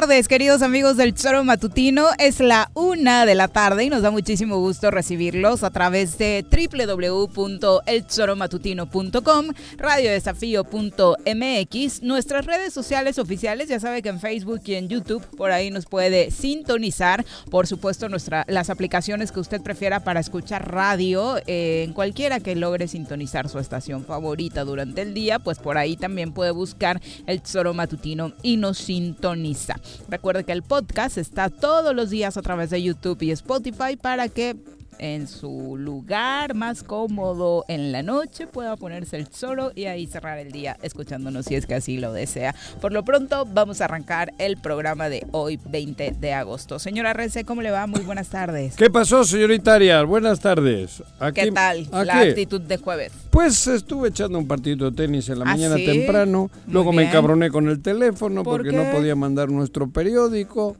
Tardes, queridos amigos del Choro Matutino. Es la una de la tarde y nos da muchísimo gusto recibirlos a través de www.elchoromatutino.com, radiodesafío.mx, nuestras redes sociales oficiales. Ya sabe que en Facebook y en YouTube por ahí nos puede sintonizar. Por supuesto, nuestra, las aplicaciones que usted prefiera para escuchar radio, eh, en cualquiera que logre sintonizar su estación favorita durante el día, pues por ahí también puede buscar el Choro Matutino y nos sintoniza Recuerde que el podcast está todos los días a través de YouTube y Spotify para que en su lugar más cómodo en la noche pueda ponerse el solo y ahí cerrar el día escuchándonos si es que así lo desea. Por lo pronto vamos a arrancar el programa de hoy 20 de agosto. Señora Rece, ¿cómo le va? Muy buenas tardes. ¿Qué pasó, señorita Arias? Buenas tardes. ¿Qué tal la actitud de jueves? Pues estuve echando un partido de tenis en la ¿Ah, mañana temprano, luego me encabroné con el teléfono porque no podía mandar nuestro periódico.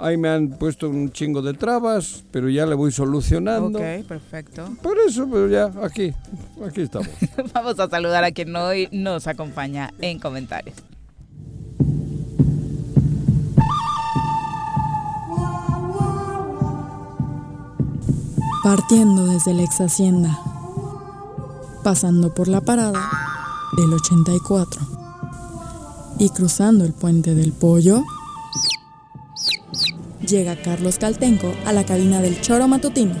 Ahí me han puesto un chingo de trabas, pero ya le voy solucionando. Ok, perfecto. Por eso, pero ya, aquí, aquí estamos. Vamos a saludar a quien hoy nos acompaña en comentarios. Partiendo desde la ex hacienda, pasando por la parada del 84 y cruzando el puente del pollo llega Carlos Caltenco a la cabina del Choro Matutino.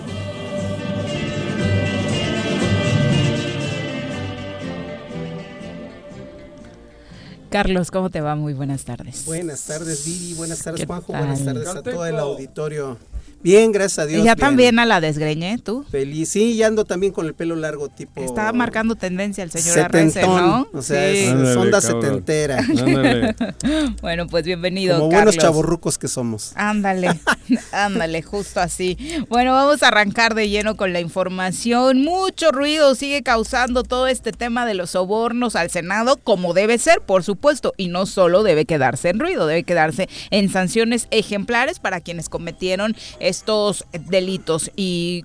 Carlos, ¿cómo te va? Muy buenas tardes. Buenas tardes, Vivi. Buenas tardes, Juanjo. Buenas tardes a todo el auditorio Bien, gracias a Dios. ¿Y ya también a la desgreñé, tú? Feliz, sí, ya ando también con el pelo largo tipo... Estaba marcando tendencia el señor Arrece, ¿no? O sea, es onda setentera. bueno, pues bienvenido, Como buenos chavorrucos que somos. Ándale, ándale, justo así. Bueno, vamos a arrancar de lleno con la información. Mucho ruido sigue causando todo este tema de los sobornos al Senado, como debe ser, por supuesto, y no solo debe quedarse en ruido, debe quedarse en sanciones ejemplares para quienes cometieron estos delitos y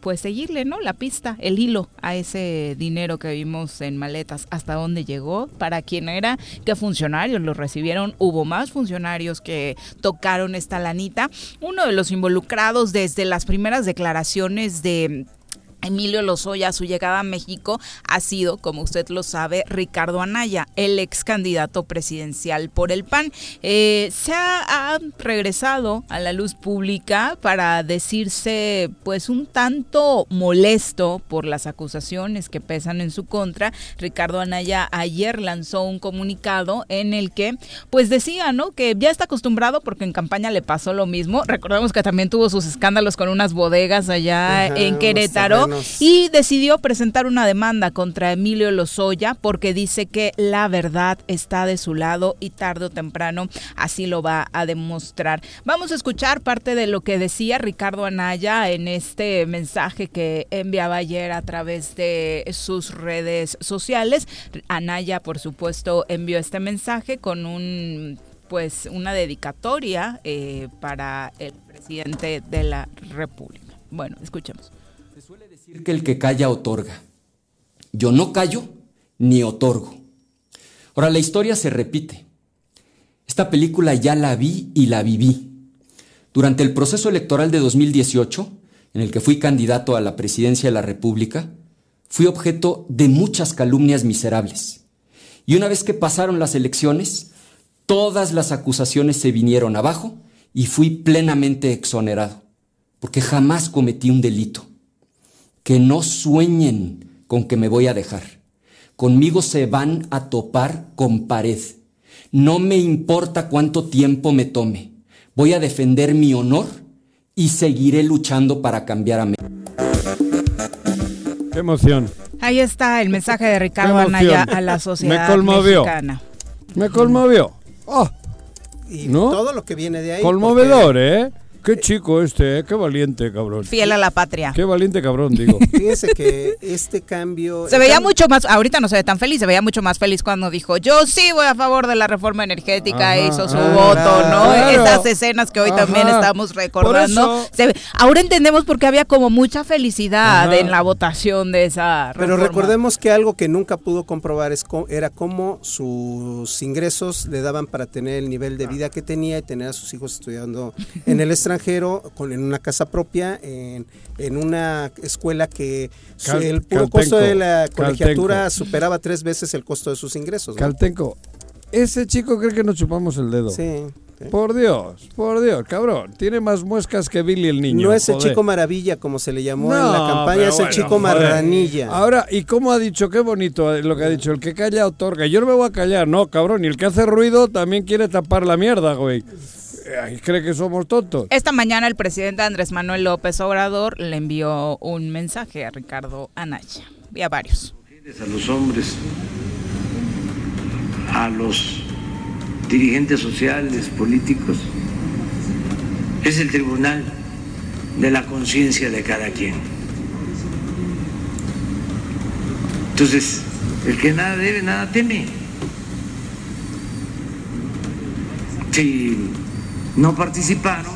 pues seguirle, ¿no? La pista, el hilo a ese dinero que vimos en maletas, hasta dónde llegó, para quién era, qué funcionarios lo recibieron, hubo más funcionarios que tocaron esta lanita. Uno de los involucrados desde las primeras declaraciones de Emilio Lozoya, su llegada a México ha sido, como usted lo sabe, Ricardo Anaya, el ex candidato presidencial por el PAN. Eh, se ha, regresado a la luz pública para decirse, pues, un tanto molesto por las acusaciones que pesan en su contra. Ricardo Anaya ayer lanzó un comunicado en el que, pues, decía, ¿no? Que ya está acostumbrado porque en campaña le pasó lo mismo. Recordemos que también tuvo sus escándalos con unas bodegas allá en Querétaro y decidió presentar una demanda contra Emilio Lozoya porque dice que la verdad está de su lado y tarde o temprano así lo va a demostrar. Vamos a escuchar parte de lo que decía Ricardo Anaya en este mensaje que enviaba ayer a través de sus redes sociales. Anaya, por supuesto, envió este mensaje con un pues una dedicatoria eh, para el presidente de la República. Bueno, escuchemos. Que el que calla otorga. Yo no callo ni otorgo. Ahora, la historia se repite. Esta película ya la vi y la viví. Durante el proceso electoral de 2018, en el que fui candidato a la presidencia de la República, fui objeto de muchas calumnias miserables. Y una vez que pasaron las elecciones, todas las acusaciones se vinieron abajo y fui plenamente exonerado, porque jamás cometí un delito. Que no sueñen con que me voy a dejar. Conmigo se van a topar con pared. No me importa cuánto tiempo me tome. Voy a defender mi honor y seguiré luchando para cambiar a México. Qué emoción. Ahí está el mensaje de Ricardo Anaya a la sociedad me conmovió. mexicana. Me conmovió. Oh, y todo lo que viene de ahí. Conmovedor, ¿eh? Qué chico este, ¿eh? qué valiente, cabrón. Fiel a la patria. Qué valiente, cabrón, digo. Fíjese que este cambio... Se veía mucho más, ahorita no se ve tan feliz, se veía mucho más feliz cuando dijo, yo sí voy a favor de la reforma energética, e hizo su voto, ¿no? Esas escenas que hoy también estamos recordando. ahora entendemos por qué había como mucha felicidad en la votación de esa reforma. Pero recordemos que algo que nunca pudo comprobar es era cómo sus ingresos le daban para tener el nivel de vida que tenía y tener a sus hijos estudiando en el extranjero con, en una casa propia, en, en una escuela que el puro costo de la colegiatura superaba tres veces el costo de sus ingresos. Caltenco, ese chico cree que nos chupamos el dedo. Sí. Por Dios, por Dios, cabrón. Tiene más muescas que Billy el niño. No es el chico maravilla como se le llamó en la campaña, es el chico marranilla. Ahora, ¿y cómo ha dicho? Qué bonito lo que ha dicho. El que calla otorga. Yo no me voy a callar, no, cabrón. Y el que hace ruido también quiere tapar la mierda, güey cree que somos tontos. Esta mañana el presidente Andrés Manuel López Obrador le envió un mensaje a Ricardo Anaya y a varios. A los hombres, a los dirigentes sociales, políticos, es el tribunal de la conciencia de cada quien. Entonces, el que nada debe, nada teme. Si no participaron,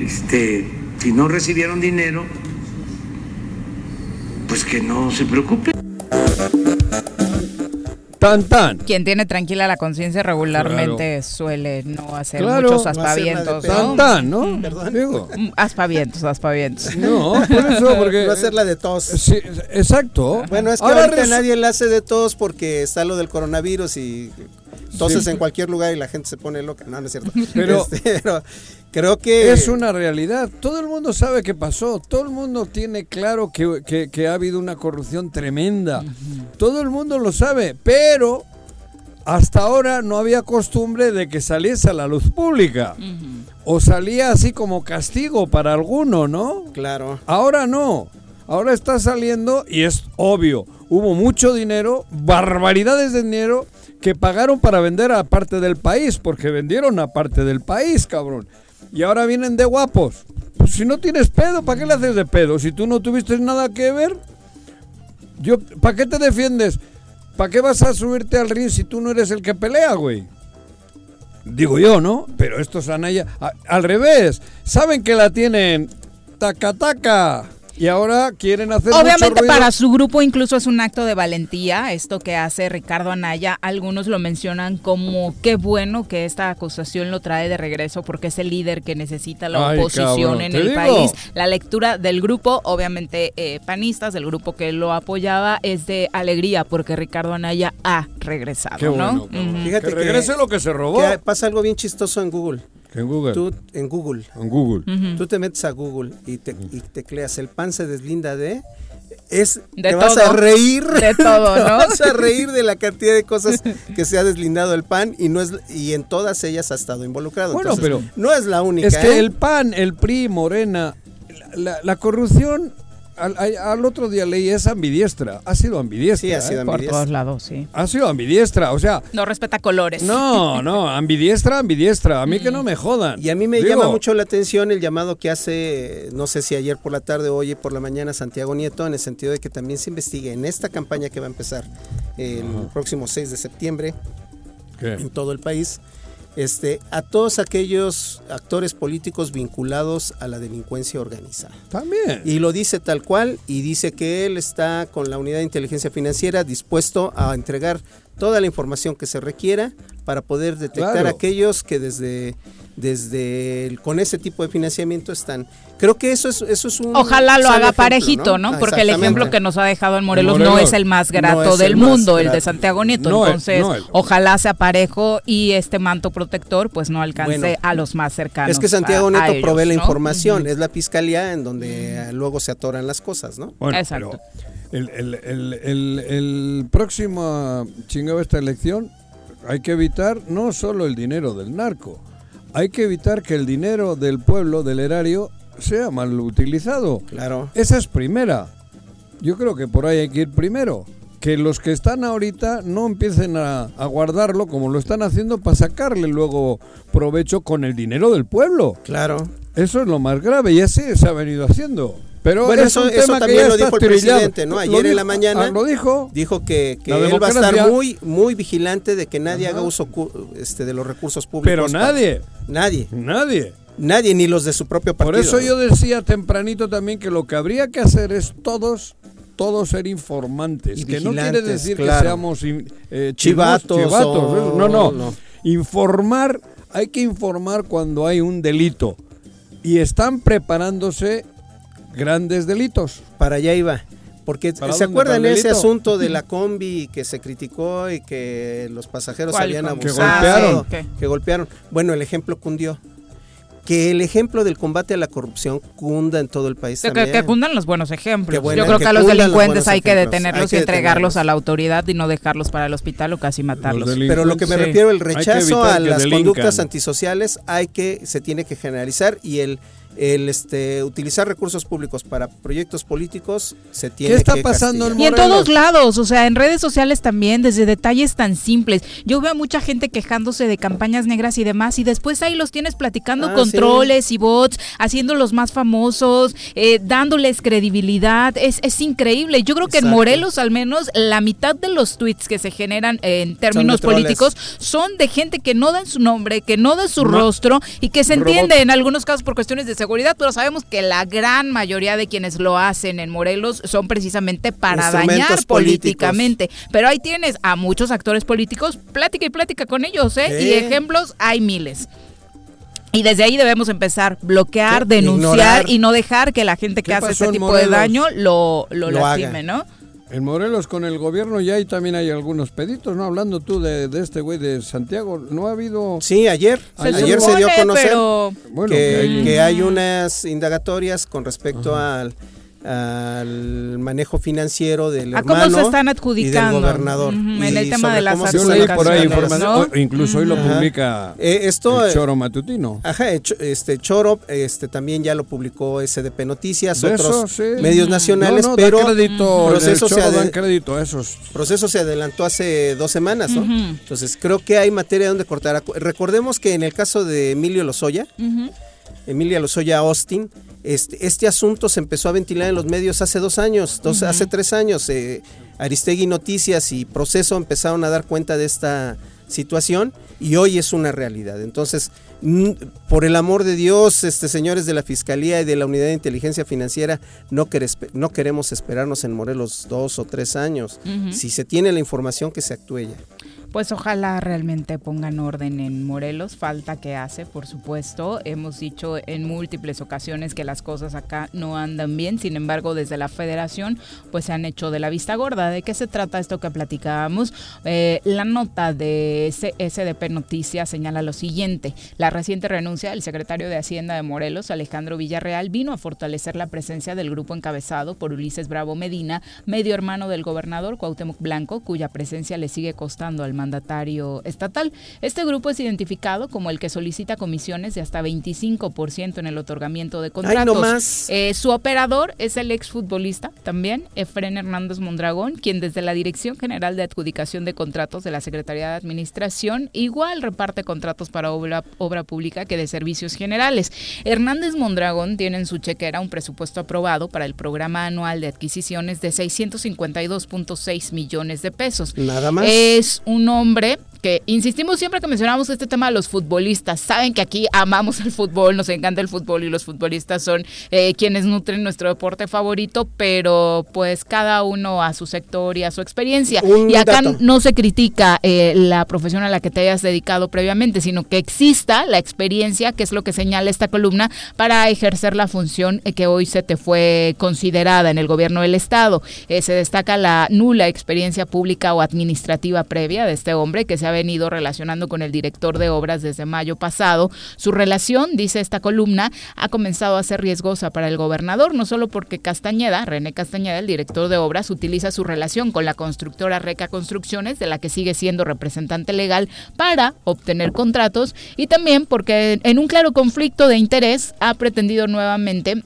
este, si no recibieron dinero, pues que no se preocupen. Tan, tan. Quien tiene tranquila la conciencia regularmente suele no hacer muchos aspavientos, ¿no? Tan, tan, ¿no? Perdón. Digo. Mm, aspavientos, aspavientos. No, por eso, porque... No hacerla de tos. Sí, exacto. Bueno, es que ahorita nadie la hace de tos porque está lo del coronavirus y entonces en cualquier lugar y la gente se pone loca. No, no es cierto. Pero, este, creo que... Es una realidad. Todo el mundo sabe qué pasó. Todo el mundo tiene claro que, ha habido una corrupción tremenda. Todo el mundo lo sabe. Pero hasta ahora no había costumbre de que saliese a la luz pública. O salía así como castigo para alguno, ¿no? Claro. Ahora no. Ahora está saliendo y es obvio. Hubo mucho dinero, barbaridades de dinero que pagaron para vender a parte del país, porque vendieron a parte del país, cabrón. Y ahora vienen de guapos. Pues si no tienes pedo, ¿para qué le haces de pedo? Si tú no tuviste nada que ver, yo, ¿para qué te defiendes? ¿Para qué vas a subirte al ring si tú no eres el que pelea, güey? Digo yo, ¿no? Pero estos Anaya, al revés, saben que la tienen taca taca. Y ahora quieren hacer Obviamente para su grupo incluso es un acto de valentía esto que hace Ricardo Anaya. Algunos lo mencionan como qué bueno que esta acusación lo trae de regreso porque es el líder que necesita la oposición en el país. La lectura del grupo, obviamente eh, panistas, del grupo que lo apoyaba, es de alegría porque Ricardo Anaya ha regresado, ¿no? Fíjate que regrese lo que se robó. pasa algo bien chistoso en Google. En Google. Tú, en Google. En Google. Tú te metes a Google y, te, y tecleas el pan se deslinda de es te vas a reír de todo, ¿no? vas a reír de la cantidad de cosas que se ha deslindado el PAN y no es y en todas ellas ha estado involucrado. Bueno, pero no es la única. Es que ¿eh? el PAN, el PRI, Morena, la corrupción al, otro día leí, es ambidiestra. Ha sido ambidiestra. Sí, ha sido ¿eh? ambidiestra. Por todos lados, sí. Ha sido ambidiestra, o sea. No respeta colores. No, no, ambidiestra, ambidiestra. A mí que no me jodan. Y a mí me llama mucho la atención el llamado que hace, no sé si ayer por la tarde o hoy por la mañana, Santiago Nieto, en el sentido de que también se investigue en esta campaña que va a empezar el próximo 6 de septiembre en todo el país este, a todos aquellos actores políticos vinculados a la delincuencia organizada. También. Y lo dice tal cual y dice que él está con la unidad de inteligencia financiera dispuesto a entregar toda la información que se requiera para poder detectar aquellos que desde desde con ese tipo de financiamiento están. Creo que eso es eso es un Ojalá lo haga parejito, ¿no? Porque el ejemplo que nos ha dejado en Morelos, no es el más grato del mundo, el de Santiago Nieto. Entonces, ojalá sea parejo y este manto protector pues no alcance a los más cercanos. Es que Santiago Nieto provee la información, es la fiscalía en donde luego se atoran las cosas, ¿no? Exacto. el, el, el, el, próximo chingado esta elección hay que evitar no solo el dinero del narco, hay que evitar que el dinero del pueblo, del erario, sea mal utilizado. Claro. Esa es primera. Yo creo que por ahí hay que ir primero. Que los que están ahorita no empiecen a, a guardarlo como lo están haciendo para sacarle luego provecho con el dinero del pueblo. Claro. Eso es lo más grave y así se ha venido haciendo. Pero bueno, eso, también lo dijo el presidente, ¿no? Ayer en la mañana ah, lo dijo. Dijo que, él va a estar muy, muy vigilante de que nadie haga uso este, de los recursos públicos. Pero nadie. Nadie. Nadie. Nadie, ni los de su propio partido. Por eso yo decía tempranito también que lo que habría que hacer es todos todos ser informantes, que no quiere decir que seamos eh, chivatos, no, no, no, informar, hay que informar cuando hay un delito y están preparándose grandes delitos. Para allá iba. Porque se acuerdan ese asunto de la combi que se criticó y que los pasajeros habían abusado, que golpearon. que golpearon. Bueno, el ejemplo cundió. Que el ejemplo del combate a la corrupción cunda en todo el país. también. Que, cundan los buenos ejemplos. Yo creo que, a los delincuentes hay que detenerlos y entregarlos a la autoridad y no dejarlos para el hospital o casi matarlos. Pero lo que me refiero, el rechazo a las conductas antisociales, hay que, se tiene que generalizar y el el este, utilizar recursos públicos para proyectos políticos se tiene ¿Qué está pasando en Y en todos lados, o sea, en redes sociales también, desde detalles tan simples. Yo veo a mucha gente quejándose de campañas negras y demás, y después ahí los tienes platicando ah, controles y bots, haciéndolos más famosos, eh, dándoles credibilidad. Es, es increíble. Yo creo que en Morelos, al menos, la mitad de los tweets que se generan en términos políticos son de gente que no dan su nombre, que no da su rostro y que se entiende en algunos casos por cuestiones de seguridad seguridad, pero sabemos que la gran mayoría de quienes lo hacen en Morelos son precisamente para dañar políticamente. Pero ahí tienes a muchos actores políticos, plática y plática con ellos, ¿eh? Y ejemplos hay miles. Y desde ahí debemos empezar, bloquear, denunciar y no dejar que la gente que hace ese tipo de daño lo, lo, lastime, ¿no? En Morelos con el gobierno ya hay, también hay algunos peditos, ¿no? Hablando tú de, este güey de Santiago, ¿no ha habido...? Sí, ayer, se ayer se dio a conocer que, hay... unas indagatorias con respecto al al manejo financiero del ¿A hermano cómo se están adjudicando? y del gobernador. en el tema de las por ahí información, incluso hoy lo publica eh, esto, el Choro Matutino. Ajá, este Choro este también ya lo publicó SDP Noticias, otros medios nacionales, no, no, pero crédito, proceso se dan crédito a esos. proceso se adelantó hace dos semanas, ¿no? Entonces creo que hay materia donde cortar. Recordemos que en el caso de Emilio Lozoya, Emilia Lozoya Austin, este, este, asunto se empezó a ventilar en los medios hace dos años, hace tres años. Eh, Aristegui Noticias y Proceso empezaron a dar cuenta de esta situación y hoy es una realidad. Entonces, por el amor de Dios, este, señores de la Fiscalía y de la Unidad de Inteligencia Financiera, no, no queremos esperarnos en Morelos dos o tres años. Si se tiene la información, que se actúe ya. Pues ojalá realmente pongan orden en Morelos, falta que hace, por supuesto. Hemos dicho en múltiples ocasiones que las cosas acá no andan bien, sin embargo, desde la federación pues se han hecho de la vista gorda. ¿De qué se trata esto que platicábamos? Eh, la nota de SDP Noticias señala lo siguiente, la reciente renuncia del secretario de Hacienda de Morelos, Alejandro Villarreal, vino a fortalecer la presencia del grupo encabezado por Ulises Bravo Medina, medio hermano del gobernador Cuauhtémoc Blanco, cuya presencia le sigue costando al mandatario estatal. Este grupo es identificado como el que solicita comisiones de hasta 25% en el otorgamiento de contratos. Eh, su operador es el exfutbolista también, Efren Hernández Mondragón, quien desde la Dirección General de Adjudicación de Contratos de la Secretaría de Administración igual reparte contratos para obra, obra pública que de servicios generales. Hernández Mondragón tiene en su chequera un presupuesto aprobado para el programa anual de adquisiciones de 652.6 millones de pesos. Nada más. Es un hombre que insistimos siempre que mencionamos este tema de los futbolistas. Saben que aquí amamos el fútbol, nos encanta el fútbol y los futbolistas son eh, quienes nutren nuestro deporte favorito, pero pues cada uno a su sector y a su experiencia. y acá no se critica eh, la profesión a la que te hayas dedicado previamente, sino que exista la experiencia, que es lo que señala esta columna, para ejercer la función eh, que hoy se te fue considerada en el gobierno del Estado. se destaca la nula experiencia pública o administrativa previa de este hombre que se ha venido relacionando con el director de obras desde mayo pasado. Su relación, dice esta columna, ha comenzado a ser riesgosa para el gobernador, no solo porque Castañeda, René Castañeda, el director de obras, utiliza su relación con la constructora Reca Construcciones, de la que sigue siendo representante legal, para obtener contratos, y también porque en un claro conflicto de interés ha pretendido nuevamente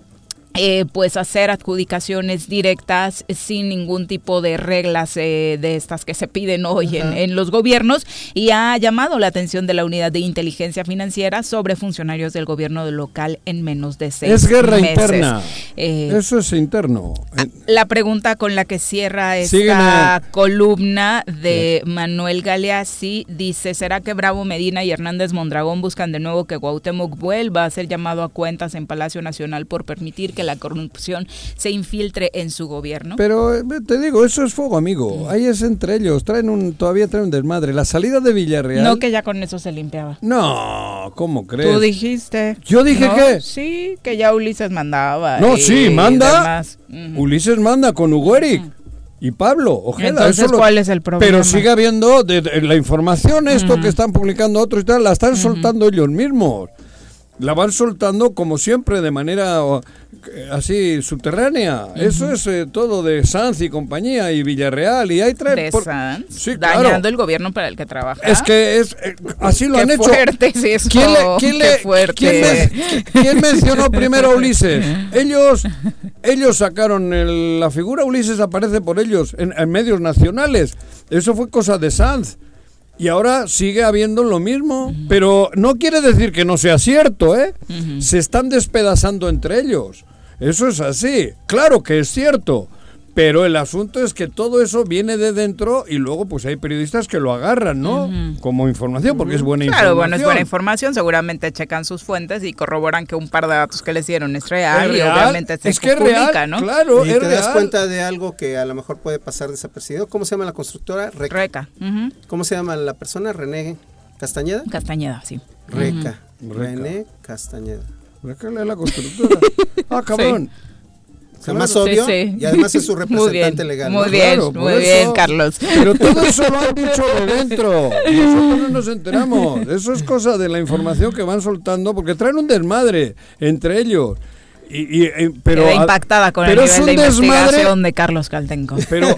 eh, pues hacer adjudicaciones directas sin ningún tipo de reglas eh, de estas que se piden hoy en, los gobiernos y ha llamado la atención de la unidad de inteligencia financiera sobre funcionarios del gobierno local en menos de seis Es guerra interna. Eh, Eso es interno. Ah, la pregunta con la que cierra esta columna de Manuel Galeazzi dice, ¿será que Bravo Medina y Hernández Mondragón buscan de nuevo que Guautemoc vuelva a ser llamado a cuentas en Palacio Nacional por permitir que la corrupción se infiltre en su gobierno. Pero eh, te digo, eso es fuego, amigo. Ahí es entre ellos. Traen un, todavía traen un desmadre. La salida de Villarreal. No, que ya con eso se limpiaba. No, ¿cómo crees? Tú dijiste. ¿Yo dije que Sí, que ya Ulises mandaba. No, sí, manda. Ulises manda con Hugo Eric. y Pablo Ojeda. Entonces, ¿cuál es el problema? Pero sigue habiendo la información, esto que están publicando otros y tal, la están soltando ellos mismos. La van soltando como siempre de manera así subterránea. Eso es eh, todo de Sanz y compañía y Villarreal y hay tres. De Sanz, sí, dañando el gobierno para el que trabaja. Es que es eh, así lo han hecho. Fuerte, sí, eso. ¿Quién, quién, le, fuerte. ¿quién, mencionó primero a Ulises? Ellos, ellos sacaron la figura Ulises aparece por ellos en, en medios nacionales. Eso fue cosa de Sanz. Y ahora sigue habiendo lo mismo, pero no quiere decir que no sea cierto, ¿eh? Se están despedazando entre ellos. Eso es así. Claro que es cierto. Pero el asunto es que todo eso viene de dentro y luego pues hay periodistas que lo agarran, ¿no? Como información, porque es buena información. Claro, bueno, es buena información. Seguramente checan sus fuentes y corroboran que un par de datos que les dieron es real, y obviamente se es que publica, ¿no? Claro, y te das cuenta de algo que a lo mejor puede pasar desapercibido. ¿Cómo se llama la constructora? Reca. Reca. ¿Cómo se llama la persona? René Castañeda. Castañeda, sí. Reca. René Castañeda. Reca es la constructora. ah, cabrón más obvio y además es su representante legal. Muy bien, muy bien, Carlos. Pero todo eso lo han dicho de dentro. Nosotros no nos enteramos. Eso es cosa de la información que van soltando porque traen un desmadre entre ellos. Y, pero, impactada con el nivel de investigación de Carlos Caltenco. Pero,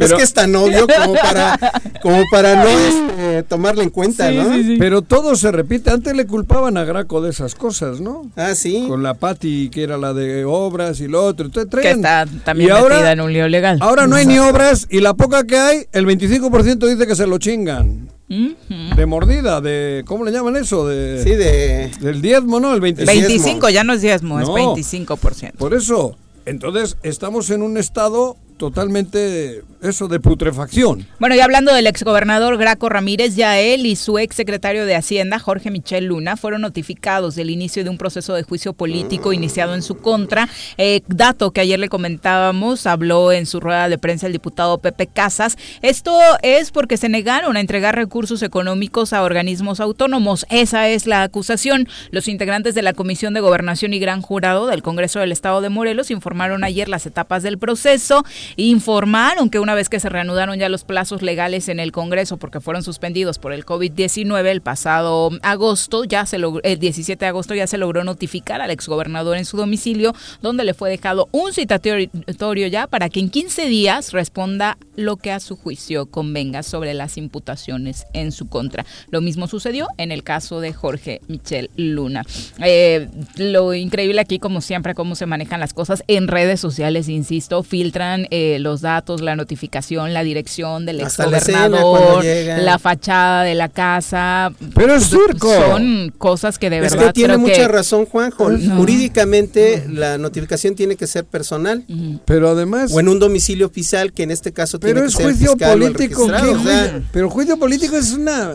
es que es tan obvio como para, como para no este, tomarlo en cuenta, ¿no? Pero todo se repite. Antes le culpaban a Graco de esas cosas, ¿no? Ah, sí. Con la Pati, que era la de obras y lo otro. que está también metida en un lío legal. Ahora no hay ni obras y la poca que hay, el 25% dice que se lo chingan. De mordida, de ¿cómo le llaman eso? De, sí, de del diezmo, ¿no? El 25. 25 ya no es diezmo, es 25%. Por eso, entonces estamos en un estado totalmente eso de putrefacción. Bueno, y hablando del exgobernador Graco Ramírez, ya él y su exsecretario de Hacienda, Jorge Michel Luna, fueron notificados del inicio de un proceso de juicio político iniciado en su contra. Eh, dato que ayer le comentábamos, habló en su rueda de prensa el diputado Pepe Casas. Esto es porque se negaron a entregar recursos económicos a organismos autónomos. Esa es la acusación. Los integrantes de la Comisión de Gobernación y Gran Jurado del Congreso del Estado de Morelos informaron ayer las etapas del proceso informaron que una vez que se reanudaron ya los plazos legales en el Congreso porque fueron suspendidos por el COVID-19 el pasado agosto, ya se logró, el 17 de agosto ya se logró notificar al exgobernador en su domicilio, donde le fue dejado un citatorio ya para que en 15 días responda lo que a su juicio convenga sobre las imputaciones en su contra. Lo mismo sucedió en el caso de Jorge Michel Luna. Eh, lo increíble aquí, como siempre, cómo se manejan las cosas en redes sociales, insisto, filtran eh, los datos, la notificación, la dirección del exgobernador, la, la fachada de la casa. Pero es circo. Son cosas que de verdad. Es que tiene mucha razón, Juanjo. Jurídicamente, la notificación tiene que ser personal. Pero además. O en un domicilio oficial, que en este caso pero tiene es que ser juicio fiscal o el político. ¿qué registrado, o sea, juicio? pero juicio político es una.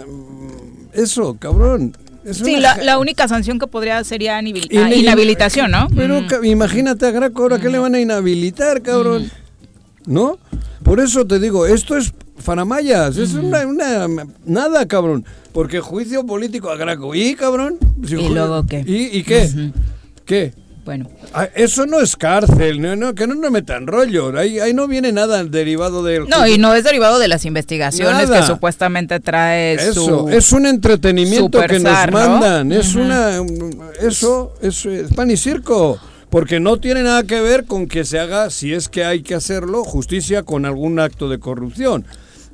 Eso, cabrón. Es Sí, una la, la única sanción que podría sería ah, inhabilitación, ¿no? Pero Mm. imagínate a Graco ahora que le van a inhabilitar, cabrón. ¿No? Por eso te digo, esto es faramayas, es una, una- nada, cabrón. Porque juicio político a Graco. ¿Y, cabrón? Si ¿Y luego qué? ¿Y, y qué? ¿Qué? Bueno, Ah, Eso no es cárcel, no, no, que no nos metan rollo. Ahí, ahí no viene nada derivado del. no, y no es derivado de las investigaciones Nada. que supuestamente trae Eso, su... es un entretenimiento que nos mandan. Es una. Eso, eso es pan y circo. Porque no tiene nada que ver con que se haga, si es que hay que hacerlo, justicia con algún acto de corrupción.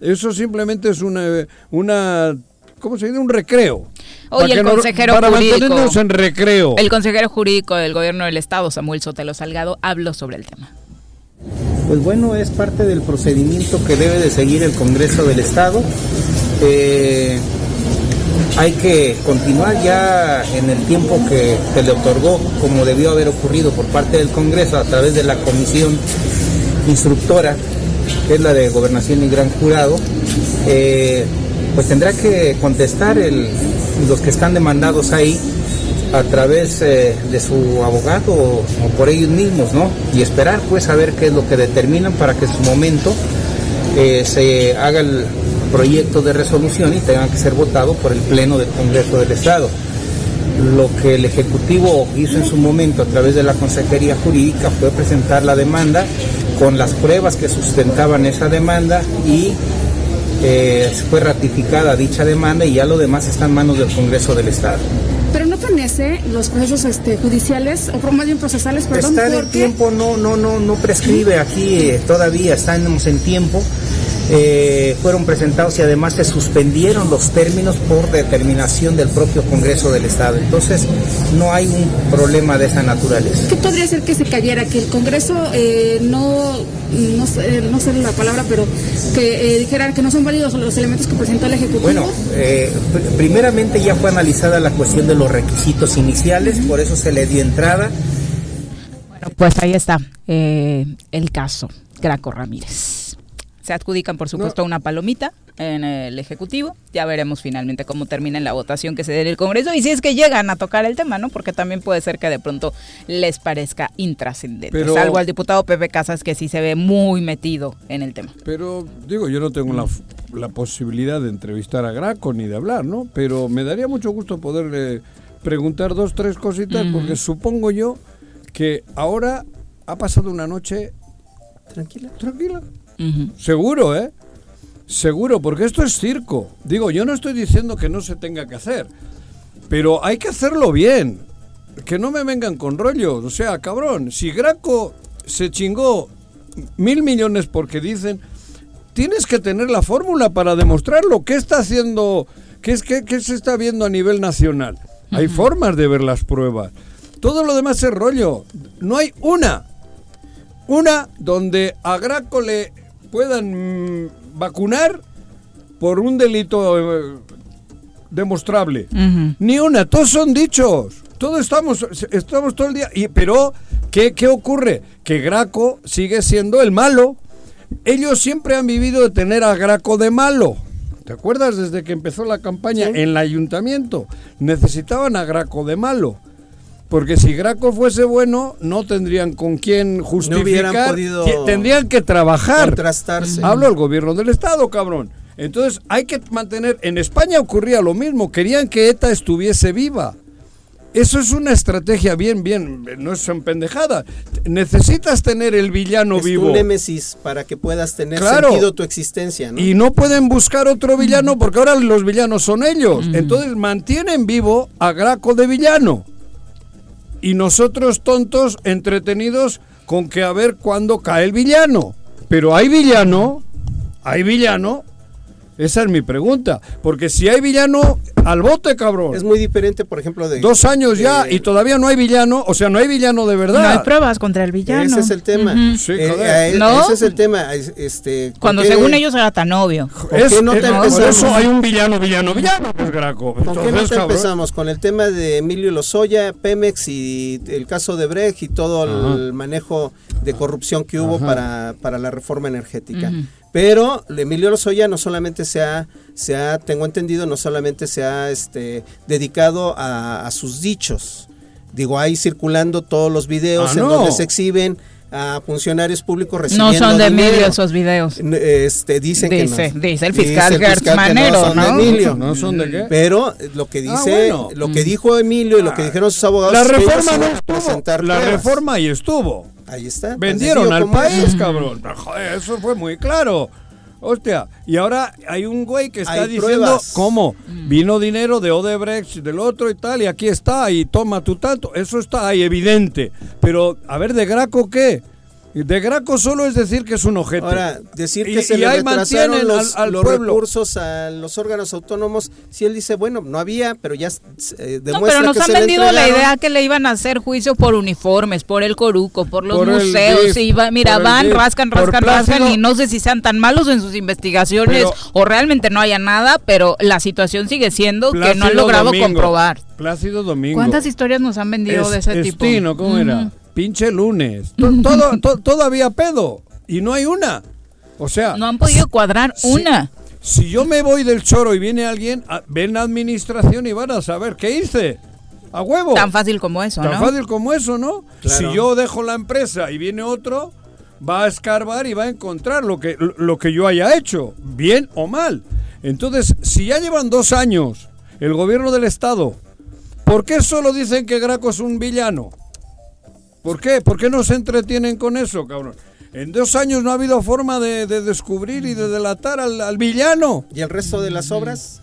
Eso simplemente es una. una ¿Cómo se dice? Un recreo. Oye, el que no- consejero Para jurídico. mantenernos en recreo. El consejero jurídico del gobierno del estado, Samuel Sotelo Salgado, habló sobre el tema. Pues bueno, es parte del procedimiento que debe de seguir el Congreso del Estado. Eh, hay que continuar ya en el tiempo que se le otorgó, como debió haber ocurrido por parte del Congreso a través de la comisión instructora, que es la de Gobernación y Gran Jurado. Eh, pues tendrá que contestar los que están demandados ahí a través eh, de su abogado o, o por ellos mismos, ¿no? Y esperar pues a ver qué es lo que determinan para que en su momento eh, se haga el proyecto de resolución y tenga que ser votado por el Pleno del Congreso del Estado. Lo que el Ejecutivo hizo en su momento a través de la Consejería Jurídica fue presentar la demanda con las pruebas que sustentaban esa demanda y eh, fue ratificada dicha demanda y ya lo demás está en manos del Congreso del Estado. Fenece los procesos este, judiciales, o más bien procesales, perdón, Está en el porque tiempo, no, no, no, no prescribe aquí eh, todavía, estamos en tiempo. Eh, fueron presentados y además se suspendieron los términos por determinación del propio Congreso del Estado. Entonces, no hay un problema de esa naturaleza. ¿qué podría ser que se cayera? Que el Congreso eh, no, no, sé, no sé la palabra, pero que eh, dijera que no son válidos los elementos que presentó el Ejecutivo. Bueno, pr- primeramente ya fue analizada la cuestión de los requisitos iniciales, por eso se le dio entrada. Bueno, pues ahí está eh, el caso Graco Ramírez. Se adjudican, por supuesto, una palomita en el Ejecutivo. Ya veremos finalmente cómo termina en la votación que se dé en el Congreso y si es que llegan a tocar el tema, ¿no? Porque también puede ser que de pronto les parezca intrascendente. Pero- Salvo al diputado Pepe Casas, que sí se ve muy metido en el tema. Pero digo, yo no tengo la posibilidad de entrevistar a Graco ni de hablar, ¿no? Pero me daría mucho gusto poderle preguntar dos, tres cositas, porque supongo yo que ahora ha pasado una noche Tranquila. tranquila. Seguro, ¿eh? Seguro, porque esto es circo. Digo, yo no estoy diciendo que no se tenga que hacer, pero hay que hacerlo bien. Que no me vengan con rollos. O sea, cabrón, si Graco se chingó mil millones porque dicen, tienes que tener la fórmula para demostrarlo. ¿Qué está haciendo? ¿Qué, es, qué, qué se está viendo a nivel nacional? Hay formas de ver las pruebas. Todo lo demás es rollo. No hay una una donde a Graco le puedan mm, vacunar por un delito eh, demostrable. Ni una, todos son dichos. Todos estamos, estamos todo el día. Y, pero, ¿qué, ¿qué ocurre? Que Graco sigue siendo el malo. Ellos siempre han vivido de tener a Graco de malo. ¿Te acuerdas desde que empezó la campaña en el ayuntamiento? Necesitaban a Graco de malo. Porque si Graco fuese bueno, no tendrían con quién justificar. podido Tendrían que trabajar. contrastarse. Hablo al gobierno del Estado, cabrón. Entonces hay que mantener. En España ocurría lo mismo. Querían que ETA estuviese viva. Eso es una estrategia bien, bien, no es pendejada. Necesitas tener el villano es vivo. un némesis para que puedas tener sentido tu existencia. ¿no? Y no pueden buscar otro villano porque ahora los villanos son ellos. Entonces mantienen vivo a Graco de villano. Y nosotros tontos, entretenidos con que a ver cuándo cae el villano. Pero hay villano, hay villano esa es mi pregunta. Porque si hay villano, al bote, cabrón. Es muy diferente, por ejemplo, de... Dos años ya y todavía no hay villano. O sea, no hay villano de verdad. No hay pruebas contra el villano. Ese es el tema. Sí, Eh, joder. eh, ¿No? Ese es el tema. Este, ¿con Cuando qué- según ellos era tan obvio. ¿Por Es- no te por eso hay un villano, villano, villano, pues Graco. ¿Con qué no Entonces, te cabrón, empezamos? Con el tema de Emilio Lozoya, Pemex y el caso de Brecht y todo el manejo de corrupción que hubo para, para la reforma energética. Pero Emilio Lozoya no solamente se ha, se ha, tengo entendido, no solamente se ha este, dedicado a, a sus dichos. Digo, ahí circulando todos los videos Ah, en no. donde se exhiben a funcionarios públicos No recibiendo son de. Emilio esos videos. Este, dicen Dice- que no. dice el fiscal Dice Gertz que no Manero, son de ¿no? Emilio. ¿No son de qué? Pero lo que dice, Ah, bueno. lo que dijo Emilio y lo que dijeron sus abogados La reforma no estuvo. presentar La pruebas. reforma ahí estuvo. Ahí está. Vendieron al país, cabrón. No, Joder, eso fue muy claro. Hostia, y ahora hay un güey que está Hay diciendo pruebas. cómo vino dinero de Odebrecht, del otro y tal, y aquí está, y toma tu tanto. Eso está ahí evidente. Pero, a ver, ¿de Graco qué? De Graco solo es decir que es un ojete. Ahora, decir Y- que se y le ahí retrasaron mantienen los, al- al los recursos a los órganos autónomos, si él dice, bueno, no había, pero ya eh, demuestra No, pero nos que han vendido la idea que le iban a hacer juicio por uniformes, por el coruco, por los Por museos. DIF, y va- mira, van, DIF, rascan, rascan, rascan y no sé si sean tan malos en sus investigaciones Pero- o realmente no haya nada, pero la situación sigue siendo que no han logrado Domingo. comprobar. Plácido Domingo. ¿Cuántas historias nos han vendido de Es- ese tipo? Estino, ¿cómo era? Pinche lunes. To- Todo, to- todavía pedo. Y no hay una. O sea, No han podido cuadrar una. si yo me voy del choro y viene alguien, a- ven la administración y van a saber qué hice. A huevo. Tan fácil como eso, Tan ¿no? fácil como eso, ¿no? Claro. Si yo dejo la empresa y viene otro, va a escarbar y va a encontrar lo que, lo que yo haya hecho, bien o mal. Entonces, si ya llevan dos años el gobierno del Estado, ¿por qué solo dicen que Graco es un villano? ¿Por qué? ¿Por qué no se entretienen con eso, cabrón? En dos años no ha habido forma de, de descubrir y de delatar al, al villano. ¿Y el resto de las obras?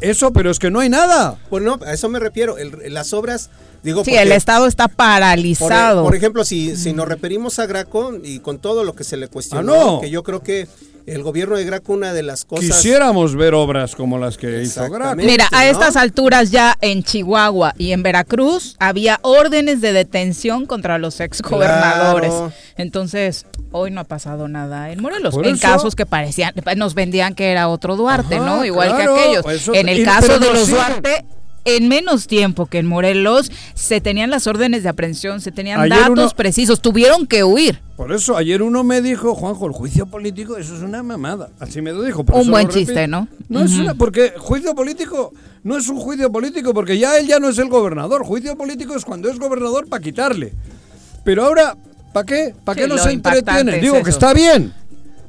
Eso, pero es que no hay nada. Pues no, a eso me refiero. El- las obras, digo, Sí, porque- el Estado está paralizado. por ejemplo, si, si nos referimos a Graco y con todo lo que se le cuestionó, Ah, no. que yo creo que el gobierno de Graco, una de las cosas... Quisiéramos ver obras como las que hizo Graco. Mira, a ¿no? estas alturas ya en Chihuahua y en Veracruz había órdenes de detención contra los exgobernadores. Claro. Entonces, hoy no ha pasado nada en Morelos. Por en eso- casos que parecían, nos vendían que era otro Duarte, Ajá, ¿no? Igual claro, que aquellos. eso- en el caso de los. Duarte, en menos tiempo que en Morelos, se tenían las órdenes de aprehensión, se tenían Ayer datos uno- precisos, tuvieron que huir. Por eso ayer uno me dijo, Juanjo, el juicio político, eso es una mamada. Así me lo dijo. por Un eso buen lo chiste, ¿no? No es una, porque juicio político no es un juicio político, porque ya él ya no es el gobernador. Juicio político es cuando es gobernador para quitarle. Pero ahora, ¿para qué? ¿Para Sí, qué no se es Digo que está bien.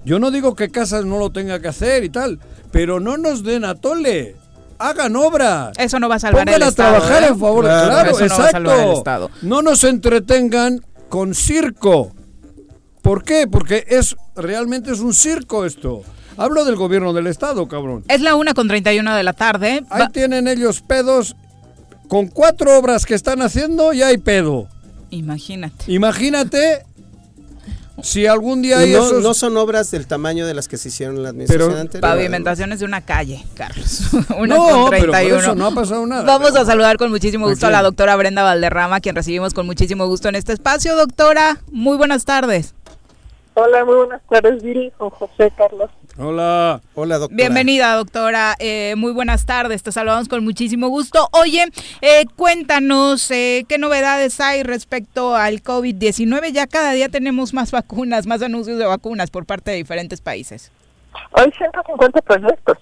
Yo no digo que Casas no lo tenga que hacer y tal, pero no nos den a tole. Hagan obras. Eso no va a salvar el a Estado. trabajar ¿eh? en favor. Claro, Claro, eso no va a exacto. salvar el Estado. No nos entretengan con circo. ¿Por qué? Porque es realmente es un circo esto. Hablo del gobierno del estado, cabrón. Es la una con 31 de la tarde. Ahí Va- tienen ellos pedos. Con cuatro obras que están haciendo ya hay pedo. Imagínate. Imagínate si algún día hay no, esos... no son obras del tamaño de las que se hicieron en la administración Pero- anterior. Pavimentaciones de una calle, Carlos. Una No, con pero por 31. eso no ha pasado nada. Vamos Pero- a saludar con muchísimo gusto a la doctora Brenda Valderrama, quien recibimos con muchísimo gusto en este espacio. Doctora, muy buenas tardes. Hola, muy buenas tardes, Viri, con José Carlos. Hola. Hola, doctora. Bienvenida, doctora. Eh, muy buenas tardes. Te saludamos con muchísimo gusto. Oye, eh, cuéntanos eh, qué novedades hay respecto al COVID-19. Ya cada día tenemos más vacunas, más anuncios de vacunas por parte de diferentes países. Hay 150 proyectos,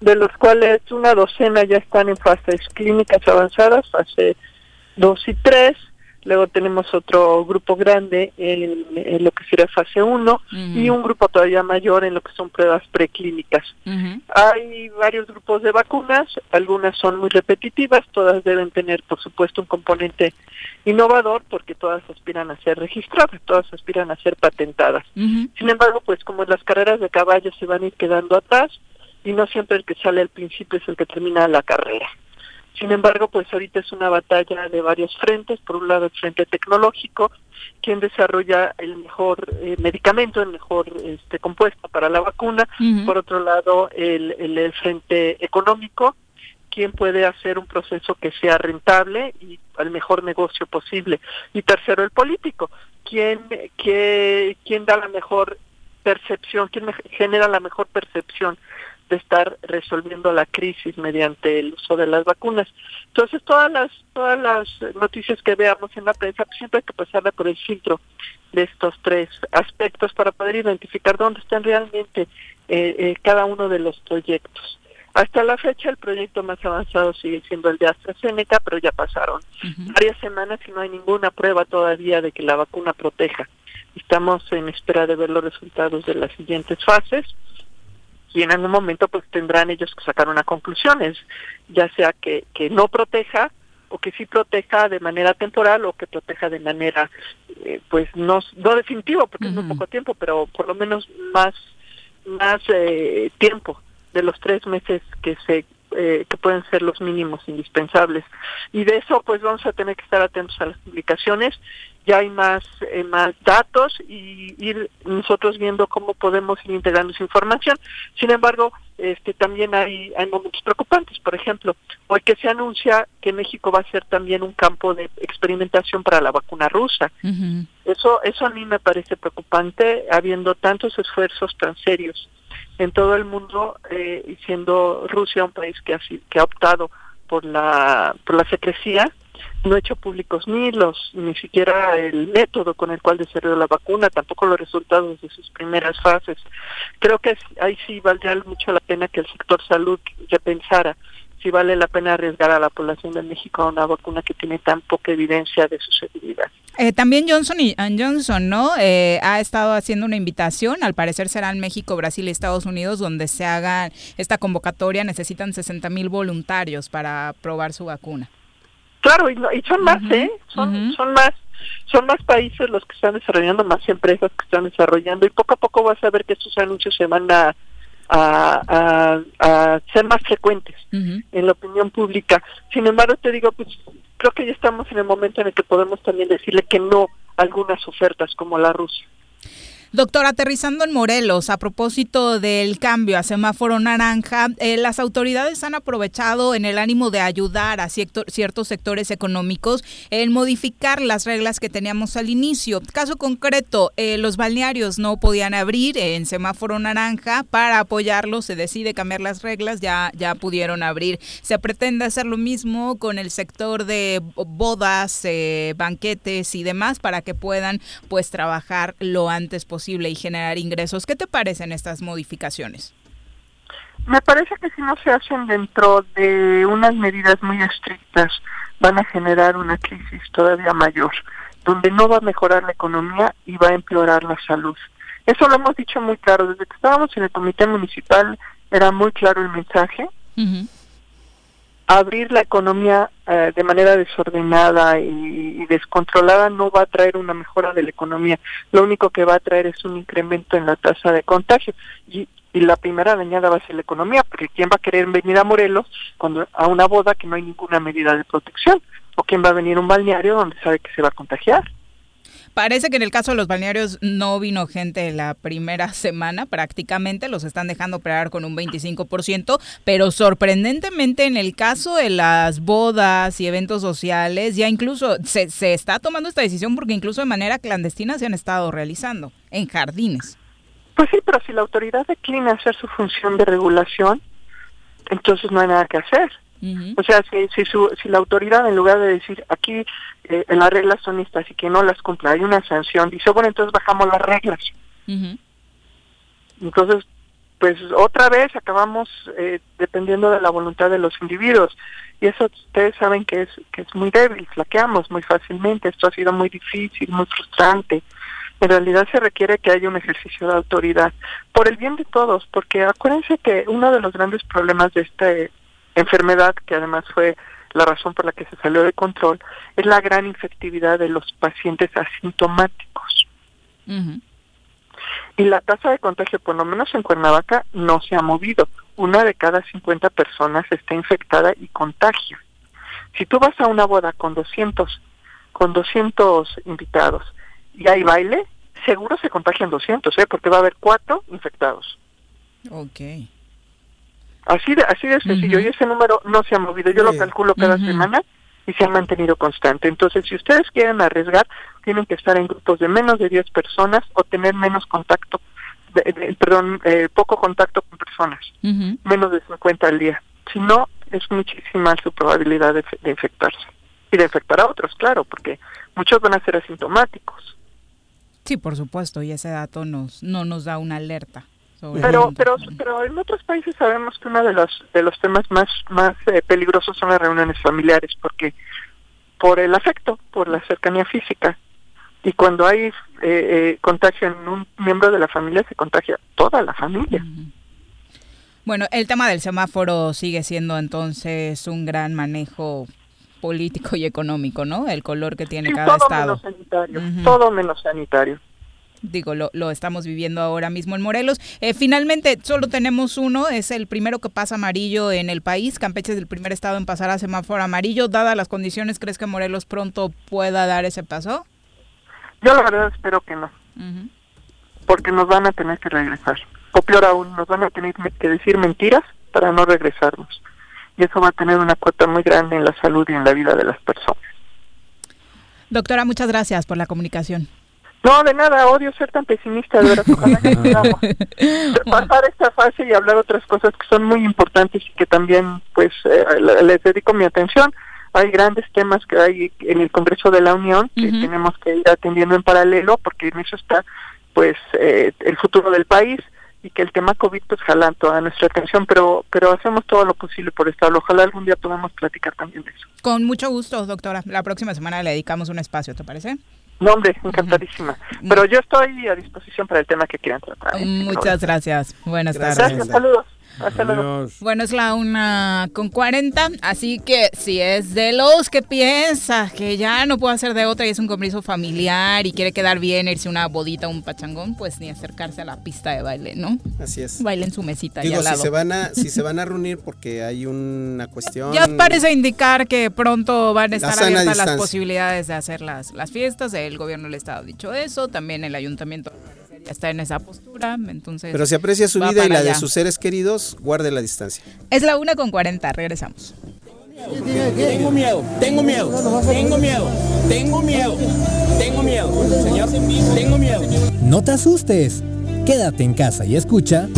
de los cuales una docena ya están en fases clínicas avanzadas, fase 2 y 3. Luego tenemos otro grupo grande en, lo que sería fase 1 y un grupo todavía mayor en lo que son pruebas preclínicas. Hay varios grupos de vacunas, algunas son muy repetitivas, todas deben tener por supuesto un componente innovador porque todas aspiran a ser registradas, todas aspiran a ser patentadas. Sin embargo, pues como las carreras de caballos se van a ir quedando atrás y no siempre el que sale al principio es el que termina la carrera. Sin embargo, pues ahorita es una batalla de varios frentes. Por un lado, el frente tecnológico, quien desarrolla el mejor eh, medicamento, el mejor este, compuesto para la vacuna. Por otro lado, el, el, frente económico, quien puede hacer un proceso que sea rentable y al mejor negocio posible. Y tercero, el político, quien, que, quien da la mejor percepción, quien genera la mejor percepción de estar resolviendo la crisis mediante el uso de las vacunas. Entonces, todas las todas las noticias que veamos en la prensa pues, siempre hay que pasarla por el filtro de estos tres aspectos para poder identificar dónde están realmente eh, eh, cada uno de los proyectos. Hasta la fecha el proyecto más avanzado sigue siendo el de AstraZeneca, pero ya pasaron varias semanas y no hay ninguna prueba todavía de que la vacuna proteja. Estamos en espera de ver los resultados de las siguientes fases y en algún momento pues tendrán ellos que sacar una conclusión, ya sea que, que no proteja o que sí proteja de manera temporal o que proteja de manera eh, pues no no definitivo porque es muy poco tiempo pero por lo menos más más eh, tiempo de los tres meses que se eh, que pueden ser los mínimos indispensables. Y de eso pues vamos a tener que estar atentos a las publicaciones ya hay más eh, más datos y ir nosotros viendo cómo podemos ir integrando esa información. Sin embargo este también hay hay momentos preocupantes. Por ejemplo hoy que se anuncia que México va a ser también un campo de experimentación para la vacuna rusa. Eso eso a mí me parece preocupante habiendo tantos esfuerzos tan serios en todo el mundo eh, y siendo Rusia un país que ha, que ha optado por la por la secrecía no ha hecho públicos ni los ni siquiera el método con el cual desarrolló la vacuna tampoco los resultados de sus primeras fases creo que ahí sí valdría mucho la pena que el sector salud repensara si vale la pena arriesgar a la población de México a una vacuna que tiene tan poca evidencia de su seguridad. Eh, también Johnson y Johnson, ¿no? Eh, ha estado haciendo una invitación, al parecer será en México, Brasil y Estados Unidos, donde se haga esta convocatoria. Necesitan 60 mil voluntarios para probar su vacuna. Claro, y, son más, ¿eh? Son, son más son más países los que están desarrollando, más empresas que están desarrollando y poco a poco vas a ver que estos anuncios se van a, a, a, ser más frecuentes en la opinión pública. Sin embargo, te digo, pues creo que ya estamos en el momento en el que podemos también decirle que no a algunas ofertas como la Rusia. Doctor, aterrizando en Morelos, a propósito del cambio a semáforo naranja, eh, las autoridades han aprovechado en el ánimo de ayudar a ciertos sectores económicos en modificar las reglas que teníamos al inicio. Caso concreto, eh, los balnearios no podían abrir en semáforo naranja. Para apoyarlos se decide cambiar las reglas, ya, ya pudieron abrir. Se pretende hacer lo mismo con el sector de bodas, eh, banquetes y demás para que puedan pues trabajar lo antes posible y generar ingresos. ¿Qué te parecen estas modificaciones? Me parece que si no se hacen dentro de unas medidas muy estrictas, van a generar una crisis todavía mayor, donde no va a mejorar la economía y va a empeorar la salud. Eso lo hemos dicho muy claro. Desde que estábamos en el comité municipal era muy claro el mensaje abrir la economía eh, de manera desordenada y, descontrolada no va a traer una mejora de la economía. Lo único que va a traer es un incremento en la tasa de contagio. Y, y la primera dañada va a ser la economía, porque ¿quién va a querer venir a Morelos cuando a una boda que no hay ninguna medida de protección? ¿O quién va a venir a un balneario donde sabe que se va a contagiar? Parece que en el caso de los balnearios no vino gente la primera semana prácticamente, los están dejando operar con un 25%, pero sorprendentemente en el caso de las bodas y eventos sociales, ya incluso se, se está tomando esta decisión porque incluso de manera clandestina se han estado realizando en jardines. Pues sí, pero si la autoridad declina hacer su función de regulación, entonces no hay nada que hacer. O sea, si, si, si la autoridad en lugar de decir aquí eh, las reglas son estas y que no las cumpla, hay una sanción, dice, bueno, entonces bajamos las reglas. Entonces, pues otra vez acabamos eh, dependiendo de la voluntad de los individuos y eso ustedes saben que es que es muy débil, flaqueamos muy fácilmente, esto ha sido muy difícil, muy frustrante. En realidad se requiere que haya un ejercicio de autoridad por el bien de todos, porque acuérdense que uno de los grandes problemas de esta enfermedad, que además fue la razón por la que se salió de control, es la gran infectividad de los pacientes asintomáticos. Y la tasa de contagio, por lo menos en Cuernavaca, no se ha movido. Una de cada 50 personas está infectada y contagia. Si tú vas a una boda con 200, con 200 invitados y hay baile, seguro se contagian 200, ¿eh? porque va a haber cuatro infectados. Ok. Así de, así de sencillo, y ese número no se ha movido. Yo lo calculo cada semana y se han mantenido constante. Entonces, si ustedes quieren arriesgar, tienen que estar en grupos de menos de 10 personas o tener menos contacto, perdón, eh, poco contacto con personas, menos de 50 al día. Si no, es muchísima su probabilidad de, infectarse. Y de infectar a otros, claro, porque muchos van a ser asintomáticos. Sí, por supuesto, y ese dato nos, no nos da una alerta. Pero, pero, pero en otros países sabemos que uno de los de los temas más más eh, peligrosos son las reuniones familiares, porque por el afecto, por la cercanía física, y cuando hay eh, eh, contagio en un miembro de la familia, se contagia toda la familia. Bueno, el tema del semáforo sigue siendo entonces un gran manejo político y económico, ¿no? El color que tiene cada todo estado. Menos sanitario, Todo menos sanitario. Digo, lo, lo, estamos viviendo ahora mismo en Morelos. Eh, finalmente, solo tenemos uno, es el primero que pasa amarillo en el país. Campeche es el primer estado en pasar a semáforo amarillo. Dadas las condiciones, ¿crees que Morelos pronto pueda dar ese paso? Yo la verdad espero que no, porque nos van a tener que regresar. O peor aún, nos van a tener que decir mentiras para no regresarnos. Y eso va a tener una cuota muy grande en la salud y en la vida de las personas. Doctora, muchas gracias por la comunicación. No, de nada, odio ser tan pesimista, de verdad. Ojalá que pasar esta fase y hablar otras cosas que son muy importantes y que también, pues, eh, les dedico mi atención hay grandes temas que hay en el Congreso de la Unión que tenemos que ir atendiendo en paralelo porque en eso está pues eh, el futuro del país y que el tema COVID pues jala toda nuestra atención, pero pero hacemos todo lo posible por estarlo. Ojalá algún día podamos platicar también de eso. Con mucho gusto, doctora. La próxima semana le dedicamos un espacio, ¿te parece? No, hombre, encantadísima. Pero yo estoy a disposición para el tema que quieran tratar. Muchas gracias. Buenas tardes. Gracias, saludos. Bueno, es la una con 40, así que si es de los que piensa que ya no puede hacer de otra y es un compromiso familiar y quiere quedar bien, irse una bodita, un pachangón, pues ni acercarse a la pista de baile, ¿no? Así es. Bailen su mesita. Digo, si se van a si se van a reunir porque hay una cuestión. Ya parece indicar que pronto van a estar abiertas las posibilidades de hacer las, las fiestas. El gobierno del estado ha dicho eso, también el ayuntamiento está en esa postura, entonces... Pero si aprecia su vida y la de sus seres queridos, guarde la distancia. Es la una con 40, regresamos. Tengo miedo, tengo miedo, tengo miedo, tengo miedo, tengo miedo, señor, tengo miedo. No te asustes, quédate en casa y escucha.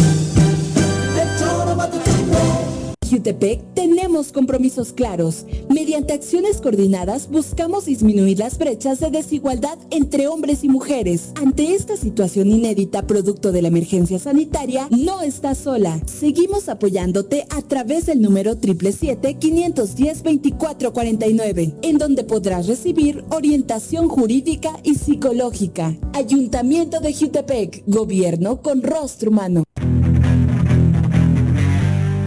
Jutepec tenemos compromisos claros. Mediante acciones coordinadas buscamos disminuir las brechas de desigualdad entre hombres y mujeres. Ante esta situación inédita producto de la emergencia sanitaria, no estás sola. Seguimos apoyándote a través del número 777-510-2449, en donde podrás recibir orientación jurídica y psicológica. Ayuntamiento de Jutepec, gobierno con rostro humano.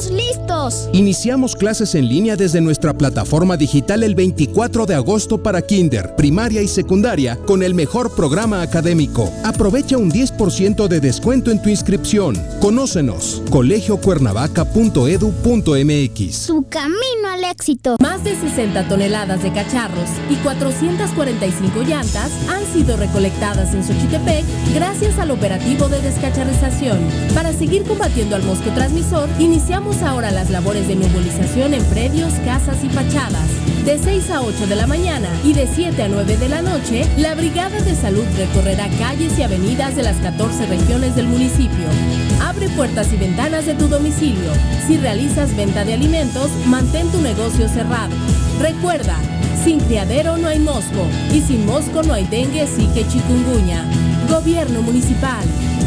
¡Estamos listos! Iniciamos clases en línea desde nuestra plataforma digital el 24 de agosto para kinder, primaria y secundaria con el mejor programa académico. Aprovecha un 10% de descuento en tu inscripción. Conócenos. colegiocuernavaca.edu.mx. Su camino al éxito. Más de 60 toneladas de cacharros y 445 llantas han sido recolectadas en Xochitepec gracias al operativo de descacharización. Para seguir combatiendo al mosco transmisor, iniciamos ahora las labores de nebulización en predios, casas y fachadas. De 6 a 8 de la mañana y de 7 a 9 de la noche, la Brigada de Salud recorrerá calles y avenidas de las 14 regiones del municipio. Abre puertas y ventanas de tu domicilio. Si realizas venta de alimentos, mantén tu negocio cerrado. Recuerda, sin criadero no hay mosco y sin mosco no hay dengue, que chikungunya. Gobierno municipal.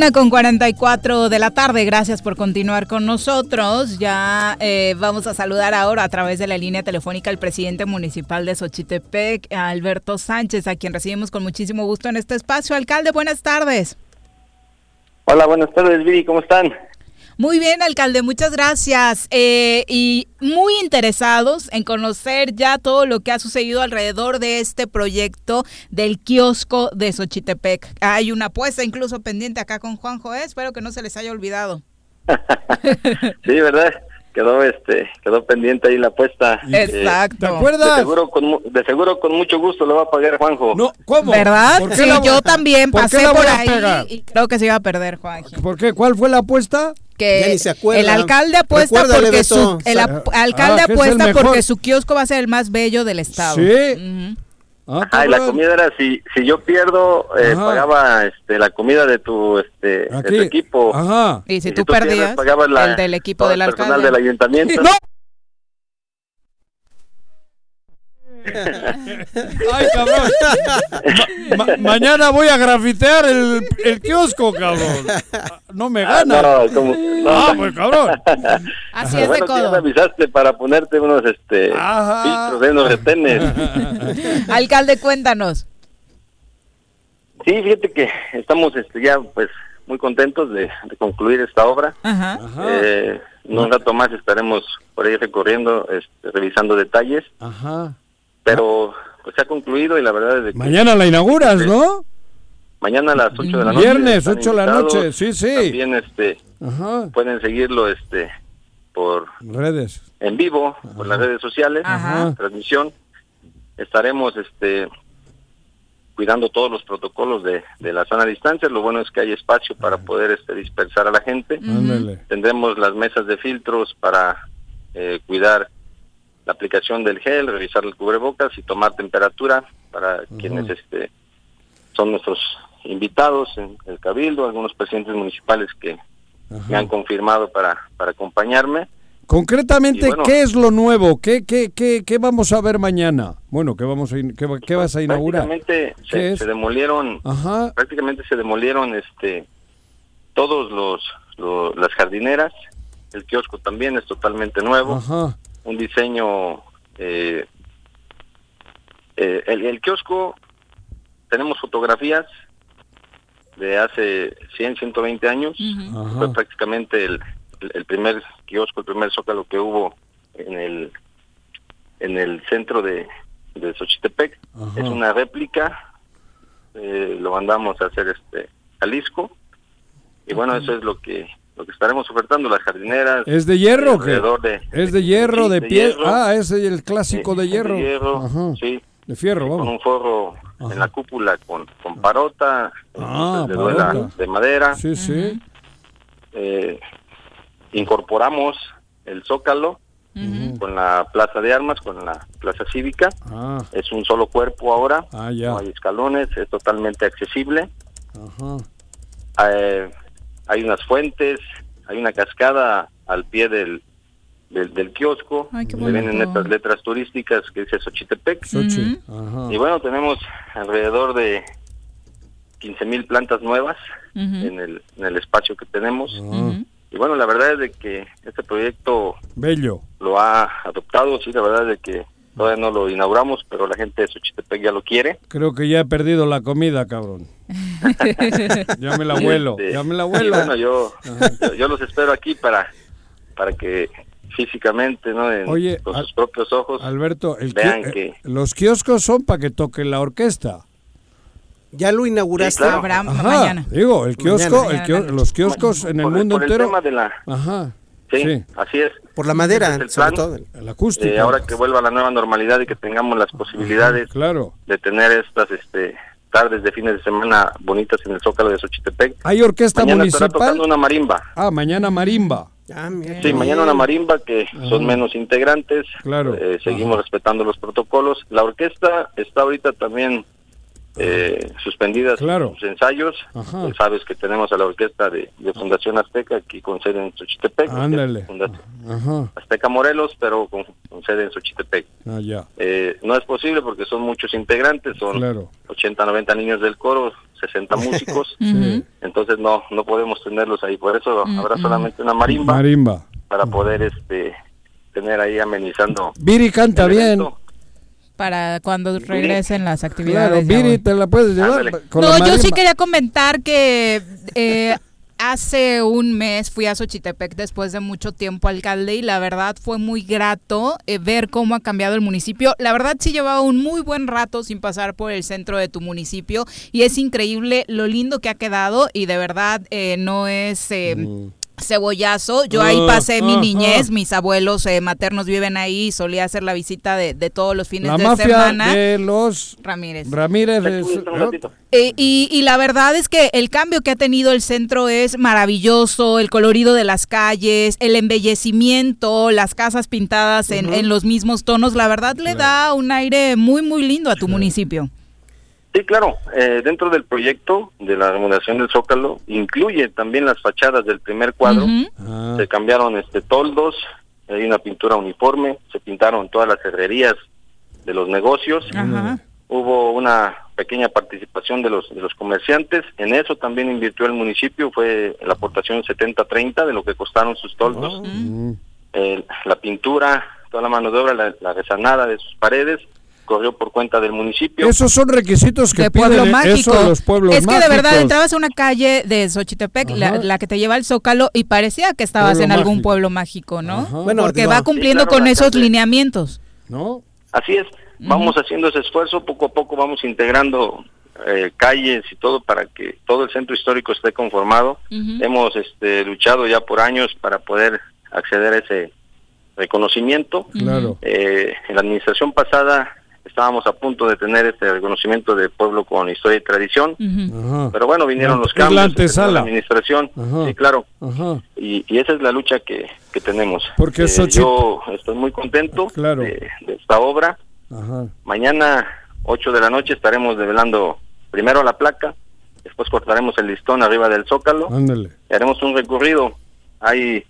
Una con 44 de la tarde, gracias por continuar con nosotros. Ya eh, vamos a saludar ahora a través de la línea telefónica al presidente municipal de Xochitepec, Alberto Sánchez, a quien recibimos con muchísimo gusto en este espacio. Alcalde, buenas tardes. Hola, buenas tardes, Viri, ¿cómo están? Muy bien, alcalde, muchas gracias. Eh, y muy interesados en conocer ya todo lo que ha sucedido alrededor de este proyecto del kiosco de Xochitepec. Hay una apuesta incluso pendiente acá con Juanjo, ¿eh? espero que no se les haya olvidado. sí, ¿verdad? quedó este quedó pendiente ahí la apuesta. Exacto. ¿Te acuerdas? De seguro con de seguro con mucho gusto lo va a pagar Juanjo. No, ¿cómo? ¿Verdad? Sí, yo también pasé por, ahí y creo que se iba a perder, Juanjo. ¿Por qué? ¿Cuál fue la apuesta? Que el alcalde apuesta porque su el alcalde apuesta porque su kiosco va a ser el más bello del estado. Sí. Ah, la comida era si si yo pierdo eh, pagaba este la comida de tu este de tu equipo. Ajá. Y si, tú, perdías el del equipo del alcalde. personal del ayuntamiento. ¡No! Ay, cabrón. mañana voy a grafitear el, el, kiosco, cabrón. No me ah, gana. no, como, Ah, pues cabrón. Así es bueno, de codo. me avisaste para ponerte unos este filtros de unos retenes. Alcalde, cuéntanos. Sí, fíjate que estamos este, ya pues muy contentos de, de concluir esta obra. Ajá. Eh, en un rato más estaremos por ahí recorriendo, este, revisando detalles. Ajá pero pues se ha concluido y la verdad es que... Mañana la inauguras, ¿no? Mañana a las 8 de la noche. Viernes, 8 de la noche, sí, sí. También este, pueden seguirlo este por redes. En vivo, por las redes sociales, Ajá. transmisión. Estaremos este cuidando todos los protocolos de, de la sana distancia. Lo bueno es que hay espacio para poder este, dispersar a la gente. Tendremos las mesas de filtros para eh, cuidar la aplicación del gel, revisar el cubrebocas y tomar temperatura para quienes este son nuestros invitados en el cabildo, algunos presidentes municipales que me han confirmado para para acompañarme. Concretamente, ¿qué es lo nuevo? ¿Qué, qué, qué, qué vamos a ver mañana? Bueno, ¿qué, vamos a, qué, vas a inaugurar? Prácticamente se, demolieron, prácticamente se demolieron este todos los, las jardineras, el kiosco también es totalmente nuevo. Ajá un diseño... Eh, eh, el, kiosco, tenemos fotografías de hace 100, 120 años. Fue prácticamente el, el, primer kiosco, el primer zócalo que hubo en el en el centro de, de Xochitepec. Es una réplica, eh, lo mandamos a hacer este Jalisco. Y bueno, eso es lo que lo que estaremos ofertando, las jardineras. ¿Es de hierro o qué? De, ¿Es de hierro, de, piel? Ah, es el clásico de hierro. De hierro, sí. De fierro, vamos. Con un forro en la cúpula con, con parota, ah, de, de, madera. Sí, sí. Eh, incorporamos el Zócalo con la Plaza de Armas, con la Plaza Cívica. Ah. Es un solo cuerpo ahora, Ah, ya. no hay escalones, es totalmente accesible. Ajá. Eh, hay unas fuentes, hay una cascada al pie del, del, del kiosco. Ay, qué Se ven en bonito. estas letras turísticas que dice Xochitepec. Xochi. Ajá. Y bueno, tenemos alrededor de 15 mil plantas nuevas en, el, en el espacio que tenemos. Ah. Y bueno, la verdad es de que este proyecto Bello. lo ha adoptado, sí, la verdad es de que todavía no lo inauguramos, pero la gente de Xochitepec ya lo quiere. Creo que ya he perdido la comida, cabrón. ya me la vuelo. Este, Ya me la y vuelo. bueno, yo, yo, yo los espero aquí para, para que físicamente, ¿no? En- Oye, con Al- sus propios ojos. Alberto, el Vean ki- que- eh, los kioscos son para que toquen la orquesta. ¿Ya lo inauguraste? Sí, claro. Ajá, mañana. Digo, el kiosco, Mañana. el los kioscos en el por, mundo por entero. el tema de la... Ajá. Sí, Sí. así es. Por la madera, es el sobre plan. todo. El acústico. Eh, ahora que vuelva la nueva normalidad y que tengamos las posibilidades Claro. de tener estas este, tardes de fines de semana bonitas en el Zócalo de Xochitepec. Hay orquesta Mañana estará municipal. tocando una marimba. Ah, mañana marimba. Ah. Sí, mañana una marimba que son menos integrantes. Claro. Eh, seguimos respetando los protocolos. La orquesta está ahorita también eh, suspendidas Claro. sus ensayos. Ajá. Sabes que tenemos a la orquesta de, de Fundación Azteca aquí con sede en Xochitepec. Ándale. Ajá. Azteca Morelos, pero con, con sede en Xochitepec. Ah, ya. Eh, no es posible porque son muchos integrantes, son Claro. 80, 90 niños del coro, 60 músicos, Sí. entonces no no podemos tenerlos ahí, por eso habrá solamente una marimba Marimba. para poder este tener ahí amenizando. Viri canta bien. evento. Para cuando regresen las Claro, actividades. ya, Viri te la puedes llevar. Con No, la yo sí quería comentar que eh, hace un mes fui a Xochitepec después de mucho tiempo alcalde y la verdad fue muy grato eh, ver cómo ha cambiado el municipio. La verdad sí llevaba un muy buen rato sin pasar por el centro de tu municipio y es increíble lo lindo que ha quedado y de verdad eh, no es... eh, Mm. Cebollazo, yo ahí Ah, pasé mi ah, niñez, ah. mis abuelos eh, maternos viven ahí, solía hacer la visita de, de todos los fines La de mafia semana. de los Ramírez. Ramírez. Eh, y, y la verdad es que el cambio que ha tenido el centro es maravilloso, el colorido de las calles, el embellecimiento, las casas pintadas en, en los mismos tonos, la verdad le da un aire muy, muy lindo a tu municipio. Sí, claro, eh, dentro del proyecto de la remodelación del Zócalo incluye también las fachadas del primer cuadro. Ah, Se cambiaron este toldos, hay una pintura uniforme, se pintaron todas las herrerías de los negocios. Hubo una pequeña participación de los de los comerciantes. En eso también invirtió el municipio fue la aportación 70-30 de lo que costaron sus toldos. Eh, la pintura toda la mano de obra la, la resanada de sus paredes corrió por cuenta del municipio Esos son requisitos que de piden pueblo eh, mágico. eso los pueblos es que de verdad mágicos. entrabas a una calle de Xochitepec, la, la que te lleva al Zócalo, y parecía que estabas Pueblo en algún mágico. pueblo mágico, ¿no? Ajá. Bueno, Porque digo, va cumpliendo Sí, claro, con esos calle. lineamientos. ¿No? Así es, vamos haciendo ese esfuerzo, poco a poco vamos integrando eh, calles y todo para que todo el centro histórico esté conformado. Ujú. Hemos este, luchado ya por años para poder acceder a ese reconocimiento. Claro. Eh, en la administración pasada estábamos a punto de tener este reconocimiento de pueblo con historia y tradición, pero bueno, vinieron los cambios antesala. la administración, Ajá. sí, claro, y, y esa es la lucha que, que tenemos. Porque Eh, Xochitl- yo estoy muy contento Claro. de, de esta obra. Ajá. Mañana, 8 de la noche, estaremos develando primero la placa, después cortaremos el listón arriba del zócalo Ándale. y haremos un recorrido. Hay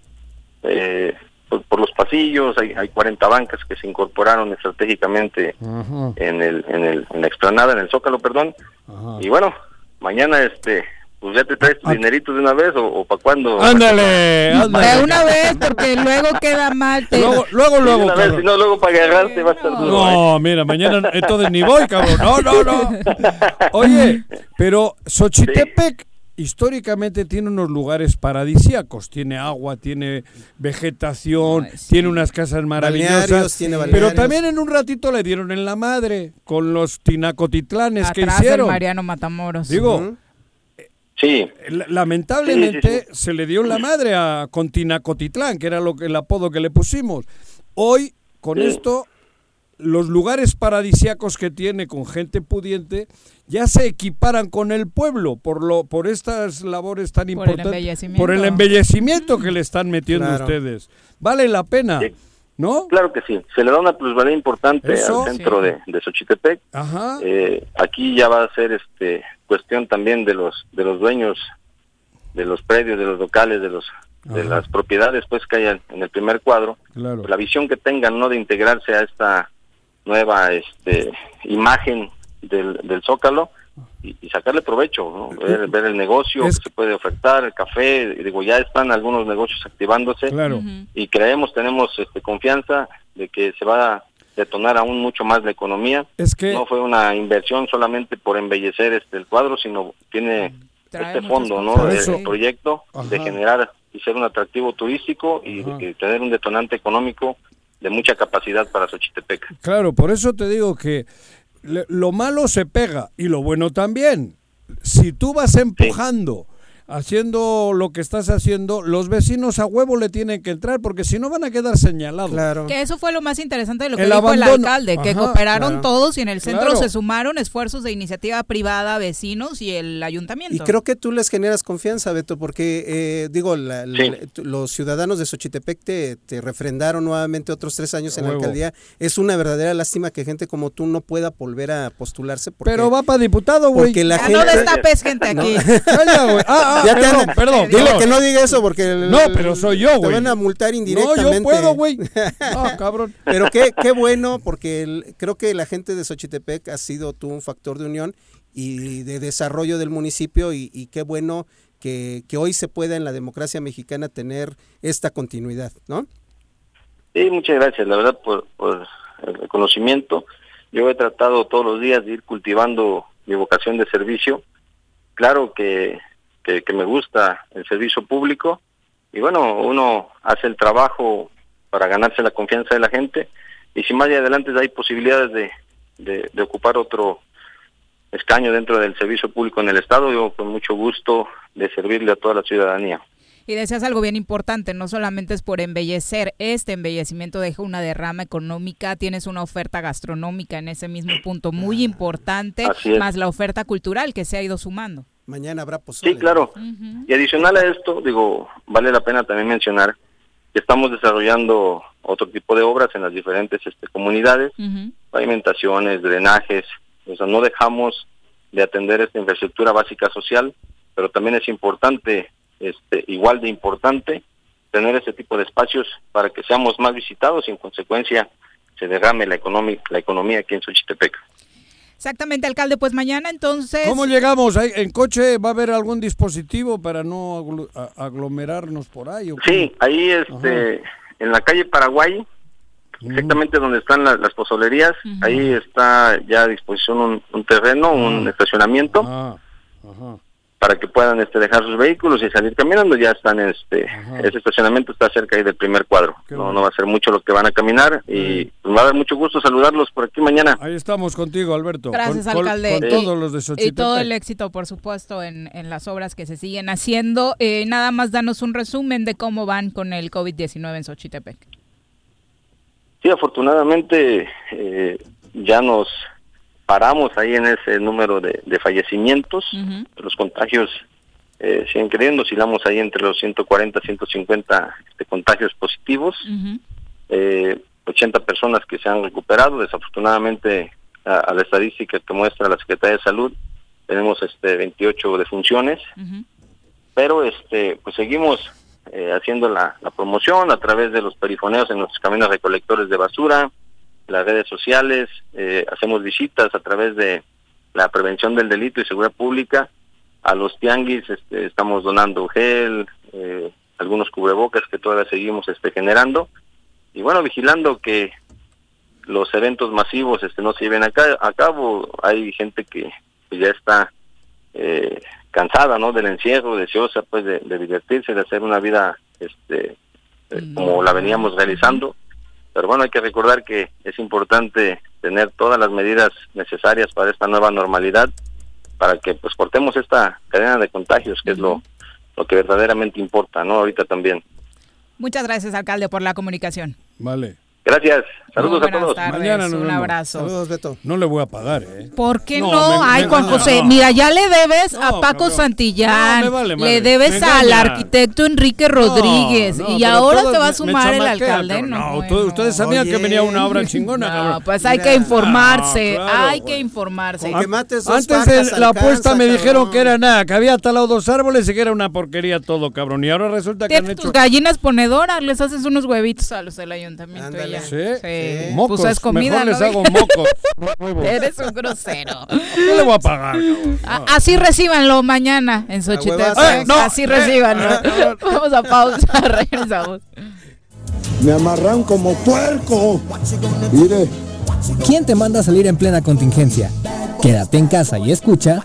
eh, por, por los pasillos, hay, hay 40 bancas que se incorporaron estratégicamente Ajá. en el, en el en la explanada, en el zócalo, perdón. Ajá. Y bueno, mañana este pues ya te traes tu Ah. dinerito de una vez o, para cuándo. Ándale, De ándale. una vez, porque luego queda mal. te- Luego, luego, Sí, de luego. vez, si no luego para agarrarte va a estar duro. ¿eh? No, mira, mañana entonces ni voy, cabrón. No, no, no. Oye, pero Xochitepec históricamente tiene unos lugares paradisíacos. Tiene agua, tiene vegetación, Ay, sí. tiene unas casas maravillosas. Balnearios, tiene pero también en un ratito le dieron en la madre con los tinacotitlanes que del hicieron. Mariano Matamoros. Digo. Sí, la- lamentablemente Sí, sí, se le dio en la madre a con Tinacotitlán, que era lo que el apodo que le pusimos. Hoy con Sí. esto los lugares paradisiacos que tiene con gente pudiente ya se equiparan con el pueblo por lo por estas labores tan importantes por el embellecimiento. que le están metiendo ustedes. Vale la pena ¿no? Claro que sí, se le da una plusvalía importante al centro de, de, Xochitepec. Eh, aquí ya va a ser este cuestión también de los de los dueños de los predios, de los locales, de los de las propiedades pues que hay en el primer cuadro, la visión que tengan no de integrarse a esta nueva este imagen del, del Zócalo y, sacarle provecho, ver, el negocio que se puede ofertar, el café, digo, ya están algunos negocios activándose y creemos, tenemos este, confianza de que se va a detonar aún mucho más la economía. Es que no fue una inversión solamente por embellecer este el cuadro, sino tiene este fondo, ¿no? El proyecto de generar y ser un atractivo turístico y, y, tener un detonante económico de mucha capacidad para Xochitepec. Claro, por eso te digo que lo malo se pega y lo bueno también. Si tú vas empujando haciendo lo que estás haciendo, los vecinos a huevo le tienen que entrar porque si no van a quedar señalados. Claro. Que eso fue lo más interesante de lo que dijo el alcalde, que cooperaron todos y en el centro se sumaron esfuerzos de iniciativa privada, vecinos y el ayuntamiento. Y creo que tú les generas confianza, Beto, porque eh, digo, los ciudadanos de Xochitepec te, refrendaron nuevamente otros tres años en la alcaldía. Es una verdadera lástima que gente como tú no pueda volver a postularse. Pero va para diputado, güey. Porque la gente... No destapes gente aquí. Ah, Ah, ya perdón, perdón, Dile que no diga eso porque... no, pero soy yo, güey. Te van a multar indirectamente. No, yo puedo, güey. No, cabrón. Pero qué, qué bueno, porque creo que la gente de Xochitepec ha sido tú un factor de unión y de desarrollo del municipio y, qué bueno que, que, hoy se pueda en la democracia mexicana tener esta continuidad, ¿no? Sí, muchas gracias, la verdad, por, por el conocimiento. Yo he tratado todos los días de ir cultivando mi vocación de servicio. Claro que que, me gusta el servicio público y bueno, uno hace el trabajo para ganarse la confianza de la gente y si más adelante hay posibilidades de, de, ocupar otro escaño dentro del servicio público en el Estado, yo con mucho gusto de servirle a toda la ciudadanía. Y decías algo bien importante, no solamente es por embellecer, este embellecimiento deja una derrama económica, tienes una oferta gastronómica en ese mismo punto muy importante, más la oferta cultural que se ha ido sumando. Mañana habrá pozole. Sí, claro. Y adicional a esto, digo, vale la pena también mencionar que estamos desarrollando otro tipo de obras en las diferentes este, comunidades, pavimentaciones, drenajes, o sea, no dejamos de atender esta infraestructura básica social, pero también es importante, este, igual de importante, tener este tipo de espacios para que seamos más visitados y en consecuencia se derrame la, la economía aquí en Xochitepec. Exactamente, alcalde. Pues mañana entonces... ¿Cómo llegamos? ¿En coche va a haber algún dispositivo para no aglomerarnos por ahí? sí, ahí este, en la calle Paraguay, mm. exactamente donde están las, pozolerías, ahí está ya a disposición un, terreno, un ah. estacionamiento. Ah, ajá para que puedan este, dejar sus vehículos y salir caminando. Ya están, este, ese estacionamiento está cerca ahí del primer cuadro. no, no va a ser mucho lo que van a caminar y pues, va a dar mucho gusto saludarlos por aquí mañana. Ahí estamos contigo, Alberto. Gracias, alcalde. todos los de Y todo el éxito, por supuesto, en, en las obras que se siguen haciendo. Eh, nada más danos un resumen de cómo van con el COVID-19 en Xochitepec. Sí, afortunadamente eh, ya nos paramos ahí en ese número de, fallecimientos. Los contagios eh, siguen creciendo, oscilamos ahí entre los 140, 150 este, contagios positivos. eh, 80 personas que se han recuperado. Desafortunadamente, a, la estadística que muestra la Secretaría de Salud, tenemos este 28 defunciones. Pero este pues seguimos eh, haciendo la, la, promoción a través de los perifoneos en los caminos recolectores de basura, las redes sociales, eh, hacemos visitas a través de la prevención del delito y seguridad pública. A los tianguis este, estamos donando gel, eh, algunos cubrebocas que todavía seguimos este, generando. Y bueno, vigilando que los eventos masivos este, no se lleven a, cabo. Hay gente que ya está eh, cansada ¿no? del encierro, deseosa pues de, divertirse, de hacer una vida este, como la veníamos realizando pero bueno, hay que recordar que es importante tener todas las medidas necesarias para esta nueva normalidad, para que pues cortemos esta cadena de contagios, que es lo, lo que verdaderamente importa, ¿no? Ahorita también. Muchas gracias, alcalde, por la comunicación. Vale. Gracias. Saludos a todos. Tardes, Mañana nos un vemos. abrazo. Saludos, Beto. No le voy a pagar, ¿eh? ¿Por qué no? No, me- Ay, Juan José, no. mira, ya le debes a Paco Santillán, No, me vale le debes Me al arquitecto Enrique Rodríguez No, y ahora te va a sumar el alcalde. No, No, bueno. ustedes- sabían que venía una obra chingona, No, cabrón. pues hay Mira. que informarse, No, claro, hay que informarse. Antes de la apuesta me dijeron que era nada, que había talado dos árboles y que era una porquería todo, cabrón. Y ahora resulta que han hecho... tus gallinas ponedoras, les haces unos huevitos a los del ayuntamiento. Ya. Sí. Sí. Mocos. Pues es comida, Mejor les hago mocos. Eres un grosero. No le voy a pagar. A- Así recíbanlo mañana en Xochitepec. huevazo. Eh, no, Así eh, recíbanlo. eh, Vamos a pausa, regresamos. Me amarran como puerco. Mire. ¿Quién te manda a salir en plena contingencia? Quédate en casa y escucha.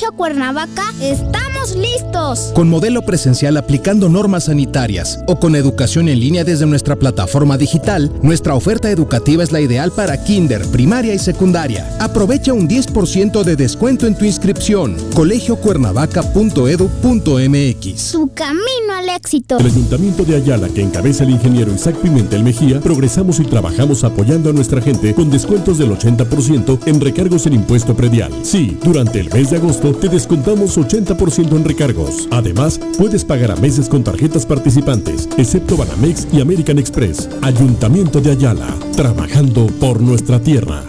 Cuernavaca estamos listos. Con modelo presencial aplicando normas sanitarias o con educación en línea desde nuestra plataforma digital, nuestra oferta educativa es la ideal para kinder, primaria y secundaria. Aprovecha un 10% de descuento en tu inscripción. colegiocuernavaca.edu.mx Su camino al éxito. El Ayuntamiento de Ayala, que encabeza el ingeniero Isaac Pimentel Mejía, progresamos y trabajamos apoyando a nuestra gente con descuentos del 80% en recargos en impuesto predial. Sí, durante el mes de agosto te descontamos 80% en recargos. Además, puedes pagar a meses con tarjetas participantes, excepto Banamex y American Express. Ayuntamiento de Ayala, trabajando por nuestra tierra.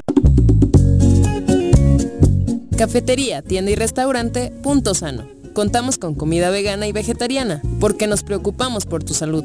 Cafetería, tienda y restaurante Punto Sano. Contamos con comida vegana y vegetariana, porque nos preocupamos por tu salud.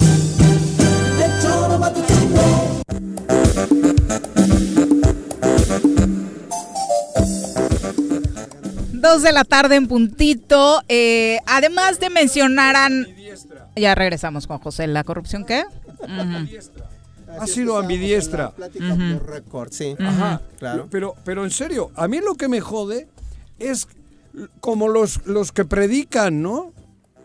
Dos de la tarde en puntito. Eh, además de mencionaran. Ya regresamos con José. ¿La corrupción qué? Ha sido ambidiestra. Plática por récord, sí. Ajá, Claro. Pero, pero en serio, a mí lo que me jode es como los, los que predican, ¿no?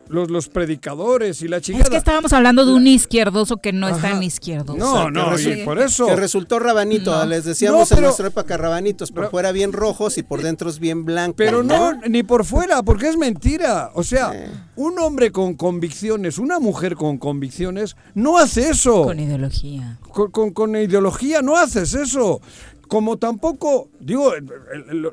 Los, los predicadores y la chingada. Es que estábamos hablando de un izquierdoso que no está Ajá. en izquierdo. No, no, y por eso. Que resultó rabanito, No. les decíamos No, pero- en nuestra época rabanitos, por fuera bien rojos y por dentro es bien blanco. Pero no, ni por fuera, porque es mentira. O sea, un hombre con convicciones, una mujer con convicciones, no hace eso. Con ideología. Con, con- con ideología no haces eso. Como tampoco, digo,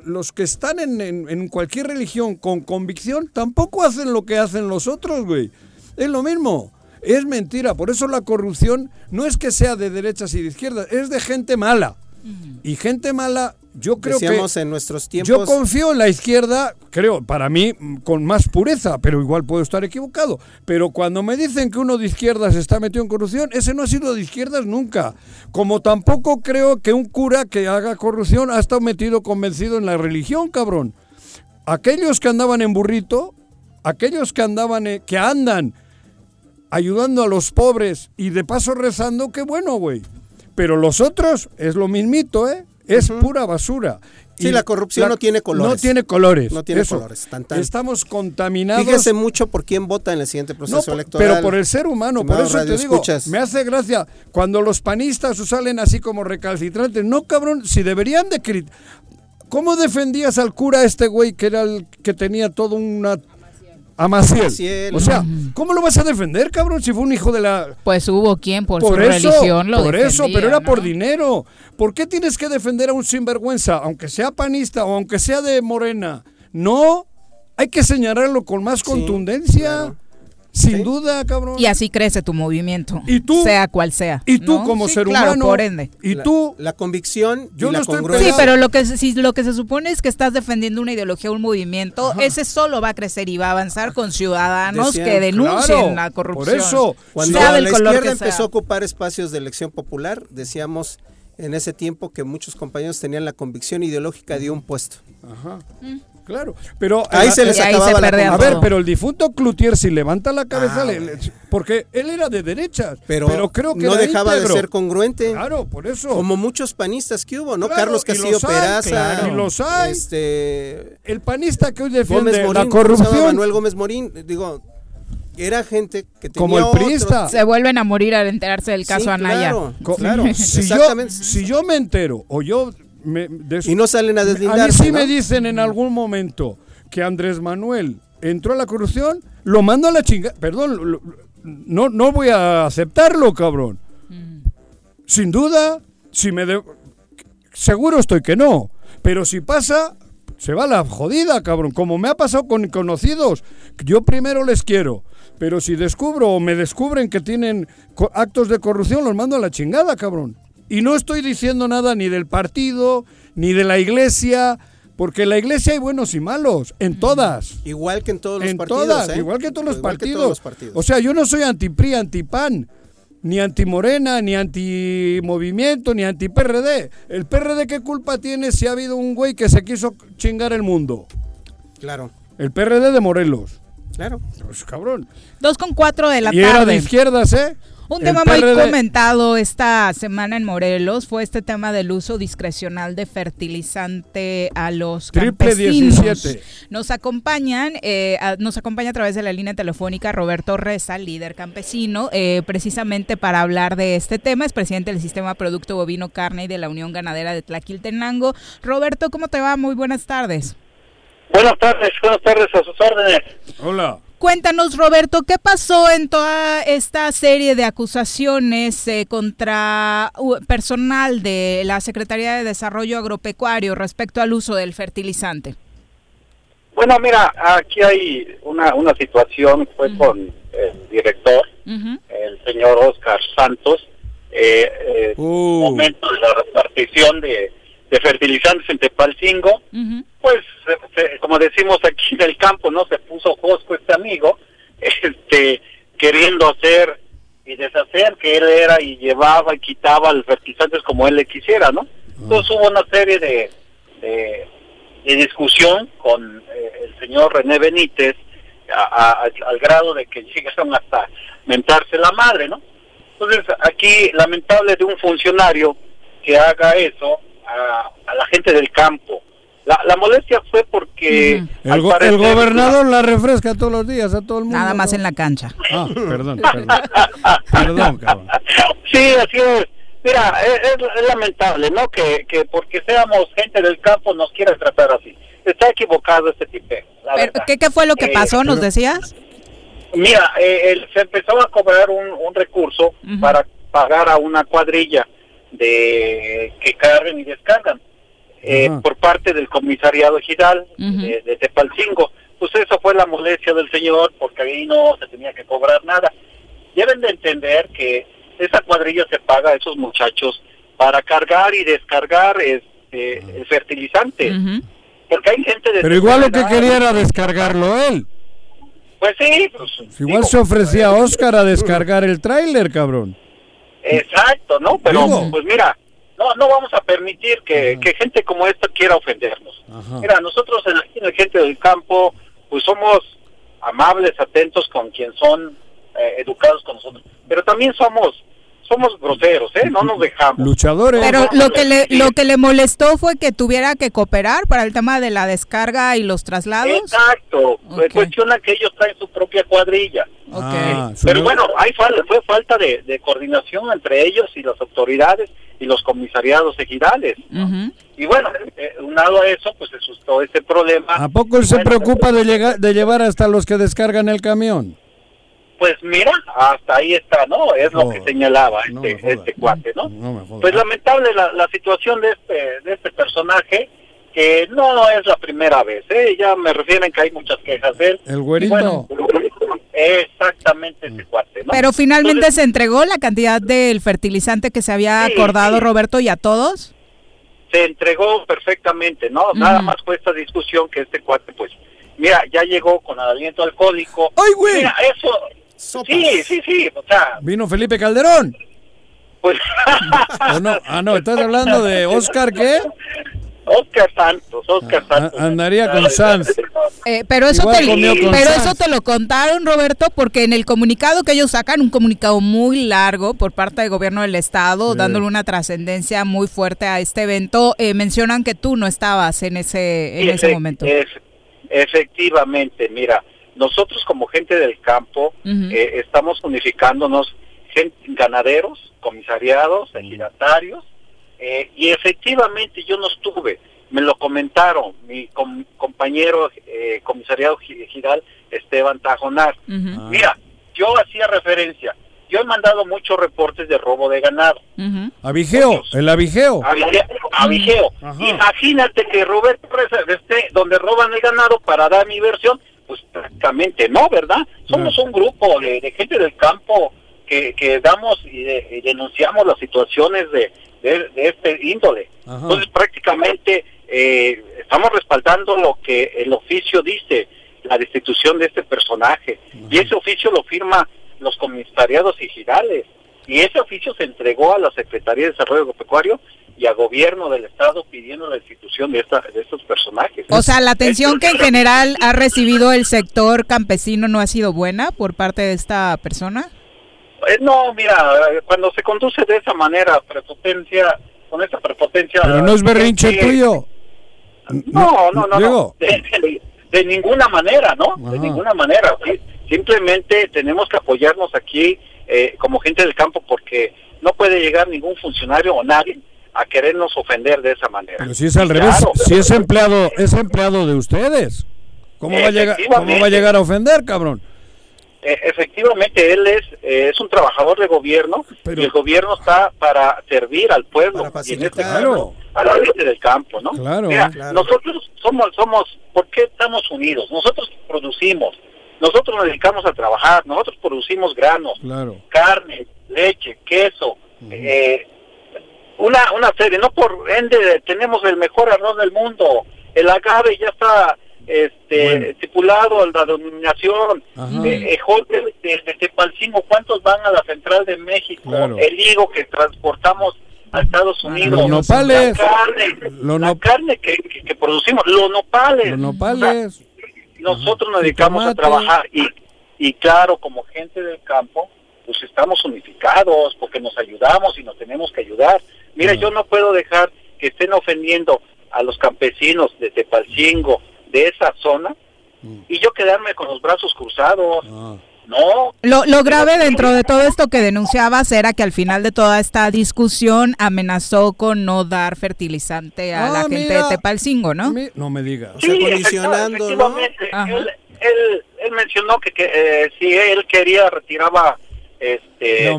los que están en, en- en cualquier religión con convicción, tampoco hacen lo que hacen los otros, güey. Es lo mismo. Es mentira. Por eso la corrupción no es que sea de derechas y de izquierdas, es de gente mala. Y gente mala yo creo Decíamos que en nuestros yo tiempos confío en la izquierda, creo, para mí con más pureza, pero igual puedo estar equivocado. Pero cuando me dicen que uno de izquierdas está metido en corrupción, ese no ha sido de izquierdas nunca. Como tampoco creo que un cura que haga corrupción ha estado metido convencido en la religión, cabrón. Aquellos que andaban en burrito, aquellos que andaban eh, que andan ayudando a los pobres y de paso rezando, qué bueno, güey. Pero los otros es lo mismito, ¿eh? Es pura basura. Sí, la corrupción no tiene colores. No tiene colores. No tiene eso. colores. Tan, tan. Estamos contaminados. Fíjese mucho por quién vota en el siguiente proceso No, electoral. Pero por el ser humano, por eso te digo, me hace gracia cuando los panistas salen así como recalcitrantes. No, cabrón, si deberían de... ¿Cómo defendías al cura este güey que era el que tenía todo una... A Maciel. Maciel. O sea, ¿cómo lo vas a defender, cabrón, si fue un hijo de la... Pues hubo quien por, su eso, religión lo por eso, pero era ¿no? por dinero. ¿Por qué tienes que defender a un sinvergüenza, aunque sea panista o aunque sea de Morena? No, hay que señalarlo con más contundencia. Sin duda, cabrón. Y así crece tu movimiento. ¿Y tú? Sea cual sea. Y tú ¿no? como Sí, ser claro, humano. por ende. Y La- tú. La convicción Yo y no la estoy congruencia. Sí, pero lo que, si lo que se supone es que estás defendiendo una ideología, un movimiento, ese solo va a crecer y va a avanzar con ciudadanos Decían, que denuncien claro, la por corrupción. eso, Cuando sea la del color izquierda que sea. empezó a ocupar espacios de elección popular, decíamos en ese tiempo que muchos compañeros tenían la convicción ideológica de un puesto. Ajá. Claro, pero Ahí se les Y ahí acababa se la a ver, pero el difunto Cloutier si levanta la cabeza, Ah, le- le- porque él era de derechas, pero, pero, creo que no dejaba íntegro. de ser congruente. Claro, por eso. Como muchos panistas que hubo, ¿no? Claro, Carlos y Castillo los hay, Peraza, claro. Y los hay. este El panista que hoy Gómez defiende Morín, la corrupción, Manuel Gómez Morín, digo, era gente que tenía Como el otro- priista. Se vuelven a morir al enterarse del caso Sí, Anaya. claro, claro, si, yo, si yo me entero o yo me de eso- Y no salen a a mí sí ¿no? me dicen en algún momento que Andrés Manuel entró a la corrupción, lo mando a la chingada. Perdón, lo- lo- no, no voy a aceptarlo, cabrón. Sin duda, si me de- seguro estoy que no, pero si pasa se va la jodida, cabrón, como me ha pasado con conocidos. Yo primero les quiero, pero si descubro o me descubren que tienen actos de corrupción, los mando a la chingada, cabrón. Y no estoy diciendo nada ni del partido, ni de la iglesia, porque en la iglesia hay buenos y malos, en todas. Igual que en todos los en partidos, todas, ¿eh? igual que en todos los, Igual que partidos. todos los partidos. O sea, yo no soy anti-PRI, anti-PAN, ni anti-Morena, ni anti-movimiento, ni anti-PRD. ¿El PRD qué culpa tiene si ha habido un güey que se quiso chingar el mundo? Claro, El PRD de Morelos. claro. Pues cabrón. Dos con cuatro de la y era de tarde. izquierdas, ¿eh? Un El tema muy comentado esta semana en Morelos fue este tema del uso discrecional de fertilizante a los Triple campesinos. 17. Nos acompañan, eh, a- nos acompaña a través de la línea telefónica Roberto Reza, líder campesino, eh, precisamente para hablar de este tema. Es presidente del Sistema Producto Bovino Carne y de la Unión Ganadera de Tlaquiltenango. Roberto, ¿cómo te va? Muy buenas tardes. Buenas tardes, buenas tardes a sus órdenes. Hola. Cuéntanos, Roberto, ¿qué pasó en toda esta serie de acusaciones eh, contra uh, personal de la Secretaría de Desarrollo Agropecuario respecto al uso del fertilizante? Bueno, mira, aquí hay una, una situación, fue con el director, el señor Oscar Santos, eh, eh, momento de la repartición de, de fertilizantes en Tepalcingo, pues, se- se- como decimos aquí en el campo, ¿no? Se puso Josco este amigo, este, queriendo hacer y deshacer, que él era y llevaba y quitaba los fertilizantes como él le quisiera, ¿no? Entonces hubo una serie de, de, de discusión con eh, el señor René Benítez a- al grado de que llegaron hasta mentarse la madre, ¿no? Entonces aquí lamentable de un funcionario que haga eso a, a la gente del campo. La, la molestia fue porque El, gobernador la refresca todos los días a todo el mundo. Nada más en la cancha. Ah, perdón, perdón. Perdón, cabrón. Sí, así es. Mira, es, lamentable, ¿no? Que, que porque seamos gente del campo nos quiera tratar así. Está equivocado este tipo. La Pero, verdad. ¿qué, ¿Qué fue lo que Eh, pasó? ¿Nos pero- decías? Mira, eh, el- se empezó a cobrar un, un recurso para pagar a una cuadrilla de que cargan y descargan eh, por parte del comisariado ejidal de, de Tepalcingo. Pues eso fue la molestia del señor porque ahí no se tenía que cobrar nada. Deben de entender que esa cuadrilla se paga a esos muchachos para cargar y descargar este el fertilizante. Porque hay gente de Pero igual lo que quería era descargarlo él. Pues sí, pues, Igual digo, se ofrecía a Oscar a descargar el tráiler, cabrón. Exacto, ¿no? Pero Digo. pues mira, no no vamos a permitir que, que gente como esta quiera ofendernos. Mira, nosotros en la, en la gente del campo, pues somos amables, atentos con quien son eh, educados con nosotros, pero también somos somos groseros, ¿eh? No nos dejamos. Luchadores. Pero lo que le lo que le molestó fue que tuviera que cooperar para el tema de la descarga y los traslados. Exacto, pues cuestiona que ellos traen su propia cuadrilla. Ah, su Pero bueno, hay fal- fue falta de, de coordinación entre ellos y las autoridades y los comisariados ejidales. Y bueno, eh, unado a eso, pues se suscitó ese problema. ¿A poco él se preocupa de, llegar, de llevar hasta los que descargan el camión? Pues mira, hasta ahí está, ¿no? Es lo que señalaba este, este cuate, ¿no? No. Pues lamentable la, la situación de este, de este personaje, que no es la primera vez, ¿eh? Ya me refieren que hay muchas quejas de él. El güerito. Bueno, exactamente ese cuate, ¿no? Pero finalmente se entregó la cantidad del fertilizante que se había Sí, acordado sí. Roberto y a todos. se entregó perfectamente, ¿no? Nada más fue esta discusión que este cuate, pues, mira, ya llegó con aliento alcohólico. ¡Ay, güey! Mira, eso, sí, sí, sí, o sea, Vino Felipe Calderón. pues, ¿O no? Ah, no, estás hablando de Oscar, ¿qué? Oscar Santos, Oscar Santos. A- Andaría con Sanz. Eh, pero eso Igual te, pero Sanz. eso te lo contaron, Roberto, porque en el comunicado que ellos sacan, un comunicado muy largo por parte del gobierno del estado, Sí. dándole una trascendencia muy fuerte a este evento, eh, mencionan que tú no estabas en ese en ese momento. ef- efectivamente, mira, nosotros como gente del campo eh, estamos unificándonos, gen- ganaderos, comisariados, ejidatarios, eh, y efectivamente yo no estuve, me lo comentaron mi com- compañero eh, comisariado gi- ejidal Esteban Tajonar. Mira, yo hacía referencia, yo he mandado muchos reportes de robo de ganado. Avigeo, el avigeo. Avigeo. Avigeo. Imagínate que Roberto Reza esté donde roban el ganado para dar mi versión, pues prácticamente no, ¿verdad? Somos un grupo de, de gente del campo que, que damos y, de- y denunciamos las situaciones de, de- de este índole. Ajá. Entonces prácticamente eh, estamos respaldando lo que el oficio dice, la destitución de este personaje. Y ese oficio lo firma los comisariados ejidales. Y ese oficio se entregó a la Secretaría de Desarrollo Agropecuario y a gobierno del estado pidiendo la destitución de, esta, de estos personajes. O sea, la atención que en general ha recibido el sector campesino no ha sido buena por parte de esta persona. Eh, no, mira, cuando se conduce de esa manera, prepotencia, con esta prepotencia... Pero no es berrinche tuyo. No, no, no, no. De, de- de ninguna manera, ¿no? De ninguna manera. sí. Simplemente tenemos que apoyarnos aquí eh, como gente del campo porque no puede llegar ningún funcionario o nadie a querernos ofender de esa manera. Pero si es al revés, Claro. si es empleado, es empleado de ustedes. ¿Cómo va a llegar, cómo va a, llegar a ofender, cabrón? Eh, efectivamente, él es, eh, es un trabajador de gobierno y el gobierno está para servir al pueblo y en este caso, a la gente del campo, ¿no? Claro. Mira, Claro. nosotros somos, somos, ¿por qué estamos unidos? Nosotros producimos, nosotros nos dedicamos a trabajar, nosotros producimos granos, Claro. carne, leche, queso, eh, una, una serie, no por ende tenemos el mejor arroz del mundo, el agave ya está este Bueno. estipulado la denominación, Ajá. eh, de, de Tepalcingo, ¿cuántos van a la central de México? Claro. El higo que transportamos a Estados Unidos, Los nopales. la carne, Los la no- carne que, que- que producimos, los nopales, Los nopales. Nosotros nos dedicamos a trabajar y, y claro, como gente del campo, pues estamos unificados porque nos ayudamos y nos tenemos que ayudar. Mira, yo no puedo dejar que estén ofendiendo a los campesinos de Tepalcingo, de esa zona, y yo quedarme con los brazos cruzados. No, Lo, lo grave dentro de todo esto que denunciabas era que al final de toda esta discusión amenazó con no dar fertilizante a Ah, la gente mira. de Tepalcingo, ¿no? No me digas. Sí, efectivamente. Él, él, él mencionó que, que eh, si él quería retiraba este No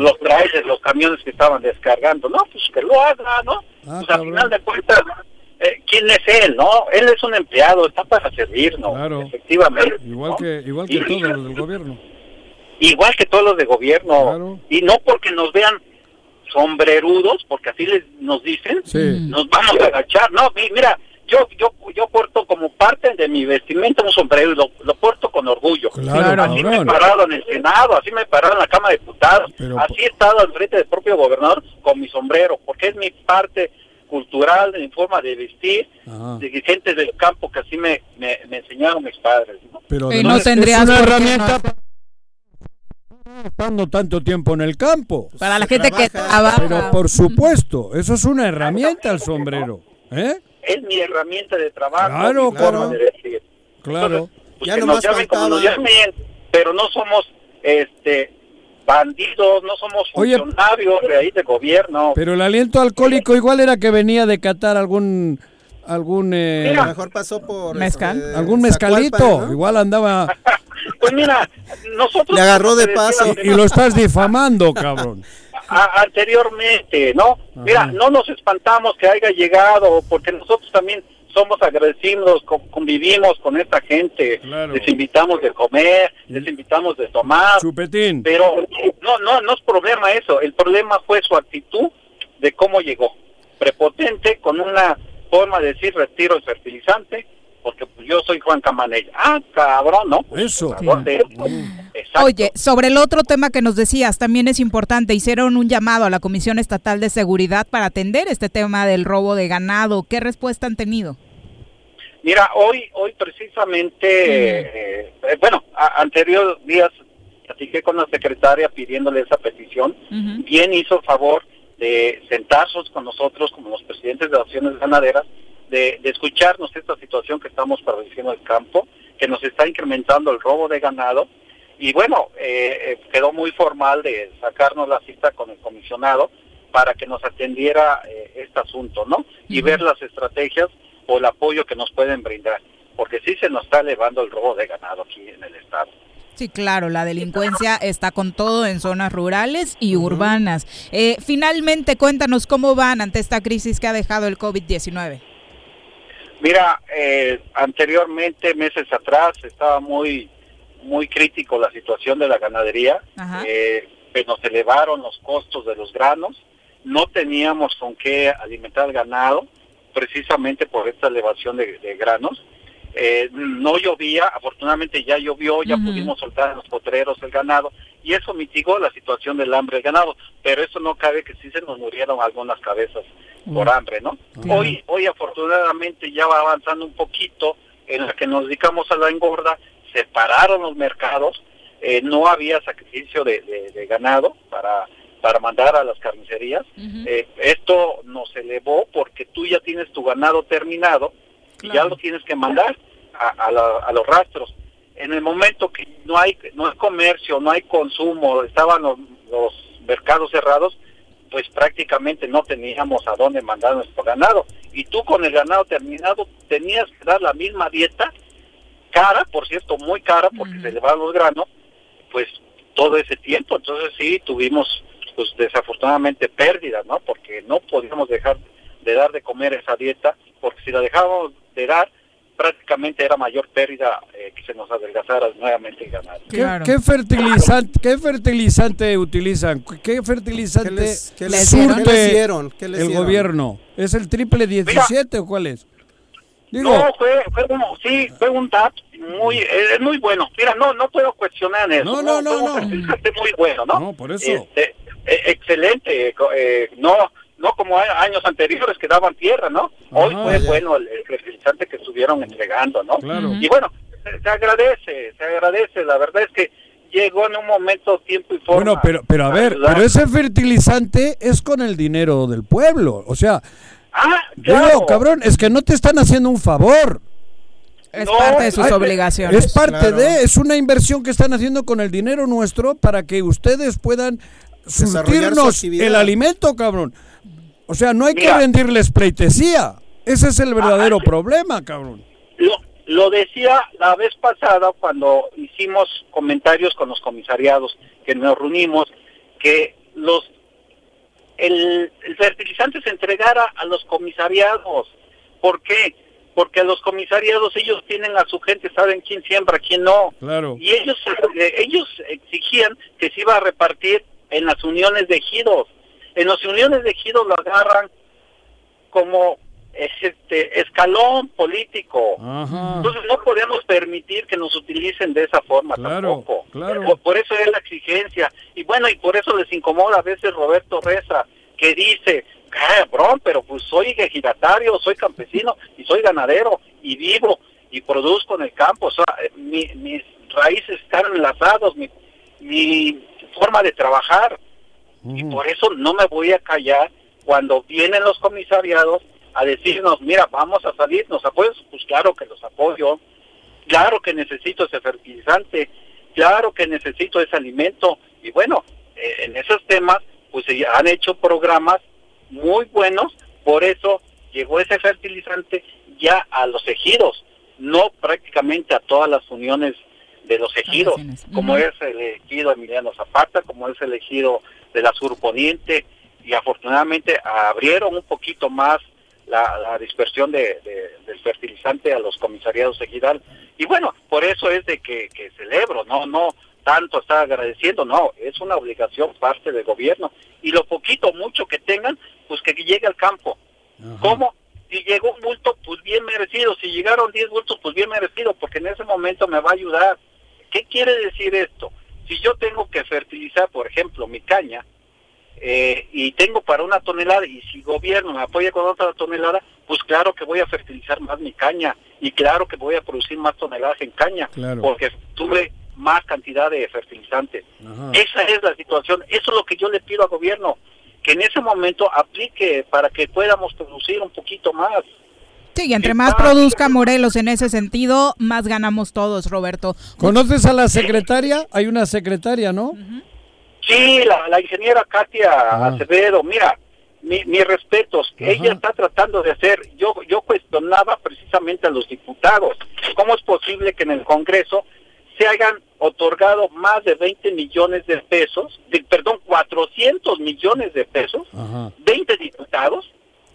los trailers, los camiones que estaban descargando. No, pues que lo haga, ¿no? Ah, pues al final de cuentas, eh, ¿quién es él, no? Él es un empleado, está para servirnos, Claro. efectivamente. Igual ¿no? que, igual que Y- todos los del gobierno. Igual que todos los de gobierno. Y no porque nos vean sombrerudos, porque así les nos dicen, nos vamos a agachar. No, mira, yo yo yo porto como parte de mi vestimenta un sombrero y lo, lo porto con orgullo. así me he parado en el Senado, así me he parado en la Cámara de Diputados, así he estado al frente del propio gobernador con mi sombrero, porque es mi parte cultural, de mi forma de vestir, de gente del campo que así me, me, enseñaron mis padres. Pero y no tendrías una herramienta estando tanto tiempo en el campo. Para la gente que trabaja. Pero por supuesto, eso es una herramienta el sombrero. ¿eh? Es mi herramienta de trabajo. Claro, claro. Claro. Pues ya no nos llamen como nos llamen, pero no somos este bandidos, no somos funcionarios de ahí de gobierno. Pero el aliento alcohólico igual era que venía de Qatar algún algún eh, mejor pasó por mezcal. este, algún mezcalito igual andaba pues mira nosotros le agarró de paso. y, lo estás difamando cabrón. Anteriormente no mira no nos espantamos que haya llegado porque nosotros también somos agradecidos, convivimos con esta gente, les invitamos de comer, les invitamos de tomar. Chupetín. Pero no, no, no es problema eso, el problema fue su actitud de cómo llegó. Prepotente, con una forma de decir retiro el fertilizante, porque pues, yo soy Juan Camanella. Ah, cabrón, ¿no? Eso. Oye, sobre el otro tema que nos decías, también es importante, hicieron un llamado a la Comisión Estatal de Seguridad para atender este tema del robo de ganado. ¿Qué respuesta han tenido? Mira, hoy, hoy precisamente, eh, eh, bueno, anterior días platiqué con la secretaria pidiéndole esa petición. Bien hizo el favor de sentarse con nosotros como los presidentes de las acciones ganaderas, de, escucharnos esta situación que estamos padeciendo el campo, que nos está incrementando el robo de ganado. Y bueno, eh, quedó muy formal de sacarnos la cita con el comisionado para que nos atendiera este asunto, ¿no? Y ver las estrategias o el apoyo que nos pueden brindar, porque sí se nos está elevando el robo de ganado aquí en el estado. Sí, claro, la delincuencia está con todo en zonas rurales y urbanas. Eh, finalmente, cuéntanos cómo van ante esta crisis que ha dejado el COVID-19. Mira, eh, anteriormente, meses atrás, estaba muy muy crítico la situación de la ganadería. Eh, nos elevaron los costos de los granos. No teníamos con qué alimentar ganado precisamente por esta elevación de, granos. Eh, no llovía, afortunadamente ya llovió, ya pudimos soltar en los potreros el ganado y eso mitigó la situación del hambre del ganado, pero eso no cabe que sí se nos murieron algunas cabezas por hambre, ¿no? Hoy, hoy afortunadamente ya va avanzando un poquito en la que nos dedicamos a la engorda, separaron los mercados, eh, no había sacrificio de ganado para para mandar a las carnicerías. Eh, esto nos elevó porque tú ya tienes tu ganado terminado y ya lo tienes que mandar a, los rastros. En el momento que no hay no hay comercio, no hay consumo, estaban los, mercados cerrados, pues prácticamente no teníamos a dónde mandar nuestro ganado. Y tú con el ganado terminado tenías que dar la misma dieta, cara, por cierto, muy cara, porque se elevaron los granos, pues todo ese tiempo. Entonces sí, tuvimos pues desafortunadamente pérdidas, ¿no? Porque no podíamos dejar de dar de comer esa dieta, porque si la dejábamos de dar, prácticamente era mayor pérdida eh, que se nos adelgazara nuevamente el ganado. ¿Qué, fertilizante, ¿Qué fertilizante utilizan? ¿Qué fertilizante ¿Qué les, hicieron? el gobierno? ¿Es el triple 17 o cuál es? No, fue, fue sí, fue un TAP muy, es muy bueno. Mira, no, no puedo cuestionar eso. No, no, no, no. muy bueno, ¿no? No, por eso. Este, eh, excelente, eh, no no como años anteriores que daban tierra, ¿no? Hoy fue bueno el, que estuvieron entregando, ¿no? Y bueno, se, agradece, se agradece, la verdad es que llegó en un momento, tiempo y forma. Bueno, pero, pero a ver, pero ese fertilizante es con el dinero del pueblo, o sea, ah, claro. cabrón, es que no te están haciendo un favor. Es parte de sus obligaciones. Es parte de, es una inversión que están haciendo con el dinero nuestro para que ustedes puedan surtirnos el alimento, cabrón. O sea, no hay que rendirles pleitesía. Ese es el verdadero problema, cabrón. Lo, lo decía la vez pasada cuando hicimos comentarios con los comisariados, que nos reunimos, que los el, el fertilizante se entregara a los comisariados. ¿Por qué? Porque los comisariados ellos tienen a su gente, saben quién siembra, quién no. Claro. Y ellos, eh, ellos exigían que se iba a repartir en las uniones de ejidos. En las uniones de ejido lo agarran como este escalón político. Entonces no podemos permitir que nos utilicen de esa forma tampoco. Por, por, eso es la exigencia. Y bueno, y por eso les incomoda a veces Roberto Reza, que dice, cabrón, pero pues soy ejidatario, soy campesino y soy ganadero y vivo y produzco en el campo. O sea, mis raíces están enlazados, mi, mi forma de trabajar. Y por eso no me voy a callar cuando vienen los comisariados a decirnos, mira, vamos a salir, ¿nos apoyas? Pues claro que los apoyo, claro que necesito ese fertilizante, claro que necesito ese alimento. Y bueno, eh, en esos temas, pues han hecho programas muy buenos, por eso llegó ese fertilizante ya a los ejidos, no prácticamente a todas las uniones de los ejidos, como es el ejido Emiliano Zapata, como es el ejido de la Sur Poniente, y afortunadamente abrieron un poquito más la, dispersión de, del fertilizante a los comisariados ejidal. Y bueno, por eso es de que, que celebro, no, no tanto estar agradeciendo, no, es una obligación parte del gobierno. Y lo poquito, mucho que tengan, pues que llegue al campo. ¿Cómo? Si llegó un bulto, pues bien merecido. Si llegaron 10 bultos, pues bien merecido, porque en ese momento me va a ayudar. ¿Qué quiere decir esto? Si yo tengo que fertilizar, por ejemplo, mi caña, eh, y tengo para una tonelada, y si el gobierno me apoya con otra tonelada, pues claro que voy a fertilizar más mi caña, y claro que voy a producir más toneladas en caña, porque tuve más cantidad de fertilizante. Esa es la situación, eso es lo que yo le pido al gobierno, que en ese momento aplique para que podamos producir un poquito más. Sí, y entre más produzca Morelos en ese sentido, más ganamos todos, Roberto. ¿Conoces a la secretaria? Hay una secretaria, ¿no? Sí, la, ingeniera Katia ah. Acevedo, mira, mi, mis respetos, ella está tratando de hacer, yo, yo cuestionaba precisamente a los diputados, ¿cómo es posible que en el Congreso se hayan otorgado más de 20 millones de pesos, perdón, 400 millones de pesos, 20 diputados,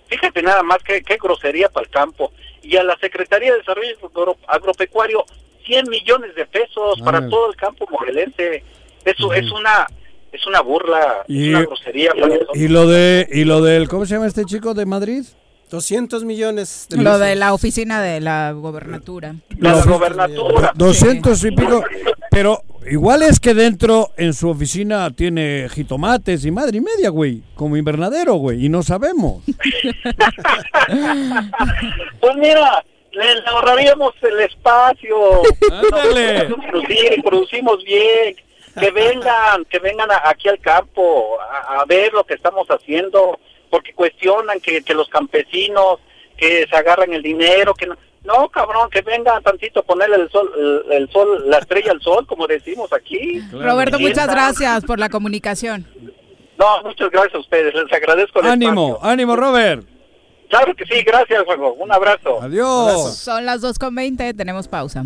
fíjate nada más qué, qué grosería para el campo, y a la Secretaría de Desarrollo Agropecuario 100 millones de pesos para ah. todo el campo morelense. Eso es una es una burla, es una grosería. Y, lo de y lo del ¿cómo se llama este chico de Madrid? 200 millones de Lo de la oficina de la gobernatura. La, gobernatura. 200 y pico. Pero igual es que dentro en su oficina tiene jitomates y madre y media, güey. Como invernadero, güey. Y no sabemos. pues mira, le ahorraríamos el espacio. producimos bien que vengan, que vengan aquí al campo a, ver lo que estamos haciendo, porque cuestionan que, que los campesinos que se agarran el dinero, que no, no, cabrón, que vengan tantito a ponerle el sol, el, sol, la estrella al sol, como decimos aquí. Roberto, muchas gracias por la comunicación. No, muchas gracias a ustedes, les agradezco. ánimo, ánimo, Robert. Claro que sí, gracias, juego. Un abrazo. Adiós. Son las 2.20, tenemos pausa.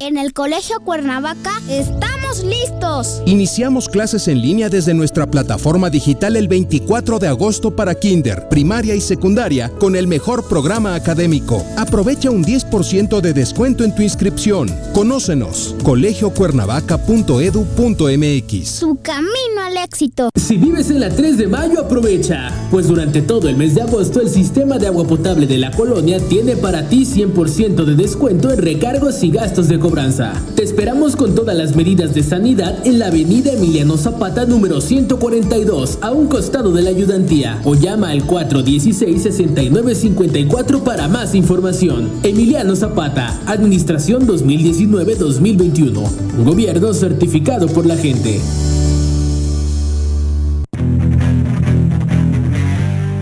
En el Colegio Cuernavaca estamos ¡Estamos listos! Iniciamos clases en línea desde nuestra plataforma digital el 24 de agosto para kinder, primaria y secundaria con el mejor programa académico. Aprovecha un 10% de descuento en tu inscripción. Conócenos. colegiocuernavaca.edu.mx. Su camino al éxito. Si vives en la 3 de mayo, aprovecha, pues durante todo el mes de agosto el sistema de agua potable de la colonia tiene para ti 100% de descuento en recargos y gastos de cobranza. Te esperamos con todas las medidas de sanidad en la avenida Emiliano Zapata número 142, a un costado de la ayudantía, o llama al 416-6954 para más información. Emiliano Zapata, Administración 2019-2021. Un gobierno certificado por la gente.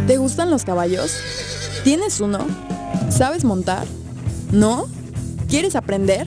¿Te gustan los caballos? ¿Tienes uno? ¿Sabes montar? ¿No? ¿Quieres aprender?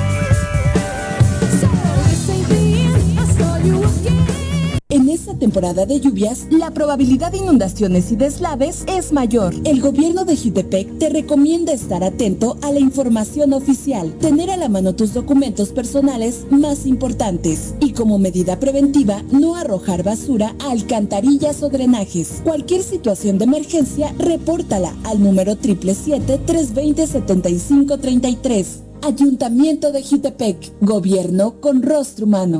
De lluvias, la probabilidad de inundaciones y deslaves es mayor. El gobierno de Jutepec te recomienda estar atento a la información oficial, tener a la mano tus documentos personales más importantes y como medida preventiva, no arrojar basura a alcantarillas o drenajes. Cualquier situación de emergencia, repórtala al número 777-320-7533. Ayuntamiento de Jutepec, gobierno con rostro humano.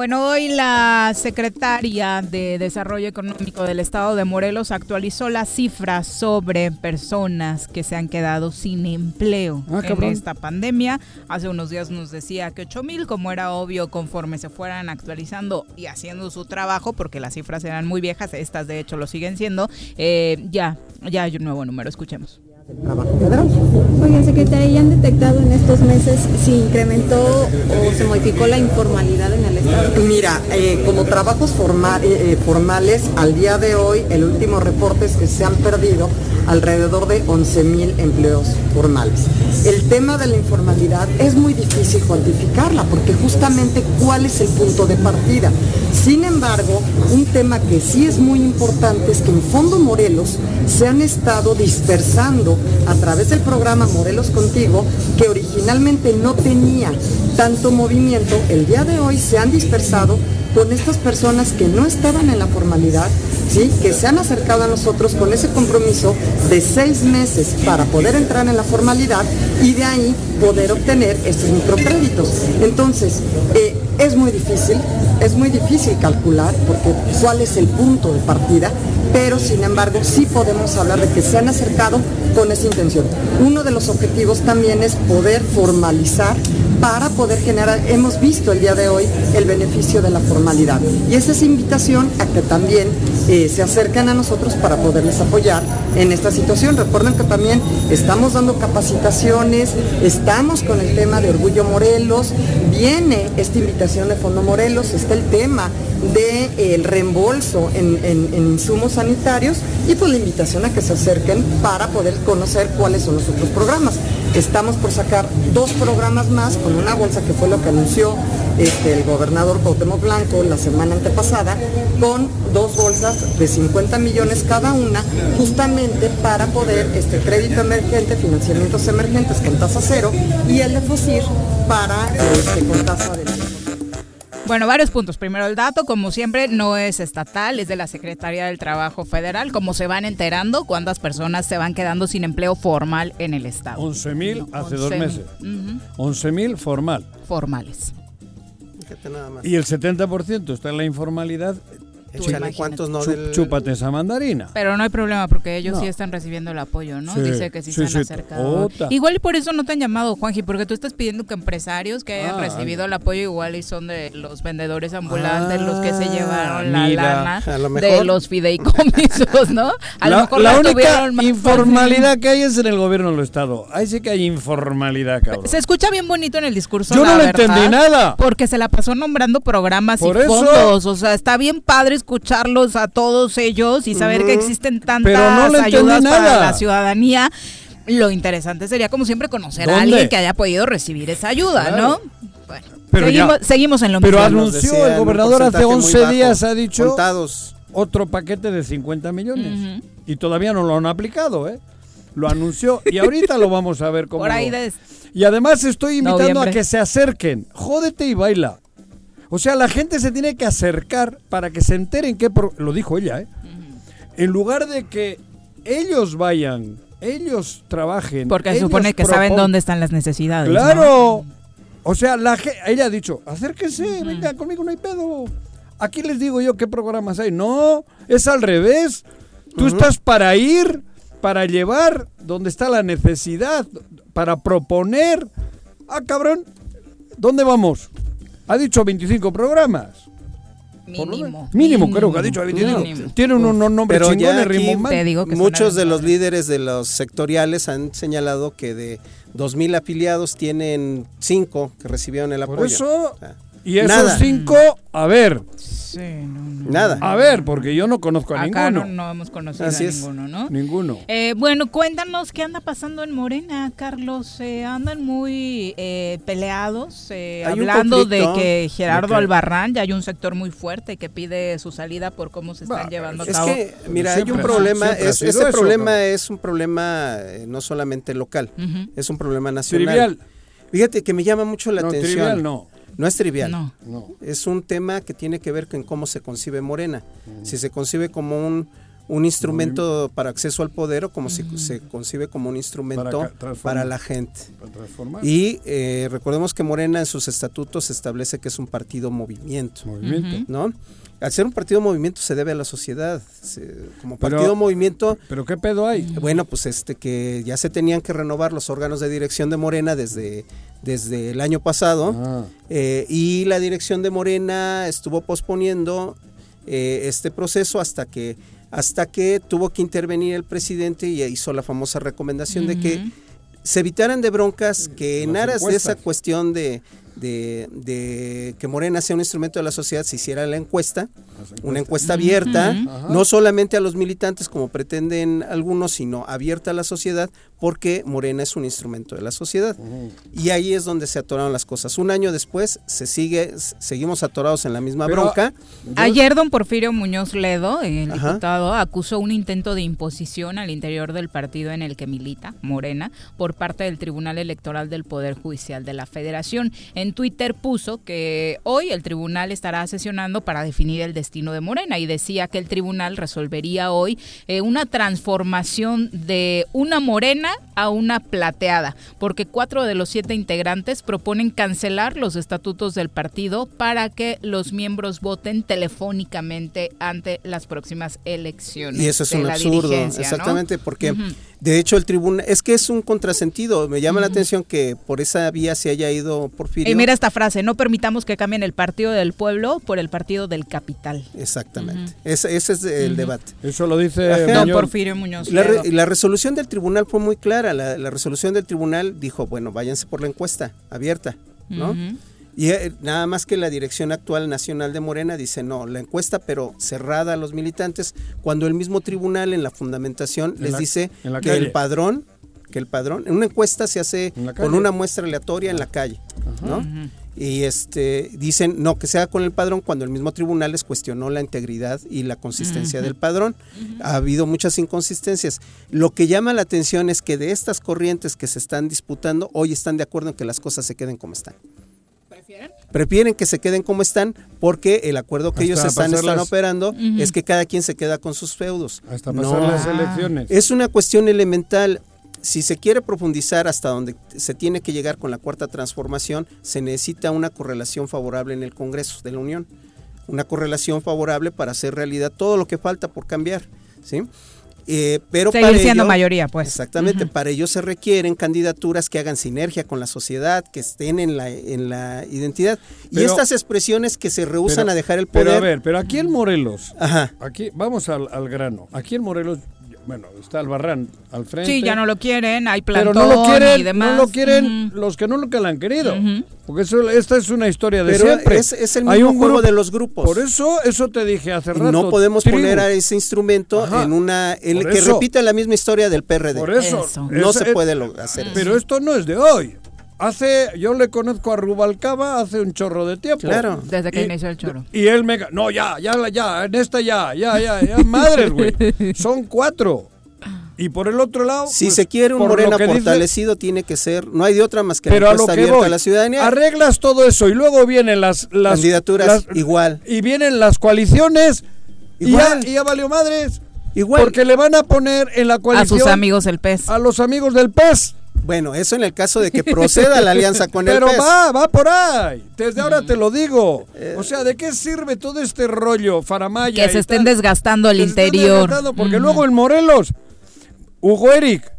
Bueno, hoy la secretaria de Desarrollo Económico del Estado de Morelos actualizó las cifras sobre personas que se han quedado sin empleo Ah, en esta pandemia. Hace unos días nos decía que 8 mil, como era obvio, conforme se fueran actualizando y haciendo su trabajo, porque las cifras eran muy viejas, estas de hecho lo siguen siendo, eh, ya, ya hay un nuevo número. Escuchemos. Oigan, secretaria, ¿ya han detectado en estos meses si incrementó o se modificó la informalidad en el Estado? Mira, eh, como trabajos eh, eh, formales, al día de hoy el último reporte es que se han perdido alrededor de 11 mil empleos formales. El tema de la informalidad es muy difícil cuantificarla porque justamente cuál es el punto de partida. Sin embargo, un tema que sí es muy importante es que en Fondo Morelos se han estado dispersando a través del programa Morelos Contigo, que originalmente no tenía tanto movimiento, el día de hoy se han dispersado con estas personas que no estaban en la formalidad, ¿sí? que se han acercado a nosotros con ese compromiso de seis meses para poder entrar en la formalidad y de ahí poder obtener estos microcréditos. Entonces, eh, es muy difícil, es muy difícil calcular porque cuál es el punto de partida, pero sin embargo sí podemos hablar de que se han acercado con esa intención. Uno de los objetivos también es poder formalizar para poder generar, hemos visto el día de hoy el beneficio de la formalidad. Y esa es invitación a que también eh, se acerquen a nosotros para poderles apoyar en esta situación. Recuerden que también estamos dando capacitaciones, estamos con el tema de Orgullo Morelos, viene esta invitación de Fondo Morelos, está el tema del reembolso en, en- en insumos sanitarios y pues la invitación a que se acerquen para poder conocer cuáles son los otros programas. Estamos por sacar dos programas más con una bolsa que fue lo que anunció este, el gobernador Cuauhtémoc Blanco la semana antepasada, con dos bolsas de 50 millones cada una, justamente para poder este crédito emergente, financiamientos emergentes con tasa cero y el de FOSIR para este, con tasa de Bueno, varios puntos. Primero, el dato, como siempre, no es estatal, es de la Secretaría del Trabajo Federal. Como se van enterando, cuántas personas se van quedando sin empleo formal en el Estado. 11 mil hace dos 11,000. meses. 11 mil formal. Formales. Fíjate nada más. Y el 70% está en la informalidad. Échale cuántos no del... Chúpate esa mandarina. Pero no hay problema porque ellos No. sí están recibiendo el apoyo, ¿no? Sí, Dice que sí, sí, se han sí, acercado. Igual y por eso no te han llamado, Juanji, porque tú estás pidiendo que empresarios que hayan Ah, recibido el apoyo igual y son de los vendedores ambulantes los que se llevaron la mira, lana lo de los fideicomisos, ¿no? A lo mejor la la única más informalidad que hay es en el gobierno del Estado. Ahí sí que hay informalidad, cabrón. Se escucha bien bonito en el discurso. Yo no le entendí nada. Porque se la pasó nombrando programas Por y eso. fondos. O sea, está bien padre escucharlos a todos ellos y saber que existen tantas Pero no ayudas para la ciudadanía. Lo interesante sería, como siempre, conocer a alguien que haya podido recibir esa ayuda, Claro. ¿no? Bueno, Pero seguimos, ya- seguimos en lo Pero mismo. anunció el gobernador hace 11 días, ha dicho Contados. otro paquete de 50 millones. Y todavía no lo han aplicado, ¿eh? Lo anunció y ahorita lo vamos a ver cómo. Por ahí lo- Y además estoy invitando Noviembre. a que se acerquen. Jódete y baila. O sea, la gente se tiene que acercar para que se enteren que lo dijo ella, ¿eh? En lugar de que ellos vayan, ellos trabajen. Porque se ellos supone que saben dónde están las necesidades. ¿no? Claro. O sea, la ge- ella ha dicho, acérquense, venga conmigo, no hay pedo. Aquí les digo yo qué programas hay. No, es al revés. Tú estás para ir, para llevar donde está la necesidad, para proponer. Ah, cabrón, ¿dónde vamos? Ha dicho 25 programas. Por Mínimo. menos. Mínimo, creo que ha dicho 25. Mínimo. Tiene unos unos nombres chingones, rimbombante. muchos de los líderes de los sectoriales han señalado que de 2.000 afiliados tienen 5 que recibieron el Por apoyo. eso, O sea, y esos nada. cinco, a ver. Nada. A ver, porque yo no conozco a Acá no, ninguno. no hemos conocido Así a es. ninguno, ¿no? Ninguno. Eh, bueno, cuéntanos qué anda pasando en Morena, Carlos. Eh, andan muy eh, peleados, eh, hablando de que Gerardo que- Albarrán ya hay un sector muy fuerte que pide su salida por cómo se están llevando a Es cabo. que, mira, hay un problema, es, ese eso, problema es un problema eh, no solamente local, es un problema nacional. Trivial. Fíjate que me llama mucho la No, atención. trivial no. No es trivial. No. No. Es un tema que tiene que ver con cómo se concibe Morena. Si se concibe como un, un instrumento para acceso al poder o como si se concibe como un instrumento Para la gente. Para transformar. Y eh, recordemos que Morena en sus estatutos establece que es un partido movimiento. Movimiento. ¿No? Al ser un partido movimiento se debe a la sociedad. Se- como Pero- partido movimiento, ¿Pero qué pedo hay? bueno, pues este que ya se tenían que renovar los órganos de dirección de Morena desde, desde el año pasado. Ah. Eh, y la dirección de Morena estuvo posponiendo eh, este proceso hasta que hasta que tuvo que intervenir el presidente y hizo la famosa recomendación de que se evitaran de broncas que en Las aras de esa cuestión de, de- de que Morena sea un instrumento de la sociedad se hiciera la encuesta, una encuesta. abierta, no solamente a los militantes como pretenden algunos, sino abierta a la sociedad, porque Morena es un instrumento de la sociedad. Y ahí es donde se atoraron las cosas. Un año después se sigue, seguimos atorados en la misma Pero- bronca. Ayer don Porfirio Muñoz Ledo, el Ajá. diputado, acusó un intento de imposición al interior del partido en el que milita, Morena, por parte del Tribunal Electoral del Poder Judicial de la Federación. En Twitter puso que hoy el tribunal estará sesionando para definir el destino de Morena y decía que el tribunal resolvería hoy eh, una transformación de una morena a una plateada, porque cuatro de los siete integrantes proponen cancelar los estatutos del partido para que los miembros voten telefónicamente ante las próximas elecciones. Y eso es de un absurdo, exactamente, porque. De hecho el tribunal, es que es un contrasentido, me llama la atención que por esa vía se haya ido Porfirio. Y mira esta frase, no permitamos que cambien el partido del pueblo por el partido del capital. Exactamente, ese, ese es el debate. Eso lo dice. Don Muñoz. Porfirio Muñoz La, re- la resolución del tribunal fue muy clara. La, la resolución del tribunal dijo, bueno, váyanse por la encuesta abierta, ¿no? Y eh, nada más que la dirección actual nacional de Morena dice, no, la encuesta, pero cerrada a los militantes, cuando el mismo tribunal en la fundamentación En les la- dice que calle. el padrón, que el padrón, en una encuesta se hace con una muestra aleatoria en la calle, ¿no? Y este dicen no que sea con el padrón cuando el mismo tribunal les cuestionó la integridad y la consistencia del padrón. Ha habido muchas inconsistencias. Lo que llama la atención es que de estas corrientes que se están disputando, hoy están de acuerdo en que las cosas se queden como están. ¿Prefieren? que se queden como están porque el acuerdo que Hasta ellos están, operando es que cada quien se queda con sus feudos. Hasta No. pasar las elecciones. Es una cuestión elemental. Si se quiere profundizar hasta donde se tiene que llegar con la cuarta transformación, se necesita una correlación favorable en el Congreso de la Unión. una correlación favorable para hacer realidad todo lo que falta por cambiar, ¿sí? Eh, pero Seguir siendo mayoría, pues. Exactamente, para ello se requieren candidaturas que hagan sinergia con la sociedad, que estén en la, en la identidad. y estas expresiones que se rehusan a dejar el poder. Pero a ver, pero aquí en Morelos, Ajá. aquí vamos al, al grano. Aquí en Morelos bueno, está Albarrán al frente. Sí, ya no lo quieren, hay plantón pero no lo quieren, y demás. No lo quieren los que no lo han querido. Porque eso, esta es una historia de siempre. Es, es el mismo juego de los grupos. Por eso, eso te dije hace rato. No podemos poner a ese instrumento en una en el que repita la misma historia del PRD. Por eso. No se puede hacer Pero esto no es de hoy. Hace, yo le conozco a Rubalcaba hace un chorro de tiempo. Claro. Desde que inició el chorro. Y él me... No, ya, ya, ya, en esta ya, ya, ya, ya, madres, güey. Son cuatro. Y por el otro lado. Si pues, se quiere un Morena fortalecido, tiene que ser. No hay de otra más que pero a lo que abierta a la ciudadanía. Arreglas todo eso y luego vienen las. las Candidaturas igual. Y vienen las coaliciones. Igual. Y ya, y ya valió madres. Igual. Porque le van a poner en la coalición. A sus amigos del PES. A los amigos del PES. Bueno, eso en el caso de que proceda la alianza con el Pero PES. va, va por ahí. Desde ahora te lo digo. Eh. O sea, ¿de qué sirve todo este rollo, Faramaya? Que se estén desgastando al interior. porque luego en Morelos Hugo Eric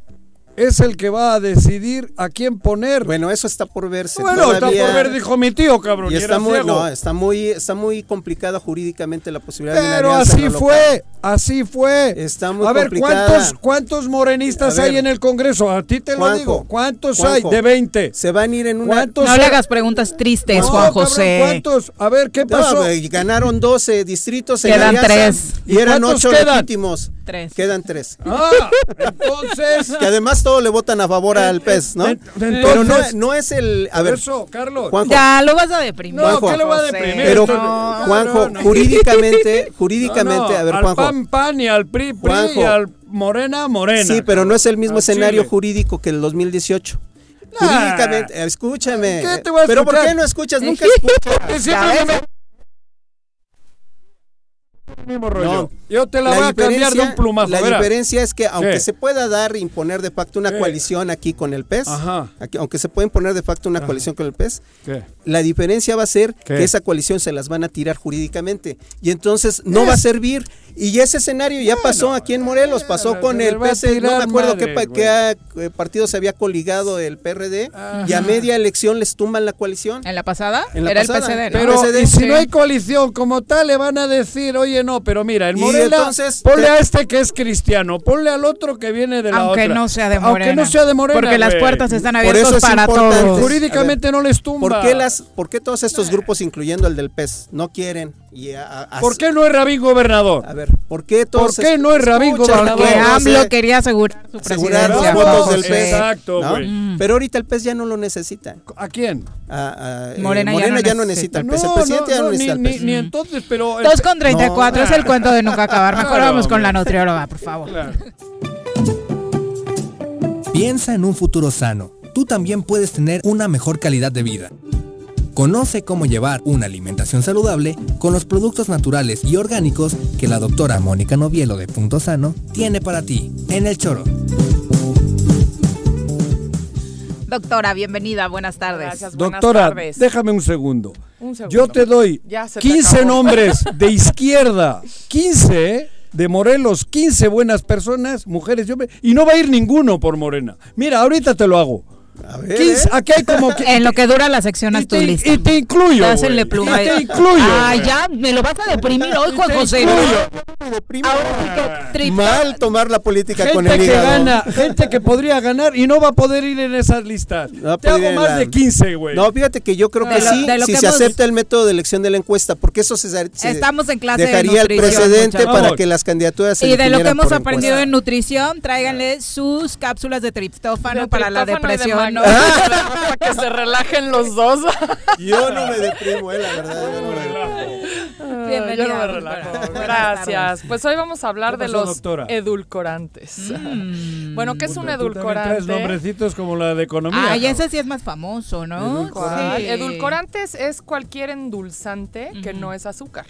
es el que va a decidir a quién poner. Bueno, eso está por verse. Bueno, está por ver, dijo mi tío, cabrón. Y está, muy, está muy, está muy complicada jurídicamente la posibilidad Pero de Pero así fue, así fue. Está muy A ver, ¿cuántos, ¿cuántos morenistas hay en el Congreso? A ti te lo digo. ¿Cuántos hay? De 20. Se van a ir en una... No le hagas preguntas tristes, Juan José. ¿Cuántos? A ver, ¿qué pasó? ganaron 12 distritos en Quedan tres. Y eran 8 legítimos. Tres. Quedan tres. Ah, entonces... Que además todos le votan a favor al pez, ¿no? Pero no, no, es el... A ver, eso, Carlos. ya lo vas a deprimir. No, ¿qué lo va a deprimir? Pero, Juanjo, jurídicamente, jurídicamente, a ver, Juanjo. Al PAN, PAN y al PRI, PRI y al Morena, Morena. Sí, pero no es el mismo escenario jurídico que el 2018. Jurídicamente, escúchame. ¿Qué te voy a ¿Pero por qué no escuchas? Nunca escuchas. Mismo rollo. Yo te la, voy a cambiar de un plumazo. La diferencia es que aunque se pueda dar e imponer de facto una coalición aquí con el PES, aunque se puede imponer de facto una coalición con el PES, la diferencia va a ser que esa coalición se las van a tirar jurídicamente. Y entonces no va a servir. Y ese escenario ya pasó aquí en Morelos, pasó con el PS, no me acuerdo qué, qué, partido se había coligado el PRD y a media elección les tumban la coalición. ¿En la pasada? la Era pasada. el PSD, Pero y si no hay coalición como tal, le van a decir, oye, no, pero mira, el Morelos entonces, ponle a este que es cristiano, ponle al otro que viene de la Aunque otra. no sea de Morena. Aunque no sea de Morena. Porque las puertas están abiertas para importante. todos. Jurídicamente no les tumba. ¿Por qué, las, ¿Por qué todos estos grupos, incluyendo el del PES, no quieren? Y a, a, ¿Por qué no es Rabín gobernador? A ver, ¿por qué todos ¿Por qué no es Rabín gobernador? Porque AMLO quería asegurar su asegurar presidencia. los votos del PES. Exacto, ¿no? güey. Pero ahorita el PES ya no lo necesita. ¿A quién? A, a, eh, Morena, ya, ya no necesita el PES. El presidente ya no necesita ni, el PES. Ni, entonces, pero... el- 2 con 34 es el cuento de nunca acabar. Mejor Claro, vamos con la nutrióloga, por favor. Claro. Piensa en un futuro sano. Tú también puedes tener una mejor calidad de vida. Conoce cómo llevar una alimentación saludable con los productos naturales y orgánicos que la doctora Mónica Novielo de Punto Sano tiene para ti en el choro. Doctora, bienvenida, buenas tardes. Gracias, buenas Doctora, tardes. déjame un segundo. Un segundo. Yo te doy Ya se te 15 acabó. nombres de izquierda, 15 ¿eh? de Morelos, 15 buenas personas, mujeres y hombres, y no va a ir ninguno por Morena. Mira, ahorita te lo hago. A ver, 15, aquí hay como que- En lo que dura la sección haz y tu te, lista. y te incluyo. Dásenle güey. pluma. Y te incluyo. Güey. ya, me lo vas a deprimir hoy, Juan te José. incluyo. Ahora sí que Mal tomar la política con Gente el que hígado. gana, gente que podría ganar y no va a poder ir en esas listas. No Te hago más la- de 15, güey. No, fíjate que yo creo De que sí, de lo si que se hemos- acepta el método de elección de la encuesta, porque eso se, se Estamos en clase de dejaría el nutrición, precedente muchachos. para que las candidaturas se Y de lo que hemos aprendido encuesta. en nutrición, tráiganle sus cápsulas de triptófano De para la triptófano y de depresión. Para que se relajen los dos. Yo no me deprimo, eh, la verdad. yo no me. Ah, Bienvenida, Yo no me relajo. Gracias. Pues hoy vamos a hablar ¿Qué de los doctora? edulcorantes. Mm. Bueno, ¿qué es un edulcorante? nombrecitos como la de economía. Ay, cabrón. ese sí es más famoso, ¿no? Edulcorante. Sí. Edulcorantes es cualquier endulzante que no es azúcar.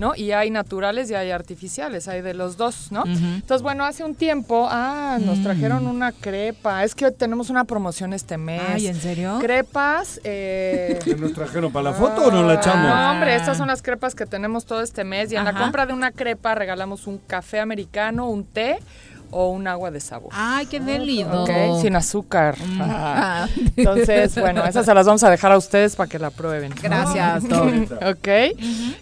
¿No? Y hay naturales y hay artificiales, hay de los dos, ¿no? Entonces, bueno, hace un tiempo, ah, nos Mm. trajeron una crepa. Es que tenemos una promoción este mes. Ay, ¿en serio? Crepas. Eh... ¿Que nos trajeron para la foto o nos la echamos? No, hombre, estas son las crepas que tenemos todo este mes. Y en la compra de una crepa regalamos un café americano, un té o un agua de sabor. Ay, qué delido. Ok, sin azúcar. Ah. Entonces, bueno, esas se las vamos a dejar a ustedes para que la prueben. Gracias, Doc. ok.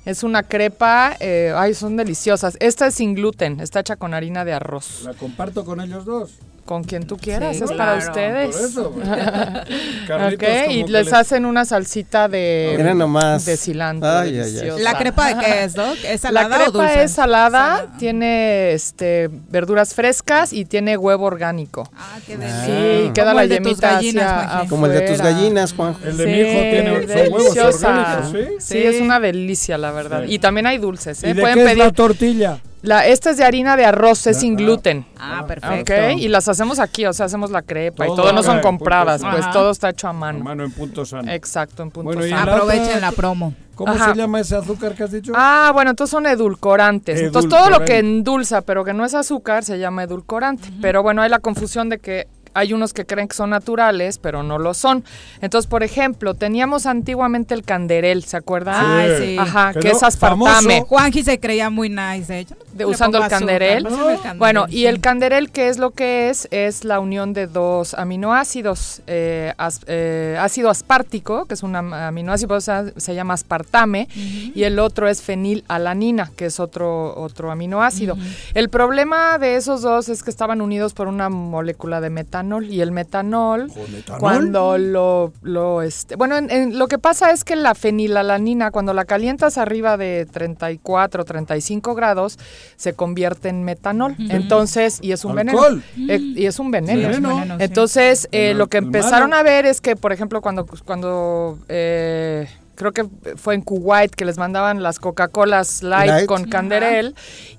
Es una crepa, eh, ay, son deliciosas. Esta es sin gluten, está hecha con harina de arroz. La comparto con ellos dos. Con quien tú quieras, Sí, es para claro. ustedes. Por eso. ok, Carlitos como y les les- hacen una salsita de, Mira nomás. de cilantro. Ay, ay, ay. ¿La crepa de qué es, Doc? ¿Es La salada crepa o dulce? es salada, tiene este verduras frescas y tiene huevo orgánico. Ah, qué Ah. Sí, y queda Como la yemita gallinas. Como el de tus gallinas, Juan. El de mi hijo tiene son huevos orgánicos, ¿sí? Sí, es una delicia, la verdad. Sí. Y también hay dulces, ¿eh? ¿Y de Pueden qué es pedir. la tortilla? La, esta es de harina de arroz, es sin gluten. Ah, Ok, perfecto. y las hacemos aquí, o sea, hacemos la crepa y Todo no son compradas, pues todo está hecho a mano. Mano en punto sano. Exacto, en punto Bueno, sano. la Aprovechen la promo. ¿Cómo Ajá. se llama ese azúcar que has dicho? Ah, bueno, entonces son edulcorantes. Entonces todo lo que endulza, pero que no es azúcar, se llama edulcorante. Pero bueno, hay la confusión de que hay unos que creen que son naturales, pero no lo son. Entonces, por ejemplo, teníamos antiguamente el canderel, ¿se acuerdan? Ay, sí. Ajá, Que que no, es aspartame. famoso. Juanji se creía muy nice, de hecho. de- usando el azúcar, canderel. el canderel, Bueno, y sí. el canderel, ¿qué es lo que es? Es la unión de dos aminoácidos. eh, as- eh, ácido aspartico, que es un am- aminoácido, o sea, se llama aspartame, y el otro es fenilalanina, que es otro, otro aminoácido. El problema de esos dos es que estaban unidos por una molécula de metanol, y el metanol, metanol? cuando lo, lo este, bueno, en- en- lo que pasa es que la fenilalanina, cuando la calientas arriba de 34, 35 grados, se convierte en metanol. Entonces, y es un Alcohol. veneno. Eh, y es un veneno. Sí, es un veneno, sí. Entonces, eh, lo que empezaron a ver es que, por ejemplo, cuando, cuando eh, creo que fue en Kuwait que les mandaban las Coca-Colas light, Light. con canderel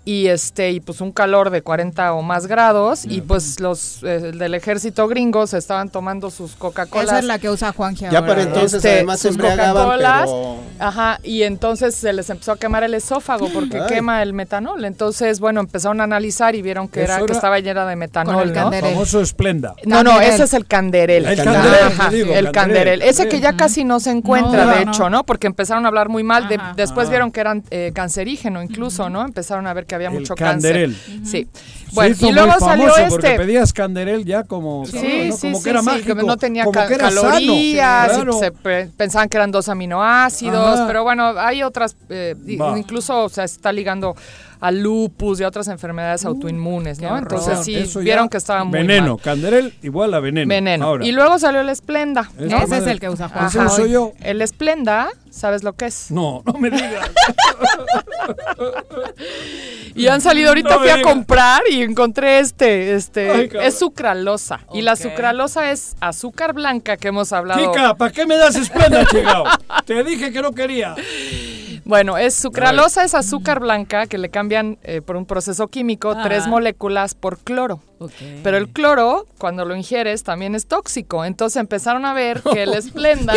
y este y pues un calor de 40 o más grados y pues los eh, del ejército gringos estaban tomando sus Coca-Colas. Esa es la que usa Juanji Ya ahora. para entonces Este, además se Coca-Colas, pero... Ajá, y entonces se les empezó a quemar el esófago porque Ay. quema el metanol. Entonces, bueno, empezaron a analizar y vieron que Eso era que estaba llena de metanol, el ¿no? Famoso Esplenda. No, no, ese es el canderel. El canderel, el canderel, canderel. Ese que ya casi no se encuentra, No, de no. ¿No? Porque empezaron a hablar muy mal. de- después Ah. vieron que eran eh, cancerígeno incluso, ¿no? Empezaron a ver que había El mucho canderel. cáncer. Sí. Se Bueno, hizo y luego muy salió famoso Porque este. pedías canderel ya como, Sí, ¿no? sí, como sí, que era sí, mágico. que no tenía como ca- que era sano. calorías, Claro. se pe- pensaban que eran dos aminoácidos, Ajá. pero bueno, hay otras, eh, incluso o sea, está ligando al lupus y a otras enfermedades autoinmunes, ¿no? Entonces sí, Eso vieron que estaba muy Veneno, mal. canderel igual a veneno. Veneno. Ahora, Y luego salió el Esplenda. Ese es el que usa Ese Juanji. Ajá. soy yo. El Esplenda, ¿sabes lo que es? No, no me digas. Y han salido ahorita No fui a comprar y encontré este, este, Ay, es sucralosa. Y la sucralosa es azúcar blanca que hemos hablado. Chica, ¿para qué me das Esplenda, chingado? Te dije que no quería. Bueno, es sucralosa, es azúcar blanca que le cambian eh, por un proceso químico tres moléculas por cloro. Pero el cloro, cuando lo ingieres, también es tóxico. Entonces empezaron a ver que el Esplenda.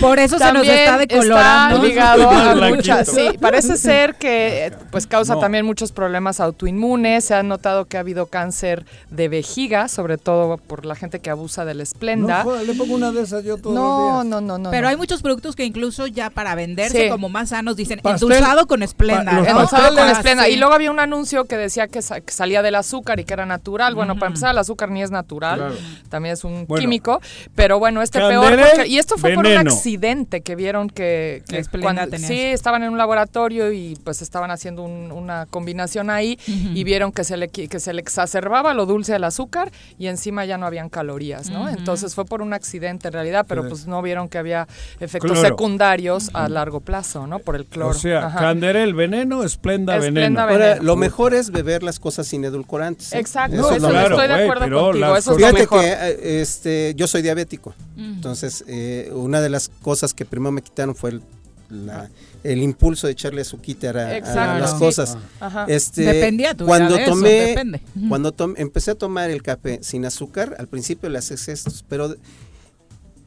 Por eso se nos también está decolorando. está ligado a muchas. Sí, parece ser que eh, pues causa No. también muchos problemas autoinmunes. Se ha notado que ha habido cáncer de vejiga, sobre todo por la gente que abusa del No, Esplenda. joder, le pongo una de esas yo todos No, los días. no, no, no. Pero no. hay muchos productos que incluso ya para venderse Sí. como más sanos dicen Pastel. endulzado con esplenda. Pa- ¿no? Endulzado con esplenda. Sí. Y luego había un anuncio que decía que, sa- que salía del azúcar y que era natural. Bueno, para empezar, el azúcar ni es natural, Claro. también es un Bueno. químico. Pero bueno, este peor. Porque- y esto fue por un accidente que vieron que. que cuando- sí, estaban en un laboratorio y pues estaban haciendo un- una combinación ahí y vieron que se, le, que se le exacerbaba lo dulce al azúcar y encima ya no habían calorías, ¿no? Entonces fue por un accidente en realidad, pero pues no vieron que había efectos Cloro. secundarios a largo plazo, ¿no? Por el cloro. O sea, Ajá. canderel, veneno, Esplenda, Esplenda, veneno. veneno. Ahora, lo mejor es beber las cosas sin edulcorantes. Exacto, Eso eso, claro, estoy de acuerdo pero contigo, las eso es lo Fíjate mejor. que eh, este, yo soy diabético. Entonces, eh, una de las cosas que primero me quitaron fue el, la- el impulso de echarle azuquita a, a las sí. cosas. Ajá. Este, Dependía tu cuando de eso, tomé, depende. Ujú. cuando tom- empecé a tomar el café sin azúcar, al principio le haces estos, pero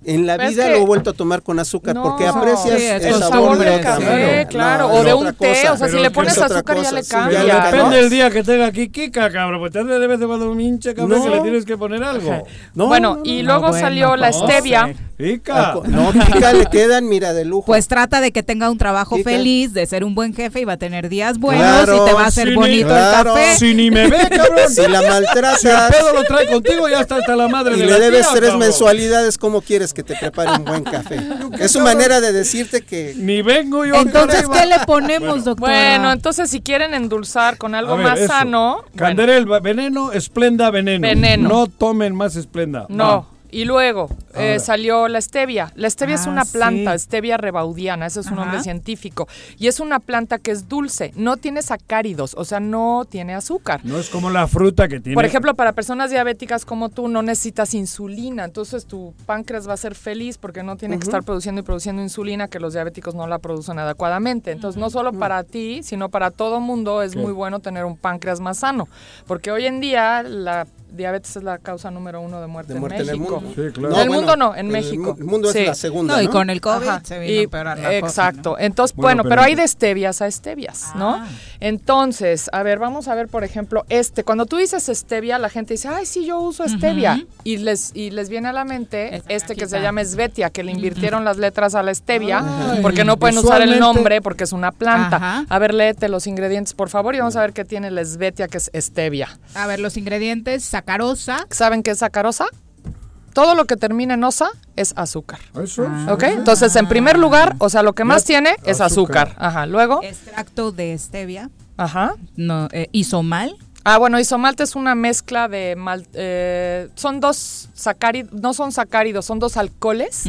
En la es vida que- lo he vuelto a tomar con azúcar No, porque aprecias sí, el sabor, sabor de café, manera. claro, No, o de un té, cosa. o sea, si le es pones azúcar ya le sí, cambia, cambia. Depende del día que tenga aquí Kika, cabrón, pues te de vez en cuando un hinche café No. que le tienes que poner algo. No, bueno, no, y no, luego bueno, salió la stevia. Kika. No, Kika le quedan, mira, de lujo. Pues trata de que tenga un trabajo Kika. feliz, de ser un buen jefe y va a tener días buenos Claro, y te va a hacer sí, bonito claro. el café. Si ni me ve, cabrón. Si la maltratas Si el pedo lo trae contigo, ya está hasta la madre y le debes tres cabrón. mensualidades, ¿cómo quieres que te prepare un buen café? Es su manera de decirte que Ni vengo yo. Entonces. ¿qué le ponemos, doctora? Bueno, entonces si quieren endulzar con algo ver, más eso. sano, bueno, Canderel, veneno, esplenda, veneno. Veneno. No tomen más esplenda. no. Y luego eh, salió la stevia. La stevia es Ah, una planta, sí. stevia rebaudiana, ese es un Ajá. nombre científico. Y es una planta que es dulce, no tiene sacáridos, o sea, no tiene azúcar. No es como la fruta que tiene. Por ejemplo, para personas diabéticas como tú no necesitas insulina, entonces tu páncreas va a ser feliz porque no tiene que estar produciendo y produciendo insulina que los diabéticos no la producen adecuadamente. Entonces, no solo para ti, sino para todo mundo es ¿Qué? muy bueno tener un páncreas más sano, porque hoy en día la diabetes es la causa número uno de muerte, de muerte en en el México. mundo. Sí, claro. En el bueno, mundo no, en el México. El mundo Sí. es la segunda, No, y ¿no? con el COVID Ajá, se vino y- a empeorar la cosa, exacto. ¿no? Entonces, Bueno, bueno, pero pero, hay de stevias a stevias, ¿no? Ah. Entonces, a ver, vamos a ver, por ejemplo, este. Cuando tú dices stevia, la gente dice, ay, sí, yo uso stevia. Y les, y les viene a la mente este que se llama Svetia, que le invirtieron las letras a la stevia, Ay, porque no pueden usar el nombre porque es una planta. Ajá. A ver, léete los ingredientes, por favor, y vamos a ver qué tiene la Svetia, que es stevia. A ver, los ingredientes, sacarosa. ¿Saben qué es sacarosa? Todo lo que termina en osa es azúcar. Eso es. Ah. ¿Ok? Entonces, en primer lugar, o sea, lo que más Ya- tiene es azúcar. azúcar. Ajá. Luego, Extracto de stevia. ajá. No, eh, isomal. Ah, bueno, isomalte es una mezcla de mal, eh, son dos sacáridos, no son sacáridos, son dos alcoholes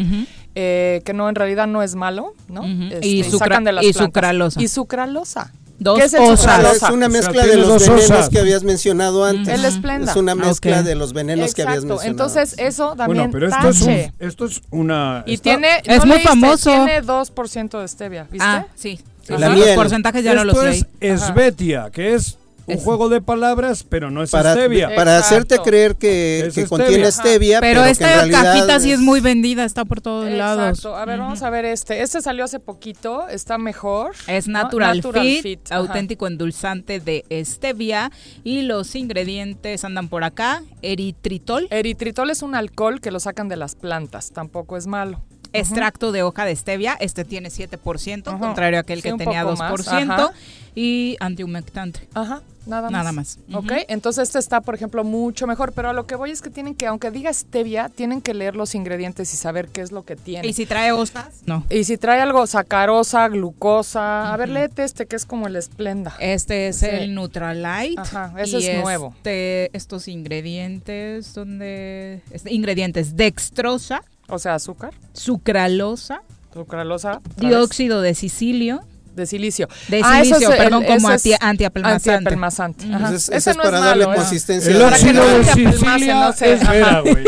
eh, que no en realidad no es malo, ¿no? Este, Y sucra- sacan de las y plantas. sucralosa. Y sucralosa. Dos ¿Qué es el? Es una O sea, mezcla de los venenos osas. que habías mencionado antes. El esplenda. Es una mezcla Ok. de los venenos que habías Exacto. mencionado. Entonces, eso también Bueno, pero esto es, un, esto es una. Y está- tiene, Es ¿no muy leíste? famoso. Tiene 2% de stevia, ¿viste? Ah, sí. sí, La. Los porcentajes ya no esto los leí. es esbetia, que es un Es- juego de palabras, pero no es para, stevia. para hacerte creer que, Es que stevia. contiene Ajá. stevia, Pero, pero, que esta en realidad cajita sí es muy vendida, está por todos lados. Exacto. A ver, vamos a ver este. Este salió hace poquito, está mejor. Es ¿no? Natural, Fit, Fit, auténtico endulzante de stevia y los ingredientes andan por acá, eritritol, Eritritol es un alcohol que lo sacan de las plantas, tampoco es malo. Extracto de hoja de stevia, este tiene 7%, Ajá. contrario a aquel Sí, que tenía poco 2%, más, ajá. y antihumectante. Ajá, nada más. Nada más. Ok, entonces este está, por ejemplo, mucho mejor, pero a lo que voy es que tienen que, aunque diga stevia, tienen que leer los ingredientes y saber qué es lo que tiene. ¿Y si trae osas? No. Y si trae algo sacarosa, glucosa, a ver, léete este que es como el esplenda. Este es Sí. el Nutralite. Ajá, ese y es nuevo. este- estos ingredientes, donde este, ingredientes dextrosa, O sea, azúcar, sucralosa, sucralosa, vez, dióxido de silicio, de silicio. de Ah, eso silicio, es el- perdón, como anti- antiapelmazante. Antiapelmazante. Ajá. Entonces, Ese ese es no para es darle malo, ¿eh? consistencia. El a la Para que óxido no de Sicilia no sé, es vera, güey.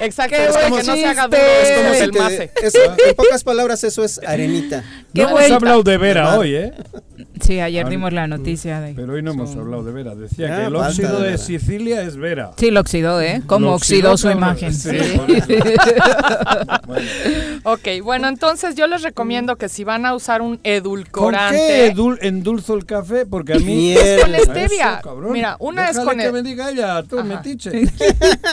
Exacto, es como que no se haga duro, es como si el te- mase. es- en pocas palabras, eso es arenita. Qué No hemos hablado de vera hoy, ¿eh? Sí, ayer dimos la noticia de... Pero hoy no hemos hablado de vera. Decía Ah, que el óxido de de. Sicilia es vera. Sí, lo oxidó, ¿eh? Como oxidó, su imagen. Sí, Sí. Bueno. Ok, bueno, entonces yo les recomiendo que si van a usar un ¿Con edulcorante... qué edul- endulzo el café? Porque a mí... Miel. Con stevia. Eso. Mira, una es Déjale con que el- me diga ella, tú, Ajá. metiche.